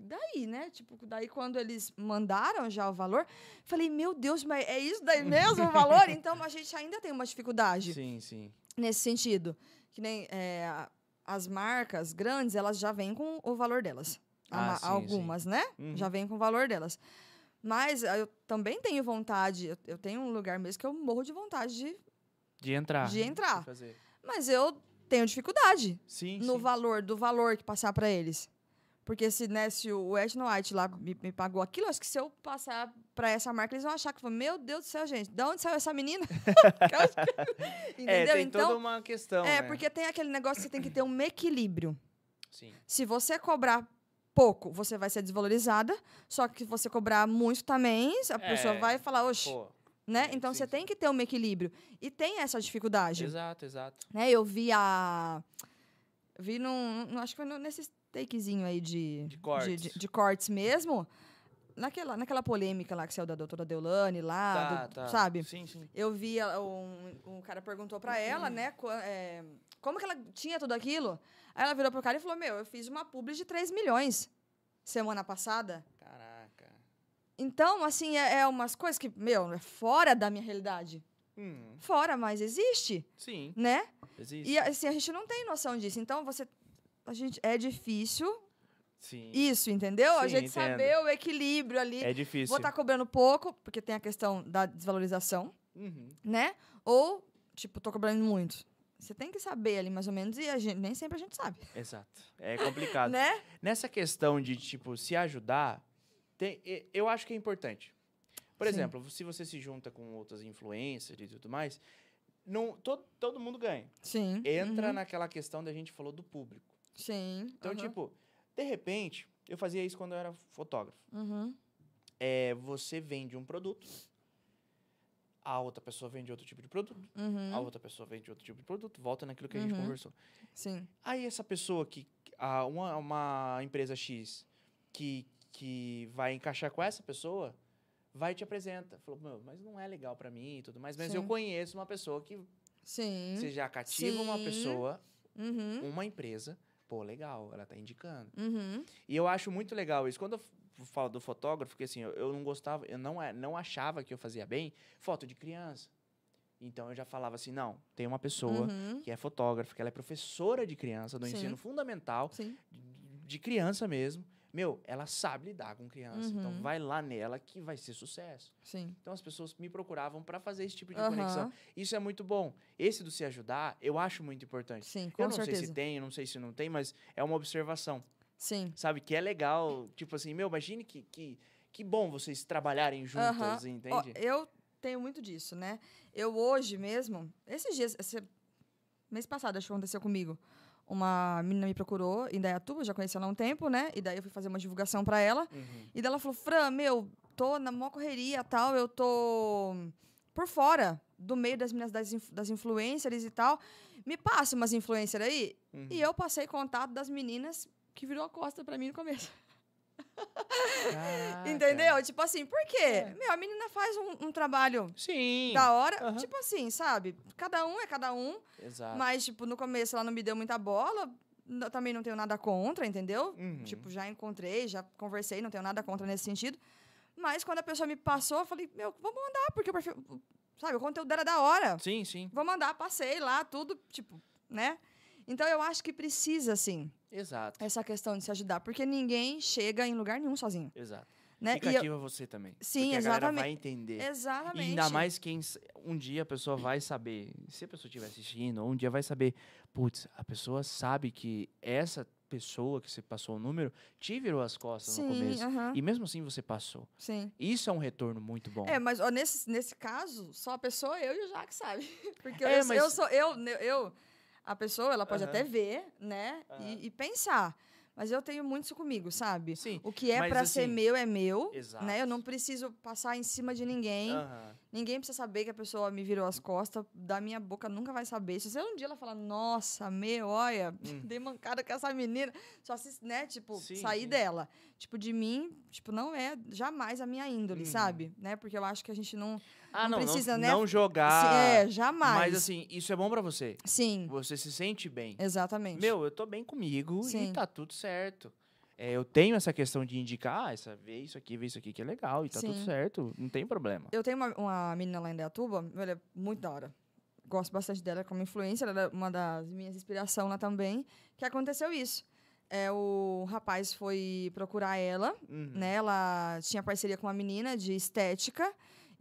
Speaker 2: Daí, né? Tipo, daí quando eles mandaram já o valor, falei, meu Deus, mas é isso daí mesmo o valor? Então a gente ainda tem uma dificuldade
Speaker 1: Sim, sim.
Speaker 2: nesse sentido. Que nem é, as marcas grandes, elas já vêm com o valor delas.
Speaker 1: Ah, sim,
Speaker 2: algumas, né?
Speaker 1: Uhum.
Speaker 2: Já vêm com o valor delas. Mas eu também tenho vontade, eu, eu tenho um lugar mesmo que eu morro de vontade de.
Speaker 1: De entrar.
Speaker 2: De entrar.
Speaker 1: fazer.
Speaker 2: Mas eu tenho dificuldade
Speaker 1: Sim,
Speaker 2: no
Speaker 1: sim.
Speaker 2: valor, do valor que passar para eles. Porque se, né, se o Ed White lá me, me pagou aquilo, acho que se eu passar para essa marca, eles vão achar que, meu Deus do céu, gente, de onde saiu essa menina?
Speaker 1: É,
Speaker 2: Entendeu?
Speaker 1: tem
Speaker 2: então,
Speaker 1: toda uma questão,
Speaker 2: é,
Speaker 1: né?
Speaker 2: porque tem aquele negócio que você tem que ter um equilíbrio.
Speaker 1: Sim.
Speaker 2: Se você cobrar pouco, você vai ser desvalorizada. Só que se você cobrar muito também, a pessoa
Speaker 1: É,
Speaker 2: vai falar, oxe,
Speaker 1: Pô,
Speaker 2: né?
Speaker 1: é,
Speaker 2: Então
Speaker 1: sim,
Speaker 2: você tem que ter um equilíbrio. E tem essa dificuldade.
Speaker 1: exato, exato.
Speaker 2: Né? Eu vi a. Vi num. acho que foi no- nesse takezinho aí de,
Speaker 1: De cortes.
Speaker 2: de, de cortes mesmo. Naquela, naquela polêmica lá que saiu da doutora Deolane lá,
Speaker 1: Tá,
Speaker 2: do-
Speaker 1: tá.
Speaker 2: sabe?
Speaker 1: Sim, sim.
Speaker 2: Eu vi, um, um cara perguntou pra ela, né, qua- é, como que ela tinha tudo aquilo. Aí ela virou pro cara e falou: Meu, eu fiz uma publi de 3 milhões semana passada.
Speaker 1: Caraca.
Speaker 2: Então, assim, é, é umas coisas que, meu, é fora da minha realidade.
Speaker 1: Hum,
Speaker 2: Fora, mas existe,
Speaker 1: sim,
Speaker 2: né?
Speaker 1: existe.
Speaker 2: E assim, a gente não tem noção disso. Então, você. A gente, é difícil
Speaker 1: Sim.
Speaker 2: isso, entendeu? a
Speaker 1: Sim,
Speaker 2: gente
Speaker 1: entendo.
Speaker 2: saber o equilíbrio ali.
Speaker 1: É difícil.
Speaker 2: Vou estar cobrando pouco, porque tem a questão da desvalorização,
Speaker 1: Uhum.
Speaker 2: né? Ou, tipo, tô cobrando muito. Você tem que saber ali, mais ou menos, e a gente, nem sempre a gente sabe.
Speaker 1: Exato. É complicado.
Speaker 2: Né?
Speaker 1: Nessa questão de, tipo, se ajudar, tem- eu acho que é importante. Por
Speaker 2: Sim.
Speaker 1: exemplo, se você se junta com outras influências e tudo mais, não, todo, todo mundo ganha.
Speaker 2: Sim.
Speaker 1: Entra
Speaker 2: uhum,
Speaker 1: naquela questão da gente falou do público.
Speaker 2: Sim.
Speaker 1: Então,
Speaker 2: uhum,
Speaker 1: tipo, de repente, eu fazia isso quando eu era fotógrafo.
Speaker 2: uhum,
Speaker 1: É, você vende um produto, a outra pessoa vende outro tipo de produto,
Speaker 2: uhum,
Speaker 1: a outra pessoa vende outro tipo de produto, volta naquilo que a gente
Speaker 2: Uhum.
Speaker 1: conversou.
Speaker 2: Sim.
Speaker 1: Aí essa pessoa que, a, uma, uma empresa X que, que vai encaixar com essa pessoa, vai e te apresenta. Falou, meu, mas não é legal pra mim e tudo mais, mas eu
Speaker 2: Sim.
Speaker 1: conheço uma pessoa que
Speaker 2: Sim.
Speaker 1: você já cativa uma
Speaker 2: Sim.
Speaker 1: pessoa,
Speaker 2: Uhum,
Speaker 1: uma empresa, pô, legal, ela tá indicando.
Speaker 2: uhum,
Speaker 1: E eu acho muito legal isso. Quando eu falo do fotógrafo, porque assim, eu, eu não gostava, eu não, é- não achava que eu fazia bem foto de criança. Então eu já falava assim, não, tem uma pessoa
Speaker 2: uhum,
Speaker 1: que é fotógrafa, que ela é professora de criança, do
Speaker 2: Sim.
Speaker 1: ensino fundamental,
Speaker 2: Sim.
Speaker 1: de- de criança mesmo. Meu, ela sabe lidar com criança. Então
Speaker 2: Uhum.
Speaker 1: vai lá nela que vai ser sucesso.
Speaker 2: Sim.
Speaker 1: Então as pessoas me procuravam para fazer esse tipo de
Speaker 2: Aham.
Speaker 1: conexão. Isso é muito bom. Esse do se ajudar, eu acho muito importante.
Speaker 2: Sim, com
Speaker 1: eu não
Speaker 2: certeza.
Speaker 1: sei se tem, eu não sei se não tem, mas é uma observação.
Speaker 2: Sim.
Speaker 1: Sabe? Que é legal. Tipo assim, meu, imagine que, que, que bom vocês trabalharem juntas.
Speaker 2: Ó,
Speaker 1: entende?
Speaker 2: eu tenho muito disso, né? Eu hoje mesmo, esses dias, esse mês passado, acho que aconteceu comigo. Uma menina me procurou em Dayatuba, já conheci ela há um tempo, né? E daí eu fui fazer uma divulgação pra ela.
Speaker 1: Uhum.
Speaker 2: E daí ela falou: Fran, meu, tô na maior correria tal, eu tô por fora do meio das meninas das, inf- das influencers e tal. Me passa umas influencers aí.
Speaker 1: Uhum.
Speaker 2: E eu passei contato das meninas que virou a costa pra mim no começo.
Speaker 1: Caraca.
Speaker 2: Entendeu? Tipo assim, por quê?
Speaker 1: É.
Speaker 2: Meu, a menina faz um, um trabalho
Speaker 1: Sim.
Speaker 2: da hora.
Speaker 1: Aham.
Speaker 2: Tipo assim, sabe? Cada um é cada um.
Speaker 1: Exato.
Speaker 2: Mas, tipo, no começo ela não me deu muita bola. também não tenho nada contra, entendeu?
Speaker 1: Uhum.
Speaker 2: Tipo, já encontrei, já conversei, não tenho nada contra nesse sentido. Mas quando a pessoa me passou, eu falei, meu, vamos mandar, porque o perfil. Sabe, o conteúdo era da hora.
Speaker 1: Sim, sim.
Speaker 2: Vou mandar, passei lá, tudo, tipo, né? Então eu acho que precisa, assim,
Speaker 1: Exato.
Speaker 2: essa questão de se ajudar, porque ninguém chega em lugar nenhum sozinho.
Speaker 1: Exato.
Speaker 2: Né?
Speaker 1: Fica
Speaker 2: E eu-
Speaker 1: ativa você também.
Speaker 2: Sim,
Speaker 1: porque a galera
Speaker 2: exatamente.
Speaker 1: vai entender.
Speaker 2: Exatamente.
Speaker 1: E ainda mais quem um dia a pessoa vai saber, se a pessoa estiver assistindo, um dia vai saber, putz, a pessoa sabe que essa pessoa que você passou o número te virou as costas no
Speaker 2: Sim,
Speaker 1: começo.
Speaker 2: aham,
Speaker 1: E mesmo assim você passou.
Speaker 2: sim.
Speaker 1: Isso é um retorno muito bom.
Speaker 2: É, mas ó, nesse, nesse caso, só a pessoa, eu e o Jaque, sabe? Porque
Speaker 1: É,
Speaker 2: eu,
Speaker 1: mas-
Speaker 2: eu sou, eu, eu, a pessoa, ela pode
Speaker 1: Aham.
Speaker 2: até ver, né?
Speaker 1: Aham.
Speaker 2: E, e pensar. Mas eu tenho muito isso comigo, sabe?
Speaker 1: Sim.
Speaker 2: O que é
Speaker 1: mas
Speaker 2: pra ser
Speaker 1: assim-
Speaker 2: meu é meu,
Speaker 1: Exato.
Speaker 2: né? Eu não preciso passar em cima de ninguém.
Speaker 1: Aham.
Speaker 2: Ninguém precisa saber que a pessoa me virou as costas. Da minha boca nunca vai saber. Se um dia ela falar, nossa, meu, olha,
Speaker 1: Hum.
Speaker 2: dei mancada com essa menina. Só se, né, tipo,
Speaker 1: Sim,
Speaker 2: sair
Speaker 1: sim.
Speaker 2: dela. Tipo, de mim, tipo, não é jamais a minha índole,
Speaker 1: Uhum.
Speaker 2: sabe? Né? Porque eu acho que a gente não.
Speaker 1: Ah,
Speaker 2: Não
Speaker 1: não,
Speaker 2: precisa,
Speaker 1: não,
Speaker 2: né,
Speaker 1: não jogar.
Speaker 2: é, jamais.
Speaker 1: Mas assim, isso é bom pra você.
Speaker 2: Sim,
Speaker 1: Você se sente bem.
Speaker 2: exatamente.
Speaker 1: Meu, eu tô bem comigo
Speaker 2: Sim.
Speaker 1: e tá tudo certo. é, eu tenho essa questão de indicar, ah, essa, vê isso aqui, vê isso aqui que é legal e tá tudo
Speaker 2: Sim.
Speaker 1: certo, não tem problema.
Speaker 2: Eu tenho uma, uma menina lá em Deatuba, ela é muito da hora. Gosto bastante dela como influência, ela é uma das minhas inspirações lá também. Que aconteceu isso. É, o rapaz foi procurar ela,
Speaker 1: Uhum.
Speaker 2: né? Ela tinha parceria com uma menina de estética.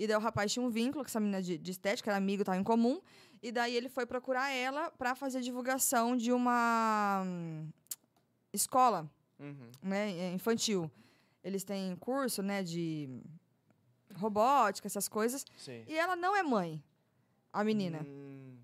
Speaker 2: E daí o rapaz tinha um vínculo com essa menina de, de estética, era amigo, tava em comum. E daí ele foi procurar ela para fazer divulgação de uma hum, escola
Speaker 1: Uhum.
Speaker 2: né, é, infantil. Eles têm curso, né, de robótica, essas coisas.
Speaker 1: Sei.
Speaker 2: E ela não é mãe, a menina.
Speaker 1: Hum,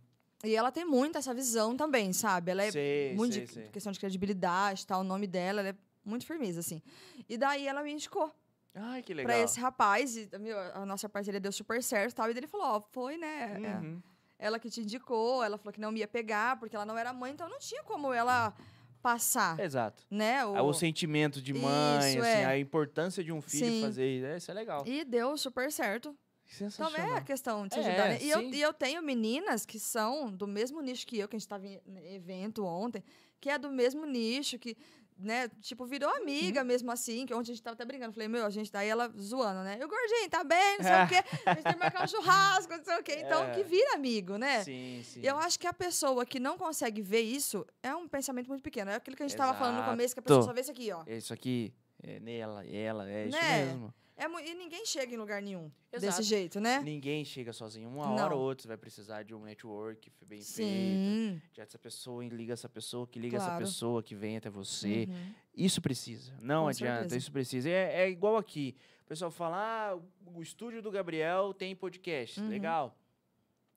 Speaker 2: E ela tem muito essa visão também, sabe? Ela é
Speaker 1: sei,
Speaker 2: muito
Speaker 1: sei,
Speaker 2: de
Speaker 1: sei.
Speaker 2: questão de credibilidade, tal, o nome dela, ela é muito firmeza, assim. E daí ela me indicou
Speaker 1: Ai, que legal.
Speaker 2: pra esse rapaz, e meu, a nossa parceria deu super certo, tal. E ele falou, ó, foi, né? é,
Speaker 1: Uhum.
Speaker 2: ela que te indicou, ela falou que não me ia pegar, porque ela não era mãe, então não tinha como ela passar,
Speaker 1: Exato.
Speaker 2: né?
Speaker 1: Ah, O sentimento de mãe,
Speaker 2: Isso,
Speaker 1: assim,
Speaker 2: é.
Speaker 1: a importância de um filho
Speaker 2: Sim.
Speaker 1: fazer isso, é, isso é legal.
Speaker 2: E deu super certo. Também
Speaker 1: Sensacional.
Speaker 2: é a questão de se
Speaker 1: É,
Speaker 2: ajudar, né? E eu, e eu tenho meninas que são do mesmo nicho que eu, que a gente estava em evento ontem, que é do mesmo nicho, que, né, tipo, virou amiga
Speaker 1: Uhum.
Speaker 2: mesmo assim, que ontem a gente tava até brincando. Falei, meu, a gente, daí ela zoando, né? E o gordinho, tá bem, não sei o quê. A gente tem que marcar um churrasco, não sei o quê. Então,
Speaker 1: É.
Speaker 2: que vira amigo, né?
Speaker 1: Sim, sim.
Speaker 2: E eu acho que a pessoa que não consegue ver isso é um pensamento muito pequeno. É aquilo que a gente estava falando no
Speaker 1: Exato.
Speaker 2: começo, que a pessoa só vê isso aqui, ó.
Speaker 1: É Isso aqui, é nela, ela, é isso
Speaker 2: Né?
Speaker 1: mesmo.
Speaker 2: É, e ninguém chega em lugar nenhum
Speaker 1: Exato.
Speaker 2: desse jeito, né?
Speaker 1: Ninguém chega sozinho. Uma
Speaker 2: Não.
Speaker 1: hora ou outra você vai precisar de um network bem feito.
Speaker 2: Sim.
Speaker 1: De essa pessoa liga essa pessoa, que liga essa
Speaker 2: Claro.
Speaker 1: pessoa, que vem até você.
Speaker 2: Uhum.
Speaker 1: Isso precisa. Não
Speaker 2: Com
Speaker 1: adianta,
Speaker 2: certeza.
Speaker 1: isso precisa. É, é igual aqui. O pessoal fala, ah, o estúdio do Gabriel tem podcast.
Speaker 2: Uhum.
Speaker 1: Legal.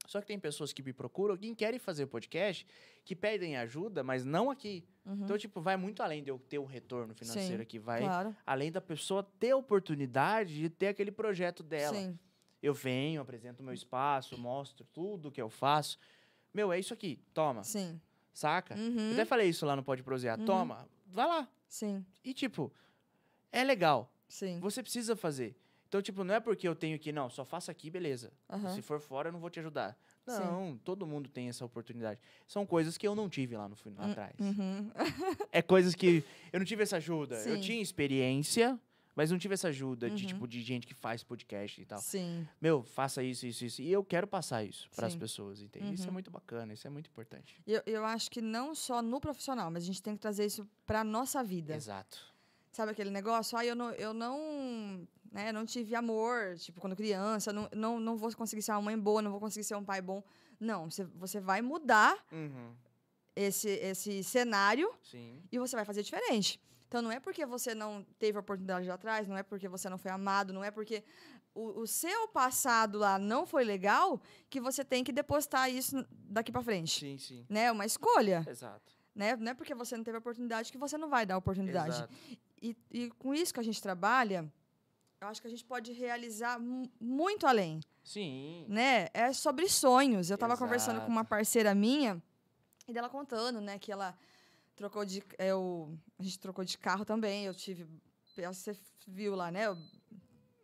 Speaker 1: Só que tem pessoas que me procuram, que querem fazer podcast, que pedem ajuda, mas não aqui.
Speaker 2: Uhum.
Speaker 1: Então, tipo, vai muito além de eu ter um retorno financeiro
Speaker 2: Sim,
Speaker 1: aqui. Vai
Speaker 2: Claro.
Speaker 1: além da pessoa ter a oportunidade de ter aquele projeto dela.
Speaker 2: Sim.
Speaker 1: Eu venho, apresento o meu espaço, mostro tudo que eu faço. Meu, é isso aqui. Toma.
Speaker 2: Sim.
Speaker 1: Saca?
Speaker 2: Uhum.
Speaker 1: Eu até falei isso lá no Pode Prosear.
Speaker 2: Uhum.
Speaker 1: Toma. Vai lá.
Speaker 2: Sim.
Speaker 1: E, tipo, é legal.
Speaker 2: Sim.
Speaker 1: Você precisa fazer. Então, tipo, não é porque eu tenho que, não, só faça aqui, beleza.
Speaker 2: Aham.
Speaker 1: Se for fora, eu não vou te ajudar.
Speaker 2: Sim.
Speaker 1: Não, todo mundo tem essa oportunidade. São coisas que eu não tive lá, no, lá atrás.
Speaker 2: Uhum.
Speaker 1: É coisas que eu não tive essa ajuda. Eu
Speaker 2: Sim.
Speaker 1: tinha experiência, mas não tive essa ajuda de,
Speaker 2: Uhum.
Speaker 1: tipo, de gente que faz podcast e tal.
Speaker 2: Sim.
Speaker 1: Meu, faça isso, isso, isso. E eu quero passar isso para as
Speaker 2: Sim.
Speaker 1: pessoas, entende? Isso é
Speaker 2: Uhum.
Speaker 1: muito bacana, isso é muito importante.
Speaker 2: Eu, eu acho que não só no profissional, mas a gente tem que trazer isso pra nossa vida.
Speaker 1: Exato.
Speaker 2: Sabe aquele negócio? Ah, eu não, eu não, né, não tive amor, tipo, quando criança, não, não, não vou conseguir ser uma mãe boa, não vou conseguir ser um pai bom. Não, você, você vai mudar
Speaker 1: Uhum.
Speaker 2: esse, esse cenário
Speaker 1: Sim.
Speaker 2: e você vai fazer diferente. Então, não é porque você não teve a oportunidade lá atrás, não é porque você não foi amado, não é porque o, o seu passado lá não foi legal que você tem que depositar isso daqui pra frente.
Speaker 1: Sim, sim.
Speaker 2: Né? É uma escolha.
Speaker 1: Exato.
Speaker 2: Né? Não é porque você não teve a oportunidade que você não vai dar a oportunidade.
Speaker 1: Exato.
Speaker 2: E, e com isso que a gente trabalha, eu acho que a gente pode realizar mu- muito além.
Speaker 1: Sim.
Speaker 2: Né? É sobre sonhos. Eu estava conversando com uma parceira minha e dela contando, né, que ela trocou de eu a gente trocou de carro também. Eu tive você viu lá, né? Eu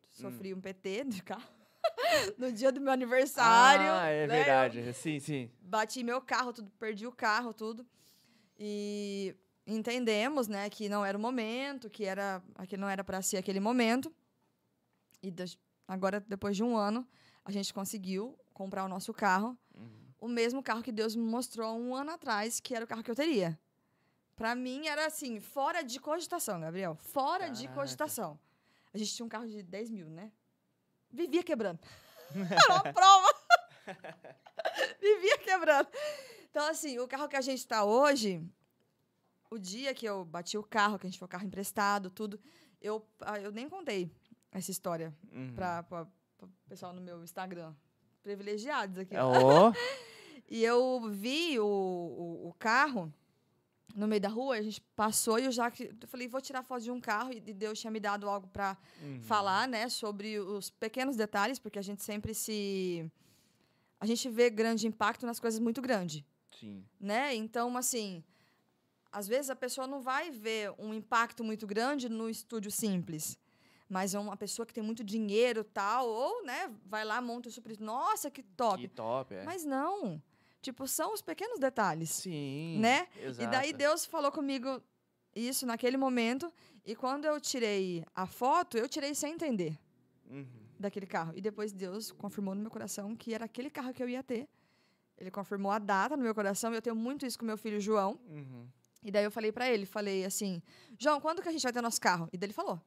Speaker 2: sofri
Speaker 1: Hum.
Speaker 2: um PT de carro no dia do meu aniversário.
Speaker 1: Ah, é
Speaker 2: né? Eu
Speaker 1: verdade. Sim, sim.
Speaker 2: bati meu carro, tudo, perdi o carro, tudo. E entendemos, né, que não era o momento, que era, que não era para ser aquele momento. E des- agora depois de um ano, a gente conseguiu comprar o nosso carro,
Speaker 1: Uhum.
Speaker 2: o mesmo carro que Deus me mostrou um ano atrás, que era o carro que eu teria. Para mim era assim, fora de cogitação, Gabriel, fora de
Speaker 1: Caraca.
Speaker 2: cogitação. A gente tinha um carro de 10 mil, né? Vivia quebrando. Era uma prova. Vivia quebrando. Então, assim, o carro que a gente está hoje, o dia que eu bati o carro, que a gente foi o carro emprestado, tudo, eu, ah, eu nem contei essa história
Speaker 1: Uhum.
Speaker 2: para o pessoal no meu Instagram. Privilegiados aqui. Ó, E eu vi o, o, o carro no meio da rua, a gente passou e eu já eu falei, vou tirar foto de um carro e Deus tinha me dado algo para
Speaker 1: uhum.
Speaker 2: falar, né, sobre os pequenos detalhes, porque a gente sempre se a gente vê grande impacto nas coisas muito grandes,
Speaker 1: Sim.
Speaker 2: né? Então, assim, às vezes a pessoa não vai ver um impacto muito grande no estúdio simples. Mas é uma pessoa que tem muito dinheiro tal, ou, né, vai lá, monta o super. Nossa, que top.
Speaker 1: Que top, é.
Speaker 2: Mas não. Tipo, são os pequenos detalhes.
Speaker 1: Sim.
Speaker 2: né?
Speaker 1: Exato.
Speaker 2: E daí Deus falou comigo isso naquele momento. E quando eu tirei a foto, eu tirei sem entender
Speaker 1: Uhum.
Speaker 2: daquele carro. E depois Deus confirmou no meu coração que era aquele carro que eu ia ter. Ele confirmou a data no meu coração. E eu tenho muito isso com meu filho João.
Speaker 1: Uhum.
Speaker 2: E daí eu falei pra ele, falei assim, João, quando que a gente vai ter o nosso carro? E daí ele falou,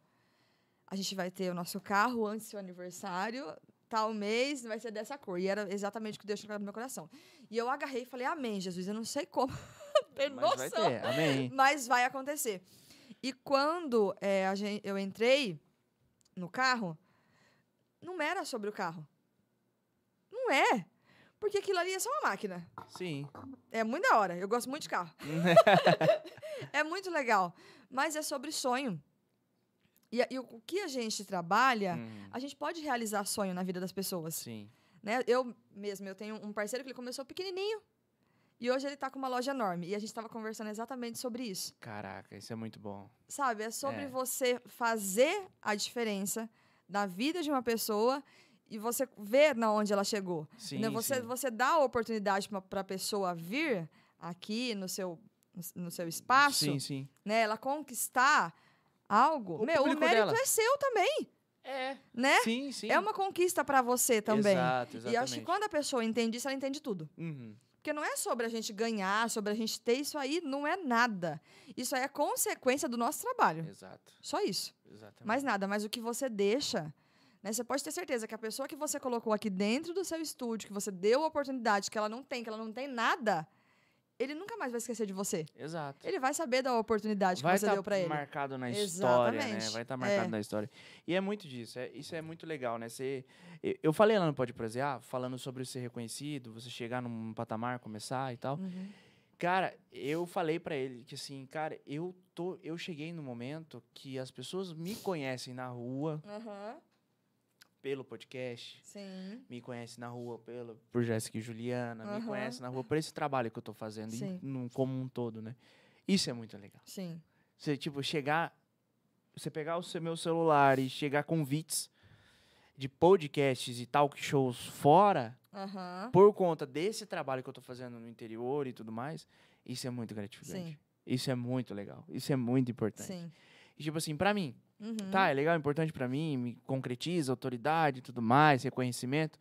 Speaker 2: a gente vai ter o nosso carro antes do seu aniversário, tal mês, vai ser dessa cor. E era exatamente o que Deus tinha no meu coração. E eu agarrei e falei, amém, Jesus, eu não sei como, tem
Speaker 1: Mas
Speaker 2: noção,
Speaker 1: vai ter, amém.
Speaker 2: mas vai acontecer. E quando é, a gen- eu entrei no carro, não era sobre o carro. Não é. Porque aquilo ali é só uma máquina.
Speaker 1: Sim.
Speaker 2: É muito da hora. Eu gosto muito de carro. é muito legal. Mas é sobre sonho. E, e o, que a gente trabalha,
Speaker 1: Uhum.
Speaker 2: a gente pode realizar sonho na vida das pessoas.
Speaker 1: Sim.
Speaker 2: Né? Eu mesmo, eu tenho um parceiro que ele começou pequenininho. E hoje ele está com uma loja enorme. E a gente estava conversando exatamente sobre isso.
Speaker 1: Caraca, isso é muito bom.
Speaker 2: Sabe? É sobre
Speaker 1: É.
Speaker 2: você fazer a diferença na vida de uma pessoa e você ver na onde ela chegou.
Speaker 1: Sim,
Speaker 2: né? Você,
Speaker 1: sim.
Speaker 2: você dá a oportunidade para a pessoa vir aqui no seu, no seu espaço,
Speaker 1: Sim, sim.
Speaker 2: né? Ela conquistar algo.
Speaker 1: O
Speaker 2: Meu, o mérito
Speaker 1: dela.
Speaker 2: é seu também,
Speaker 1: É.
Speaker 2: né?
Speaker 1: Sim, sim.
Speaker 2: É uma conquista para você também.
Speaker 1: Exato,
Speaker 2: E
Speaker 1: exatamente.
Speaker 2: acho que quando a pessoa entende isso, ela entende tudo.
Speaker 1: Uhum.
Speaker 2: Porque não é sobre a gente ganhar, sobre a gente ter isso aí, não é nada. Isso aí é consequência do nosso trabalho.
Speaker 1: Exato,
Speaker 2: Só isso.
Speaker 1: exatamente.
Speaker 2: Mais nada. Mas o que você deixa, né? Você pode ter certeza que a pessoa que você colocou aqui dentro do seu estúdio, que você deu a oportunidade, que ela não tem, que ela não tem nada, ele nunca mais vai esquecer de você.
Speaker 1: Exato.
Speaker 2: Ele vai saber da oportunidade
Speaker 1: vai
Speaker 2: que você
Speaker 1: tá
Speaker 2: deu pra ele.
Speaker 1: marcado na história, né?
Speaker 2: Exatamente.
Speaker 1: Vai estar marcado
Speaker 2: É.
Speaker 1: na história. E é muito disso. é- isso é muito legal, né? Você, eu- falei lá no Pode Prazer, falando sobre ser reconhecido, você chegar num patamar, começar e tal.
Speaker 2: Uhum.
Speaker 1: Cara, eu falei pra ele que assim, cara, eu tô, eu cheguei no momento que as pessoas me conhecem na rua
Speaker 2: Aham.
Speaker 1: Pelo podcast,
Speaker 2: Sim.
Speaker 1: me conhecem na rua pelo por Jéssica e Juliana, me
Speaker 2: Aham.
Speaker 1: conhecem na rua por esse trabalho que eu tô fazendo, em-
Speaker 2: Sim.
Speaker 1: num- como um todo, né? Isso é muito legal.
Speaker 2: Sim.
Speaker 1: Você, tipo, chegar. Você pegar o seu, meu celular e chegar convites de podcasts e talk shows fora,
Speaker 2: Aham.
Speaker 1: por conta desse trabalho que eu tô fazendo no interior e tudo mais, isso é muito gratificante.
Speaker 2: Sim.
Speaker 1: Isso é muito legal. Isso é muito importante.
Speaker 2: Sim.
Speaker 1: E, tipo assim, pra mim,
Speaker 2: Uhum.
Speaker 1: tá, é legal, é importante pra mim, me concretiza autoridade e tudo mais, reconhecimento.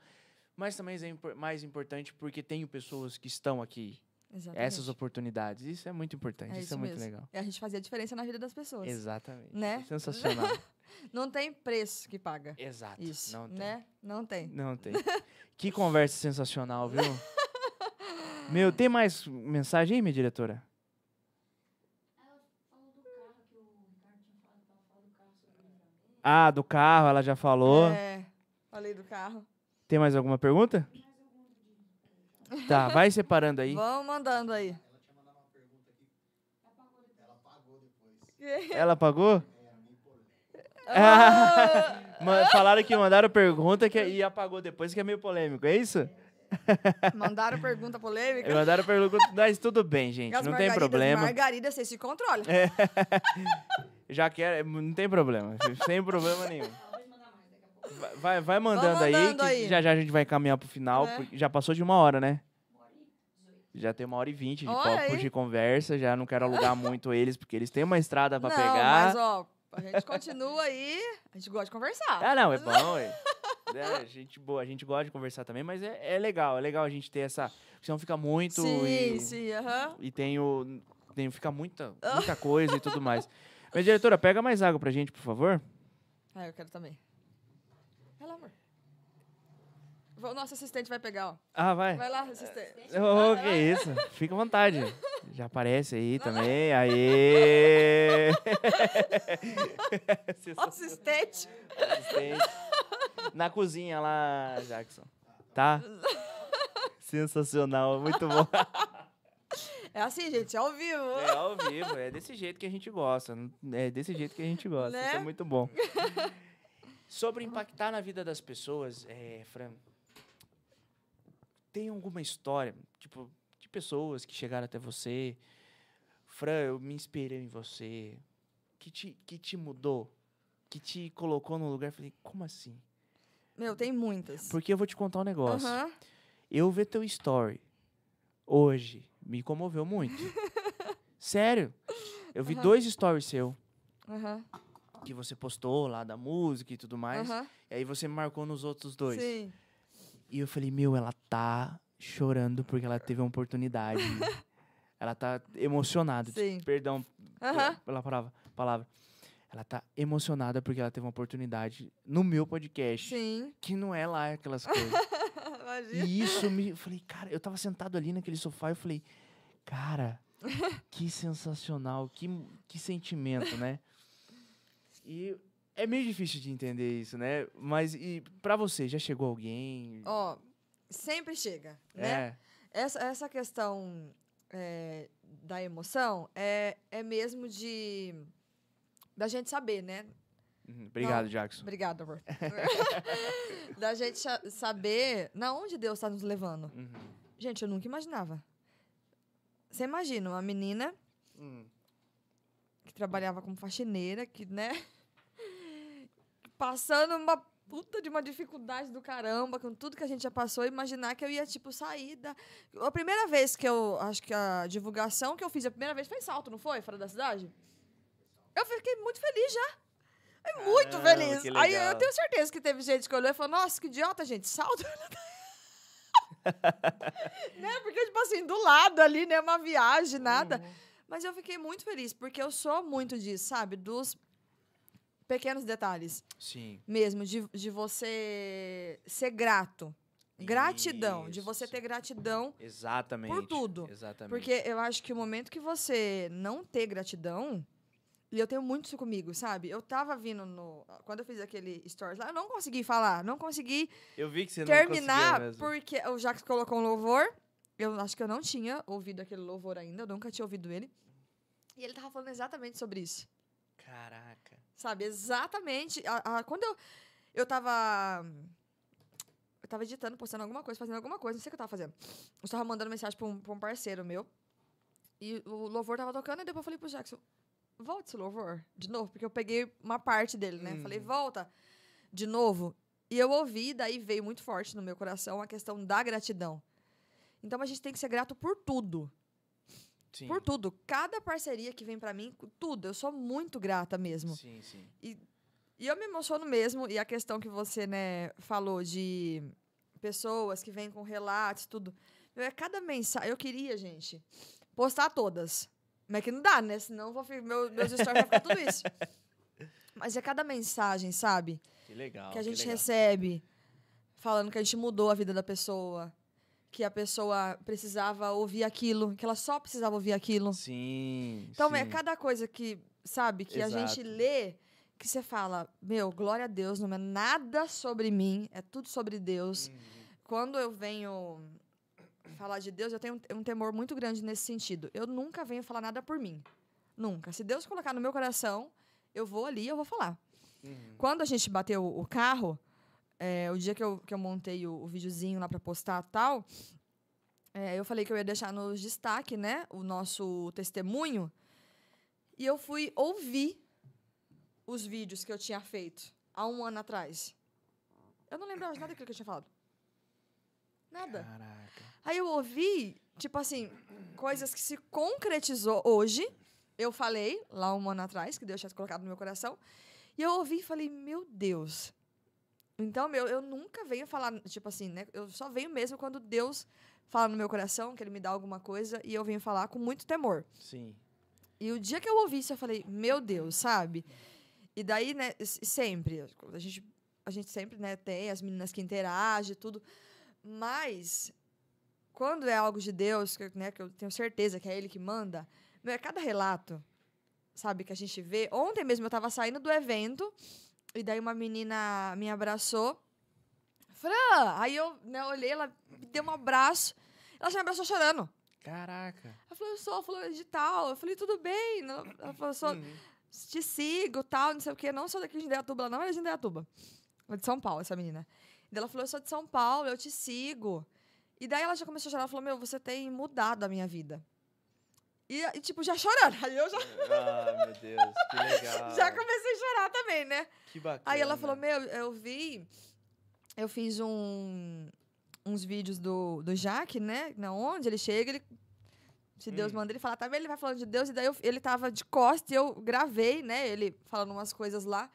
Speaker 1: Mas também é mais importante porque tenho pessoas que estão aqui,
Speaker 2: Exatamente.
Speaker 1: essas oportunidades. Isso é muito importante,
Speaker 2: É
Speaker 1: isso,
Speaker 2: isso
Speaker 1: é muito
Speaker 2: mesmo.
Speaker 1: legal.
Speaker 2: É a gente fazer a diferença na vida das pessoas.
Speaker 1: Exatamente.
Speaker 2: Né?
Speaker 1: Sensacional.
Speaker 2: Não tem preço que paga.
Speaker 1: Exato.
Speaker 2: Isso,
Speaker 1: Não tem.
Speaker 2: né? Não tem.
Speaker 1: Não tem. que conversa sensacional, viu? Meu, tem mais mensagem aí, minha diretora? Ah, do carro, ela já falou.
Speaker 2: É, falei do carro.
Speaker 1: Tem mais alguma pergunta? Tá, vai separando aí.
Speaker 2: Vamos mandando aí.
Speaker 1: Ela pagou?
Speaker 2: Ah,
Speaker 1: Falaram que mandaram pergunta que, e apagou depois, que é meio polêmico, é isso?
Speaker 2: mandaram pergunta polêmica.
Speaker 1: Mandaram pergunta, mas tudo bem, gente,
Speaker 2: As
Speaker 1: não tem problema.
Speaker 2: Margarida, você se controla.
Speaker 1: Já quero, não tem problema, sem problema nenhum. Vai- Vai, vai mandando, aí,
Speaker 2: mandando
Speaker 1: que
Speaker 2: aí.
Speaker 1: já já a gente vai caminhar pro final,
Speaker 2: É.
Speaker 1: já passou de uma hora, né? Já tem uma hora e vinte de
Speaker 2: Olha
Speaker 1: papo
Speaker 2: aí.
Speaker 1: de conversa, já não quero alugar muito eles, porque eles têm uma estrada pra
Speaker 2: Não,
Speaker 1: pegar.
Speaker 2: mas ó, a gente continua aí. A gente gosta de conversar.
Speaker 1: Ah, não, é bom, é. É, gente boa, a gente gosta de conversar também, mas é, é legal, é legal a gente ter essa. Senão fica muito
Speaker 2: sim,
Speaker 1: e,
Speaker 2: sim, aham.
Speaker 1: e tem o. Tem, fica muita, muita coisa e tudo mais. Mas, diretora, pega mais água pra gente, por favor.
Speaker 2: Ah, eu quero também. Vai lá, amor. O nosso assistente vai pegar, ó.
Speaker 1: Ah, vai.
Speaker 2: Vai lá, assistente.
Speaker 1: Ô, que isso. Fica à vontade. Já aparece aí também. Aê!
Speaker 2: Assistente.
Speaker 1: Assistente. Na cozinha lá, Jackson. Tá? Sensacional, muito bom.
Speaker 2: É assim, gente, ao vivo.
Speaker 1: É ao vivo, é desse jeito que a gente gosta. É desse jeito que a gente gosta. Isso é
Speaker 2: Né?
Speaker 1: muito bom. Sobre impactar na vida das pessoas, é, Fran, tem alguma história, tipo, de pessoas que chegaram até você, Fran, eu me inspirei em você, que te, que te mudou, que te colocou num lugar, falei, como assim?
Speaker 2: Meu, tem muitas.
Speaker 1: Porque eu vou te contar um negócio.
Speaker 2: Aham.
Speaker 1: Eu ver teu story hoje me comoveu muito. Sério. Eu vi
Speaker 2: Aham.
Speaker 1: dois stories seu
Speaker 2: Aham.
Speaker 1: que você postou lá da música e tudo mais.
Speaker 2: Aham.
Speaker 1: E aí você me marcou nos outros dois.
Speaker 2: Sim.
Speaker 1: E eu falei, meu, ela tá chorando porque ela teve uma oportunidade. ela tá emocionada.
Speaker 2: Sim.
Speaker 1: Perdão pela palavra, palavra. Ela tá emocionada porque ela teve uma oportunidade no meu podcast.
Speaker 2: Sim.
Speaker 1: Que não é lá aquelas coisas.
Speaker 2: Imagina.
Speaker 1: E isso me. Eu falei, cara, eu tava sentado ali naquele sofá e falei, cara, que sensacional, que, que sentimento, né? E é meio difícil de entender isso, né? Mas e pra você, já chegou alguém?
Speaker 2: Ó, sempre chega, né?
Speaker 1: é.
Speaker 2: Essa, essa questão é, da emoção é, é mesmo de. da gente saber, né?
Speaker 1: Uhum, Obrigado, Jackson.
Speaker 2: Obrigada, amor. da gente saber na onde Deus está nos levando.
Speaker 1: Uhum.
Speaker 2: Gente, eu nunca imaginava. Você imagina uma menina
Speaker 1: Hum.
Speaker 2: que trabalhava como faxineira, que, né? Passando uma puta de uma dificuldade do caramba, com tudo que a gente já passou, imaginar que eu ia, tipo, sair da. A primeira vez que eu. Acho que a divulgação que eu fiz a primeira vez foi em salto, não foi? Fora da cidade? Eu fiquei muito feliz já. É muito
Speaker 1: Caramba,
Speaker 2: feliz. Aí eu tenho certeza que teve gente que olhou e falou: Nossa, que idiota, gente, salto. né? Porque, tipo assim, do lado ali, né? Uma viagem, nada.
Speaker 1: Uhum.
Speaker 2: Mas eu fiquei muito feliz, porque eu sou muito disso, sabe? Dos pequenos detalhes
Speaker 1: Sim.
Speaker 2: mesmo, de, de você ser grato. Gratidão, de você
Speaker 1: Isso.
Speaker 2: ter gratidão.
Speaker 1: Exatamente.
Speaker 2: Por tudo.
Speaker 1: Exatamente.
Speaker 2: Porque eu acho que o momento que você não ter gratidão, e eu tenho muito isso comigo, sabe? Eu tava vindo no. Quando eu fiz aquele stories lá, eu não consegui falar, não consegui
Speaker 1: Eu vi que você não
Speaker 2: terminar,
Speaker 1: mesmo.
Speaker 2: porque o Jacques colocou um louvor. Eu acho que eu não tinha ouvido aquele louvor ainda, eu nunca tinha ouvido ele. E ele tava falando exatamente sobre isso.
Speaker 1: Caraca.
Speaker 2: Sabe? Exatamente. A- a- quando eu, eu tava. Eu tava editando, postando alguma coisa, fazendo alguma coisa, não sei o que eu tava fazendo. Eu tava mandando mensagem pra um, pra um parceiro meu. E o louvor tava tocando, e depois eu falei pro Jackson: volta esse louvor de novo, porque eu peguei uma parte dele, né?
Speaker 1: Uhum.
Speaker 2: Falei, volta de novo. E eu ouvi, daí veio muito forte no meu coração a questão da gratidão. Então a gente tem que ser grato por tudo.
Speaker 1: Sim.
Speaker 2: Por tudo. Cada parceria que vem pra mim, tudo. Eu sou muito grata mesmo.
Speaker 1: Sim, sim.
Speaker 2: E eu me emociono mesmo. E a questão que você, né, falou de pessoas que vêm com relatos, tudo. Meu, é cada mensagem. Eu queria, gente, postar todas. Mas é que não dá, né? Senão vou, meu, meus stories vão ficar tudo isso. Mas é cada mensagem, sabe?
Speaker 1: Que legal.
Speaker 2: que a gente
Speaker 1: legal.
Speaker 2: recebe falando que a gente mudou a vida da pessoa. Que a pessoa precisava ouvir aquilo, que ela só precisava ouvir aquilo.
Speaker 1: Sim.
Speaker 2: Então, é
Speaker 1: sim.
Speaker 2: cada coisa que, sabe, que a gente
Speaker 1: Exato.
Speaker 2: lê, que você fala, meu, glória a Deus, não é nada sobre mim, é tudo sobre Deus.
Speaker 1: Uhum.
Speaker 2: Quando eu venho falar de Deus, eu tenho um, um temor muito grande nesse sentido. Eu nunca venho falar nada por mim. Nunca. Se Deus colocar no meu coração, eu vou ali e eu vou falar.
Speaker 1: Uhum.
Speaker 2: Quando a gente bateu o carro, é, o dia que eu, que eu montei o, o videozinho lá pra postar e tal, é, eu falei que eu ia deixar nos destaque, né? O nosso testemunho. E eu fui ouvir os vídeos que eu tinha feito há um ano atrás. Eu não lembrava de nada daquilo que eu tinha falado. Nada.
Speaker 1: Caraca.
Speaker 2: Aí eu ouvi, tipo assim, coisas que se concretizou hoje. Eu falei, lá um ano atrás, que Deus tinha colocado no meu coração. E eu ouvi e falei, meu Deus. Então, meu, eu nunca venho falar, tipo assim, né? Eu só venho mesmo quando Deus fala no meu coração, que Ele me dá alguma coisa, e eu venho falar com muito temor.
Speaker 1: Sim.
Speaker 2: E o dia que eu ouvi isso, eu falei, meu Deus, sabe? E daí, né, sempre, a gente, a gente sempre, né, tem as meninas que interagem e tudo, mas quando é algo de Deus, que, né, que eu tenho certeza que é Ele que manda, meu, é cada relato, sabe, que a gente vê. Ontem mesmo eu tava saindo do evento, e daí uma menina me abraçou, Fran! Aí eu né, olhei, ela me deu um abraço, ela já me abraçou chorando.
Speaker 1: Caraca.
Speaker 2: Ela falou, eu sou fulana de tal. Eu falei, tudo bem. Ela falou, sou,
Speaker 1: Uhum.
Speaker 2: te sigo, tal, não sei o quê. Não sou daqui de Indaiatuba, ela não é de Indaiatuba. É de São Paulo, essa menina. E ela falou, eu sou de São Paulo, eu te sigo. E daí ela já começou a chorar, ela falou, meu, você tem mudado a minha vida. E, e, tipo, já chorando. Aí eu já,
Speaker 1: Ah, meu Deus, que legal.
Speaker 2: já comecei a chorar também, né?
Speaker 1: Que bacana.
Speaker 2: Aí ela falou, meu, eu vi... Eu fiz um, uns vídeos do, do Jaque, né? Na onde ele chega, ele Se Deus
Speaker 1: Hum.
Speaker 2: manda ele falar, tá vendo? Ele vai falando de Deus, e daí eu- ele tava de costas e eu gravei, né? Ele falando umas coisas lá.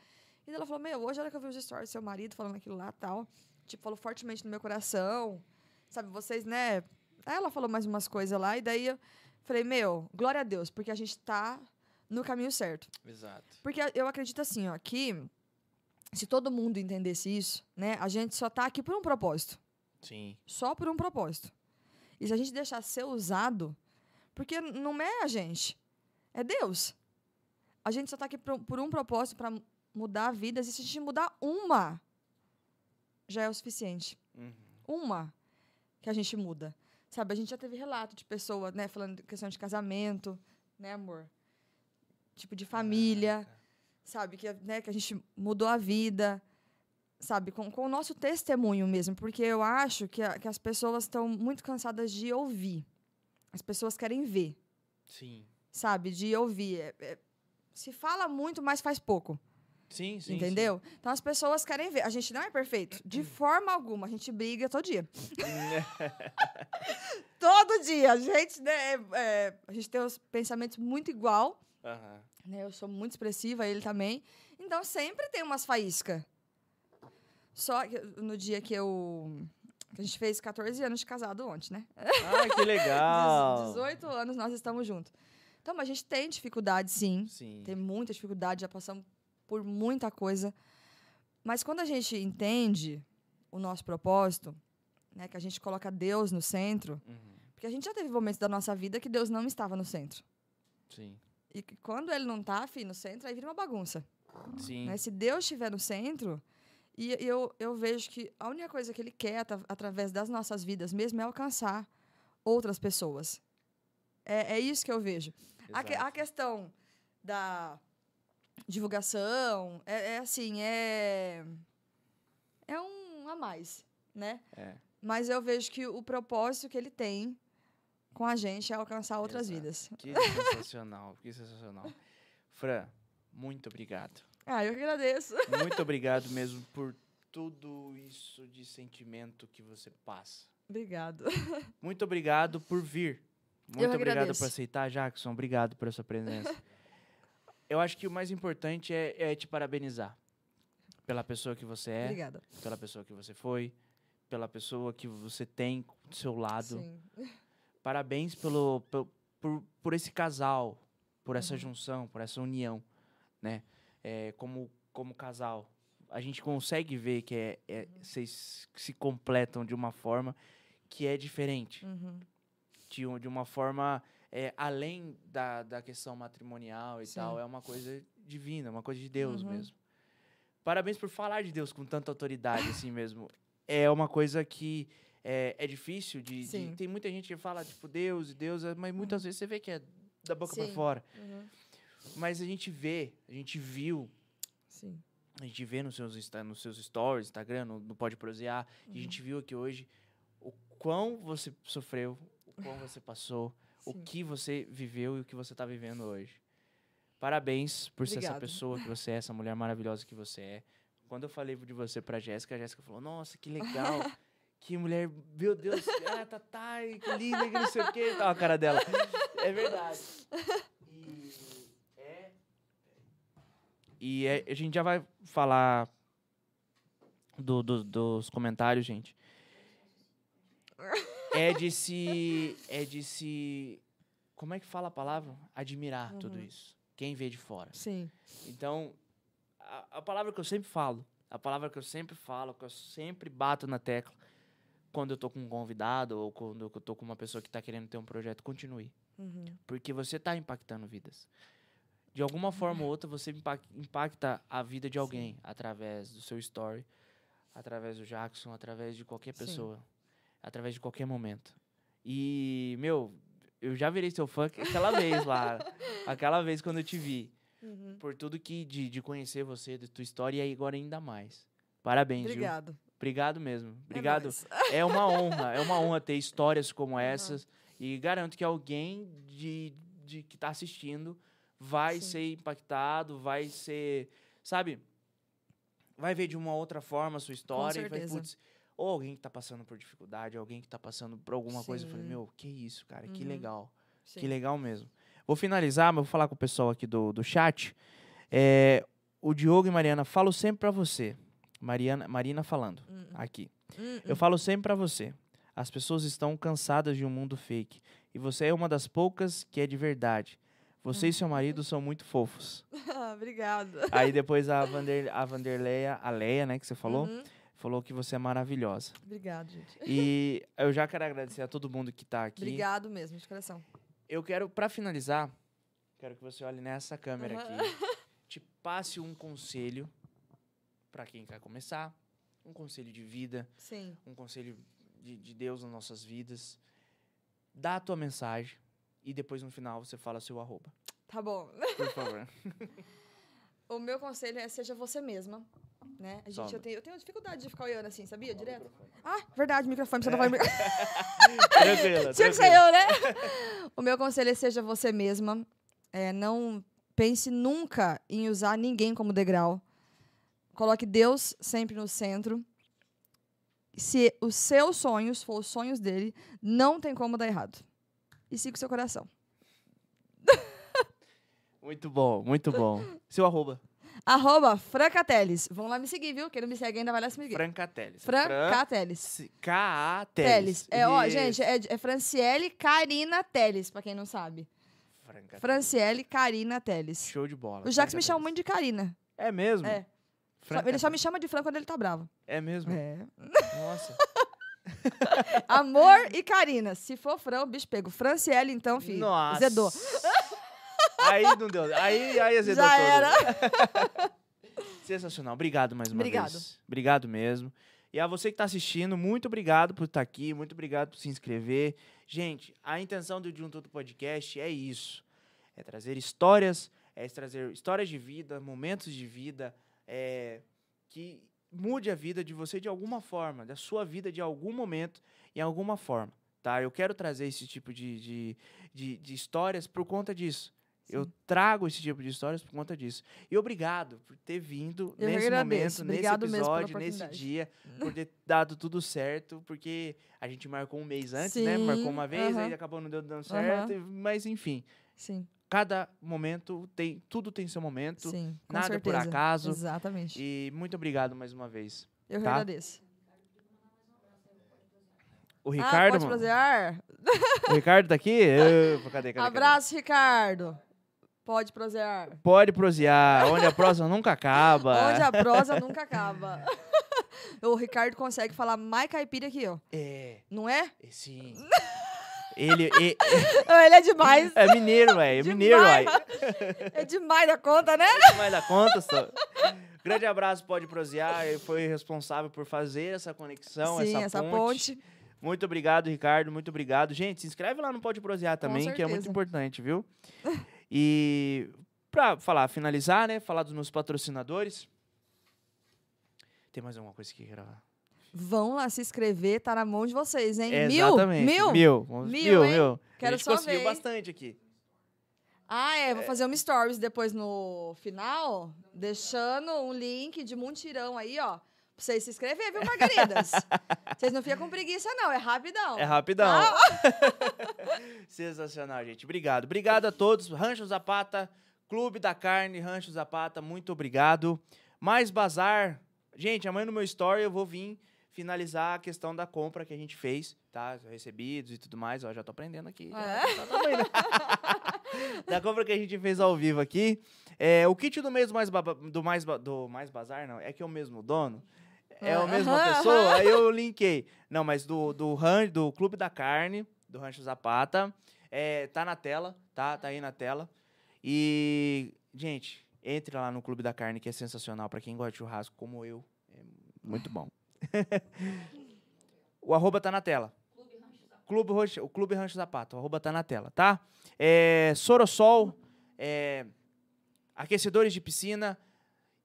Speaker 2: E ela falou: Meu, hoje a hora que eu vi os stories do seu marido falando aquilo lá tal, tipo, falou fortemente no meu coração. Sabe, vocês, né? Aí ela falou mais umas coisas lá, e daí eu falei: Meu, glória a Deus, porque a gente tá no caminho certo.
Speaker 1: Exato.
Speaker 2: Porque eu acredito assim, ó, que se todo mundo entendesse isso, né? A gente só tá aqui por um propósito
Speaker 1: Sim.
Speaker 2: só por um propósito. E se a gente deixar ser usado, porque não é a gente, é Deus. A gente só está aqui por, por um propósito para mudar vidas, e se a gente mudar uma, já é o suficiente.
Speaker 1: Uhum.
Speaker 2: Uma que a gente muda. Sabe, a gente já teve relato de pessoa, né, falando de questão de casamento, né, amor? Tipo, de família
Speaker 1: Caraca.
Speaker 2: sabe? Que, né, que a gente mudou a vida, sabe? Com, com o nosso testemunho mesmo, porque eu acho que, a- que as pessoas estão muito cansadas de ouvir. As pessoas querem ver,
Speaker 1: Sim.
Speaker 2: sabe? De ouvir. É- é- se fala muito, mas faz pouco,
Speaker 1: Sim, sim.
Speaker 2: entendeu? Então as pessoas querem ver. A gente não é perfeito, de forma alguma. A gente briga todo dia.
Speaker 1: sim.
Speaker 2: Todo dia. A gente, né, é- é, a gente tem os pensamentos muito igual. Né? Eu sou muito expressiva, ele também. Então sempre tem umas faíscas. Só que no dia que eu. que a gente fez 14 anos de casado ontem, né?
Speaker 1: Ah, que legal.
Speaker 2: 18 anos nós estamos juntos. Então, mas a gente tem dificuldade, sim.
Speaker 1: Sim.
Speaker 2: Tem muita dificuldade, já passamos por muita coisa. Mas quando a gente entende o nosso propósito, né, que a gente coloca Deus no centro,
Speaker 1: Uhum.
Speaker 2: porque a gente já teve momentos da nossa vida que Deus não estava no centro.
Speaker 1: Sim.
Speaker 2: E que quando ele não tá, filho, no centro, aí vira uma bagunça.
Speaker 1: Sim.
Speaker 2: Né? Se Deus estiver no centro, e eu, eu vejo que a única coisa que Ele quer atra- através das nossas vidas mesmo é alcançar outras pessoas. É, é isso que eu vejo. A, que- a questão da divulgação é, é assim, é. É um a mais, né?
Speaker 1: É.
Speaker 2: Mas eu vejo que o propósito que ele tem com a gente é alcançar outras
Speaker 1: Exato.
Speaker 2: vidas.
Speaker 1: Que sensacional, que sensacional. Fran, muito obrigado.
Speaker 2: Ah, eu que agradeço.
Speaker 1: Muito obrigado mesmo por tudo isso de sentimento que você passa.
Speaker 2: Obrigado.
Speaker 1: Muito obrigado por vir.
Speaker 2: Eu
Speaker 1: Muito
Speaker 2: que
Speaker 1: obrigado
Speaker 2: agradeço.
Speaker 1: por aceitar, Jackson. Obrigado por sua presença. Eu acho que o mais importante é, é te parabenizar pela pessoa que você é,
Speaker 2: Obrigada.
Speaker 1: pela pessoa que você foi, pela pessoa que você tem do seu lado.
Speaker 2: Sim.
Speaker 1: Parabéns pelo, pel- por, por esse casal, por essa
Speaker 2: Uhum.
Speaker 1: junção, por essa união, né? É, como, como casal. A gente consegue ver que é, é-
Speaker 2: Uhum.
Speaker 1: vocês se completam de uma forma que é diferente.
Speaker 2: Uhum.
Speaker 1: De, de uma forma é, além da, da questão matrimonial e
Speaker 2: Sim.
Speaker 1: tal. É uma coisa divina, uma coisa de Deus
Speaker 2: Uhum.
Speaker 1: mesmo. Parabéns por falar de Deus com tanta autoridade assim mesmo. É uma coisa que é, é difícil de, de-. Tem muita gente que fala, tipo, Deus e Deus, mas muitas vezes você vê que é da boca para fora.
Speaker 2: Uhum.
Speaker 1: Mas a gente vê, a gente viu,
Speaker 2: Sim.
Speaker 1: a gente vê nos seus, nos seus stories, Instagram, no, no Pode Prosear, e a
Speaker 2: Uhum.
Speaker 1: gente viu aqui hoje o quão você sofreu, o quão você passou, o
Speaker 2: Sim.
Speaker 1: que você viveu e o que você está vivendo hoje. Parabéns por ser essa pessoa que você é, essa mulher maravilhosa que você é. Quando eu falei de você pra Jéssica, a Jéssica falou: Nossa, que legal. Que mulher, meu Deus, ah, tá, tá, que linda, que não sei o que, tal, a cara dela. É verdade. E é. E é- a gente já vai falar do- do- dos comentários, gente. É de se. É de se. Como é que fala a palavra? Admirar tudo
Speaker 2: Uhum.
Speaker 1: isso. Quem vê de fora.
Speaker 2: Sim.
Speaker 1: Então, a, a palavra que eu sempre falo, a palavra que eu sempre falo, que eu sempre bato na tecla, quando eu tô com um convidado ou quando eu tô com uma pessoa que tá querendo ter um projeto, continue.
Speaker 2: Uhum.
Speaker 1: Porque você tá impactando vidas. De alguma forma ou outra, você impac- impacta a vida de alguém através do seu story, através do Jackson, através de qualquer
Speaker 2: Sim.
Speaker 1: Através de qualquer momento. E, meu, eu já virei seu fã aquela vez lá, aquela vez quando eu te vi
Speaker 2: Uhum.
Speaker 1: por tudo que de, de conhecer você, da tua história e agora ainda mais. Parabéns, viu?
Speaker 2: Obrigado.
Speaker 1: Obrigado mesmo.
Speaker 2: É
Speaker 1: Obrigado.
Speaker 2: nóis.
Speaker 1: É, uma honra, é uma honra ter histórias como essas e garanto que alguém de, de que tá assistindo vai
Speaker 2: Sim.
Speaker 1: ser impactado, vai ser, sabe? Vai ver de uma outra forma a sua história e vai,
Speaker 2: certeza.
Speaker 1: putz, ou alguém que tá passando por dificuldade, alguém que tá passando por alguma coisa, eu falei,
Speaker 2: Sim.
Speaker 1: meu, que isso, cara, que
Speaker 2: Uhum.
Speaker 1: legal.
Speaker 2: Sim.
Speaker 1: Que legal mesmo. Vou finalizar, mas vou falar com o pessoal aqui do, do chat. É, o Diogo e Mariana, falo sempre pra você. Mariana, Marina falando
Speaker 2: Hum,
Speaker 1: aqui.
Speaker 2: hum,
Speaker 1: Eu falo sempre pra você. As pessoas estão cansadas de um mundo fake. E você é uma das poucas que é de verdade. Você e seu marido são muito fofos.
Speaker 2: Obrigado.
Speaker 1: Aí depois a, Vander, a Vanderleia, a Leia, né, que você falou,
Speaker 2: Uhum.
Speaker 1: Falou que você é maravilhosa.
Speaker 2: Obrigado, gente.
Speaker 1: E eu já quero agradecer a todo mundo que tá aqui.
Speaker 2: Obrigado mesmo, de coração.
Speaker 1: Eu quero, pra finalizar, quero que você olhe nessa câmera
Speaker 2: Aham.
Speaker 1: aqui. Te passe um conselho pra quem quer começar. Um conselho de vida,
Speaker 2: Sim.
Speaker 1: um conselho de, de Deus nas nossas vidas. Dá a tua mensagem e depois no final você fala seu arroba.
Speaker 2: Tá bom.
Speaker 1: Por favor.
Speaker 2: O meu conselho é seja você mesma. Né? A gente, eu, tenho, eu tenho dificuldade de ficar olhando assim, sabia? Direto. Ah, verdade, microfone. Você
Speaker 1: É.
Speaker 2: não vai...
Speaker 1: Tranquila,
Speaker 2: Tinha que ser eu, né? o meu conselho é seja você mesma. É, não pense nunca em usar ninguém como degrau. Coloque Deus sempre no centro. Se os seus sonhos for os sonhos dele, não tem como dar errado. E siga o seu coração.
Speaker 1: Muito bom, muito bom. Seu arroba.
Speaker 2: Arroba Francateles. Vão lá me seguir, viu? Quem não me segue ainda vai lá se me seguir.
Speaker 1: Francateles.
Speaker 2: Francateles.
Speaker 1: K-A-Teles.
Speaker 2: Teles. É, ó, gente, é, é Franciele Karina Teles, pra quem não sabe.
Speaker 1: Francateles.
Speaker 2: Franciele Karina Teles.
Speaker 1: Show de bola.
Speaker 2: O Jax me chama muito de Karina.
Speaker 1: É mesmo?
Speaker 2: É. Só- Ele só me chama de Fran quando ele tá bravo.
Speaker 1: É mesmo?
Speaker 2: É.
Speaker 1: Nossa.
Speaker 2: Amor e Karina. Se for Fran, o bicho pego. Franciele, então, filho.
Speaker 1: Nossa.
Speaker 2: Zedou.
Speaker 1: Aí não deu. Aí, aí azedou
Speaker 2: Já
Speaker 1: todo.
Speaker 2: era.
Speaker 1: Sensacional. Obrigado mais uma
Speaker 2: Obrigado.
Speaker 1: vez. Obrigado mesmo. E a você que está assistindo, muito obrigado por estar aqui, muito obrigado por se inscrever. Gente, a intenção do De Um Tudo Podcast é isso. É trazer histórias, é trazer histórias de vida, momentos de vida, é, que mude a vida de você de alguma forma, da sua vida de algum momento, em alguma forma. Tá? Eu quero trazer esse tipo de, de, de, de histórias por conta disso. Eu trago esse tipo de histórias por conta disso. E obrigado por ter vindo
Speaker 2: Eu
Speaker 1: nesse
Speaker 2: agradeço.
Speaker 1: momento,
Speaker 2: Obrigado
Speaker 1: nesse episódio, nesse dia, por ter dado tudo certo, porque a gente marcou um mês antes, né?
Speaker 2: Sim,
Speaker 1: Marcou uma vez, aí acabou não dando certo, mas enfim.
Speaker 2: Sim,
Speaker 1: Cada momento tem, tudo tem seu momento,
Speaker 2: sim.
Speaker 1: Nada por
Speaker 2: certeza.
Speaker 1: acaso.
Speaker 2: Exatamente.
Speaker 1: E muito obrigado mais uma vez.
Speaker 2: Eu
Speaker 1: tá?
Speaker 2: agradeço.
Speaker 1: O
Speaker 2: ah,
Speaker 1: Ricardo,
Speaker 2: pode
Speaker 1: mano,
Speaker 2: prosear?
Speaker 1: o Ricardo tá aqui? Eu- cadê, cadê, cadê?
Speaker 2: Abraço, Ricardo. Pode prosear.
Speaker 1: Pode prosear, onde a próxima nunca acaba.
Speaker 2: Onde a prosa nunca acaba. o Ricardo consegue falar mais caipira que eu.
Speaker 1: É,
Speaker 2: Não é?
Speaker 1: é, sim. Ele, e-
Speaker 2: Ele é demais.
Speaker 1: é mineiro, velho. É mineiro,
Speaker 2: Demais.
Speaker 1: velho.
Speaker 2: É demais da conta, né?
Speaker 1: mais da conta, só. Grande abraço, pode prosear. Ele foi responsável por fazer essa conexão,
Speaker 2: Sim,
Speaker 1: essa,
Speaker 2: essa
Speaker 1: ponte.
Speaker 2: ponte.
Speaker 1: Muito obrigado, Ricardo. Muito obrigado. Gente, se inscreve lá no Pode Prosear também, que é muito importante, viu? E pra falar, finalizar, né? Falar dos meus patrocinadores. Tem mais alguma coisa que gravar?
Speaker 2: Vão lá se inscrever, tá na mão de vocês, hein?
Speaker 1: Exatamente.
Speaker 2: Mil? Mil?
Speaker 1: Mil.
Speaker 2: Mil,
Speaker 1: Mil.
Speaker 2: Quero só
Speaker 1: conseguiu
Speaker 2: ver,
Speaker 1: bastante aqui.
Speaker 2: Ah, é. Vou fazer um stories depois no final, deixando um link de muntirão aí, ó. Pra vocês se inscreverem, viu, Margaridas? vocês não ficam com preguiça, não. É rapidão.
Speaker 1: É rapidão.
Speaker 2: Ah,
Speaker 1: Sensacional, gente. Obrigado. Obrigado a todos. Rancho Zapata, Clube da Carne, Rancho Zapata, muito obrigado. Mais bazar. Gente, amanhã no meu story eu vou vir finalizar a questão da compra que a gente fez, tá? Recebidos e tudo mais. Ó, já tô aprendendo aqui.
Speaker 2: É?
Speaker 1: já tô aprendendo. da compra que a gente fez ao vivo aqui. É, o kit do mês do mais, do mais, do mais bazar, não, é que é o mesmo dono. É a mesma
Speaker 2: Aham,
Speaker 1: pessoa,
Speaker 2: aham.
Speaker 1: aí eu linkei. Não, mas do, do, ran, do Clube da Carne, do Rancho Zapata, é, tá na tela, tá? Tá aí na tela. E, gente, entre lá no Clube da Carne, que é sensacional pra quem gosta de churrasco, como eu. É muito bom. o arroba tá na tela. Clube Rancho, o Clube Rancho Zapata, o arroba tá na tela, tá? É, Sorosol, é, aquecedores de piscina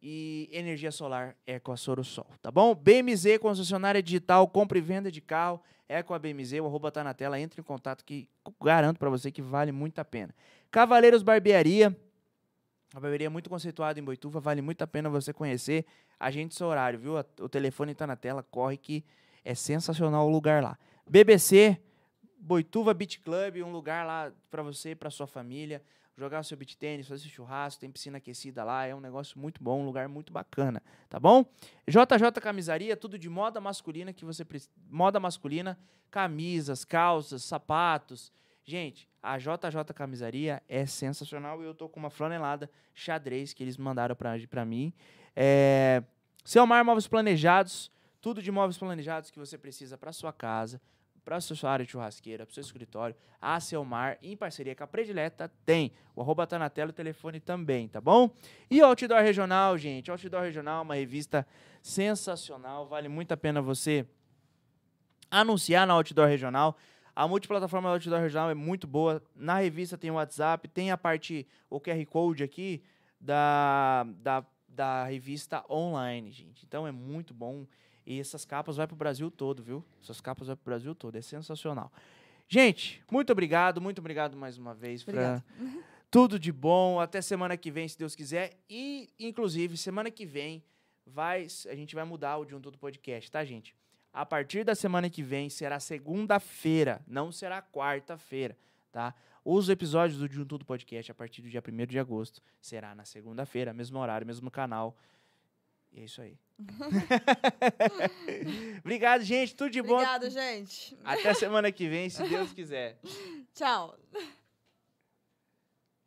Speaker 1: e energia solar é com a Sorosol, tá bom? BMZ, concessionária digital, compra e venda de carro, é com a BMZ, o arroba tá na tela, entre em contato que garanto pra você que vale muito a pena. Cavaleiros Barbearia, uma barbearia muito conceituada em Boituva, vale muito a pena você conhecer. Agende seu horário, viu? O telefone tá na tela, corre que é sensacional o lugar lá. BBC, Boituva Beach Club, um lugar lá para você e para sua família jogar seu beach tênis, fazer churrasco, tem piscina aquecida lá, é um negócio muito bom, um lugar muito bacana, tá bom? JJ Camisaria, tudo de moda masculina que você precisa, moda masculina, camisas, calças, sapatos. Gente, a JJ Camisaria é sensacional e eu tô com uma flanelada xadrez que eles mandaram para mim. É, Selmar Móveis Planejados, tudo de móveis planejados que você precisa para sua casa, para sua área de churrasqueira, para seu escritório, a Selmar, em parceria com a Predileta, tem. O arroba tá na tela, o telefone também, tá bom? E Outdoor Regional, gente. Outdoor Regional uma revista sensacional, vale muito a pena você anunciar na Outdoor Regional. A multiplataforma do Outdoor Regional é muito boa. Na revista tem o WhatsApp, tem a parte, o QR Code aqui da, da, da revista online, gente. Então é muito bom. E essas capas vai para o Brasil todo, viu? Essas capas vai para o Brasil todo. É sensacional. Gente, muito obrigado, muito obrigado mais uma vez. Pra... Tudo de bom. Até semana que vem, se Deus quiser. E, inclusive, semana que vem vai, a gente vai mudar o De Um Tudo Podcast, tá, gente? A partir da semana que vem será segunda-feira, não será quarta-feira, tá? Os episódios do De Um Tudo Podcast a partir do dia 1 de agosto será na segunda-feira, mesmo horário, mesmo canal. E é isso aí. Obrigado, gente. Tudo de bom.
Speaker 2: Obrigado, gente.
Speaker 1: Até semana que vem, se Deus quiser.
Speaker 2: Tchau.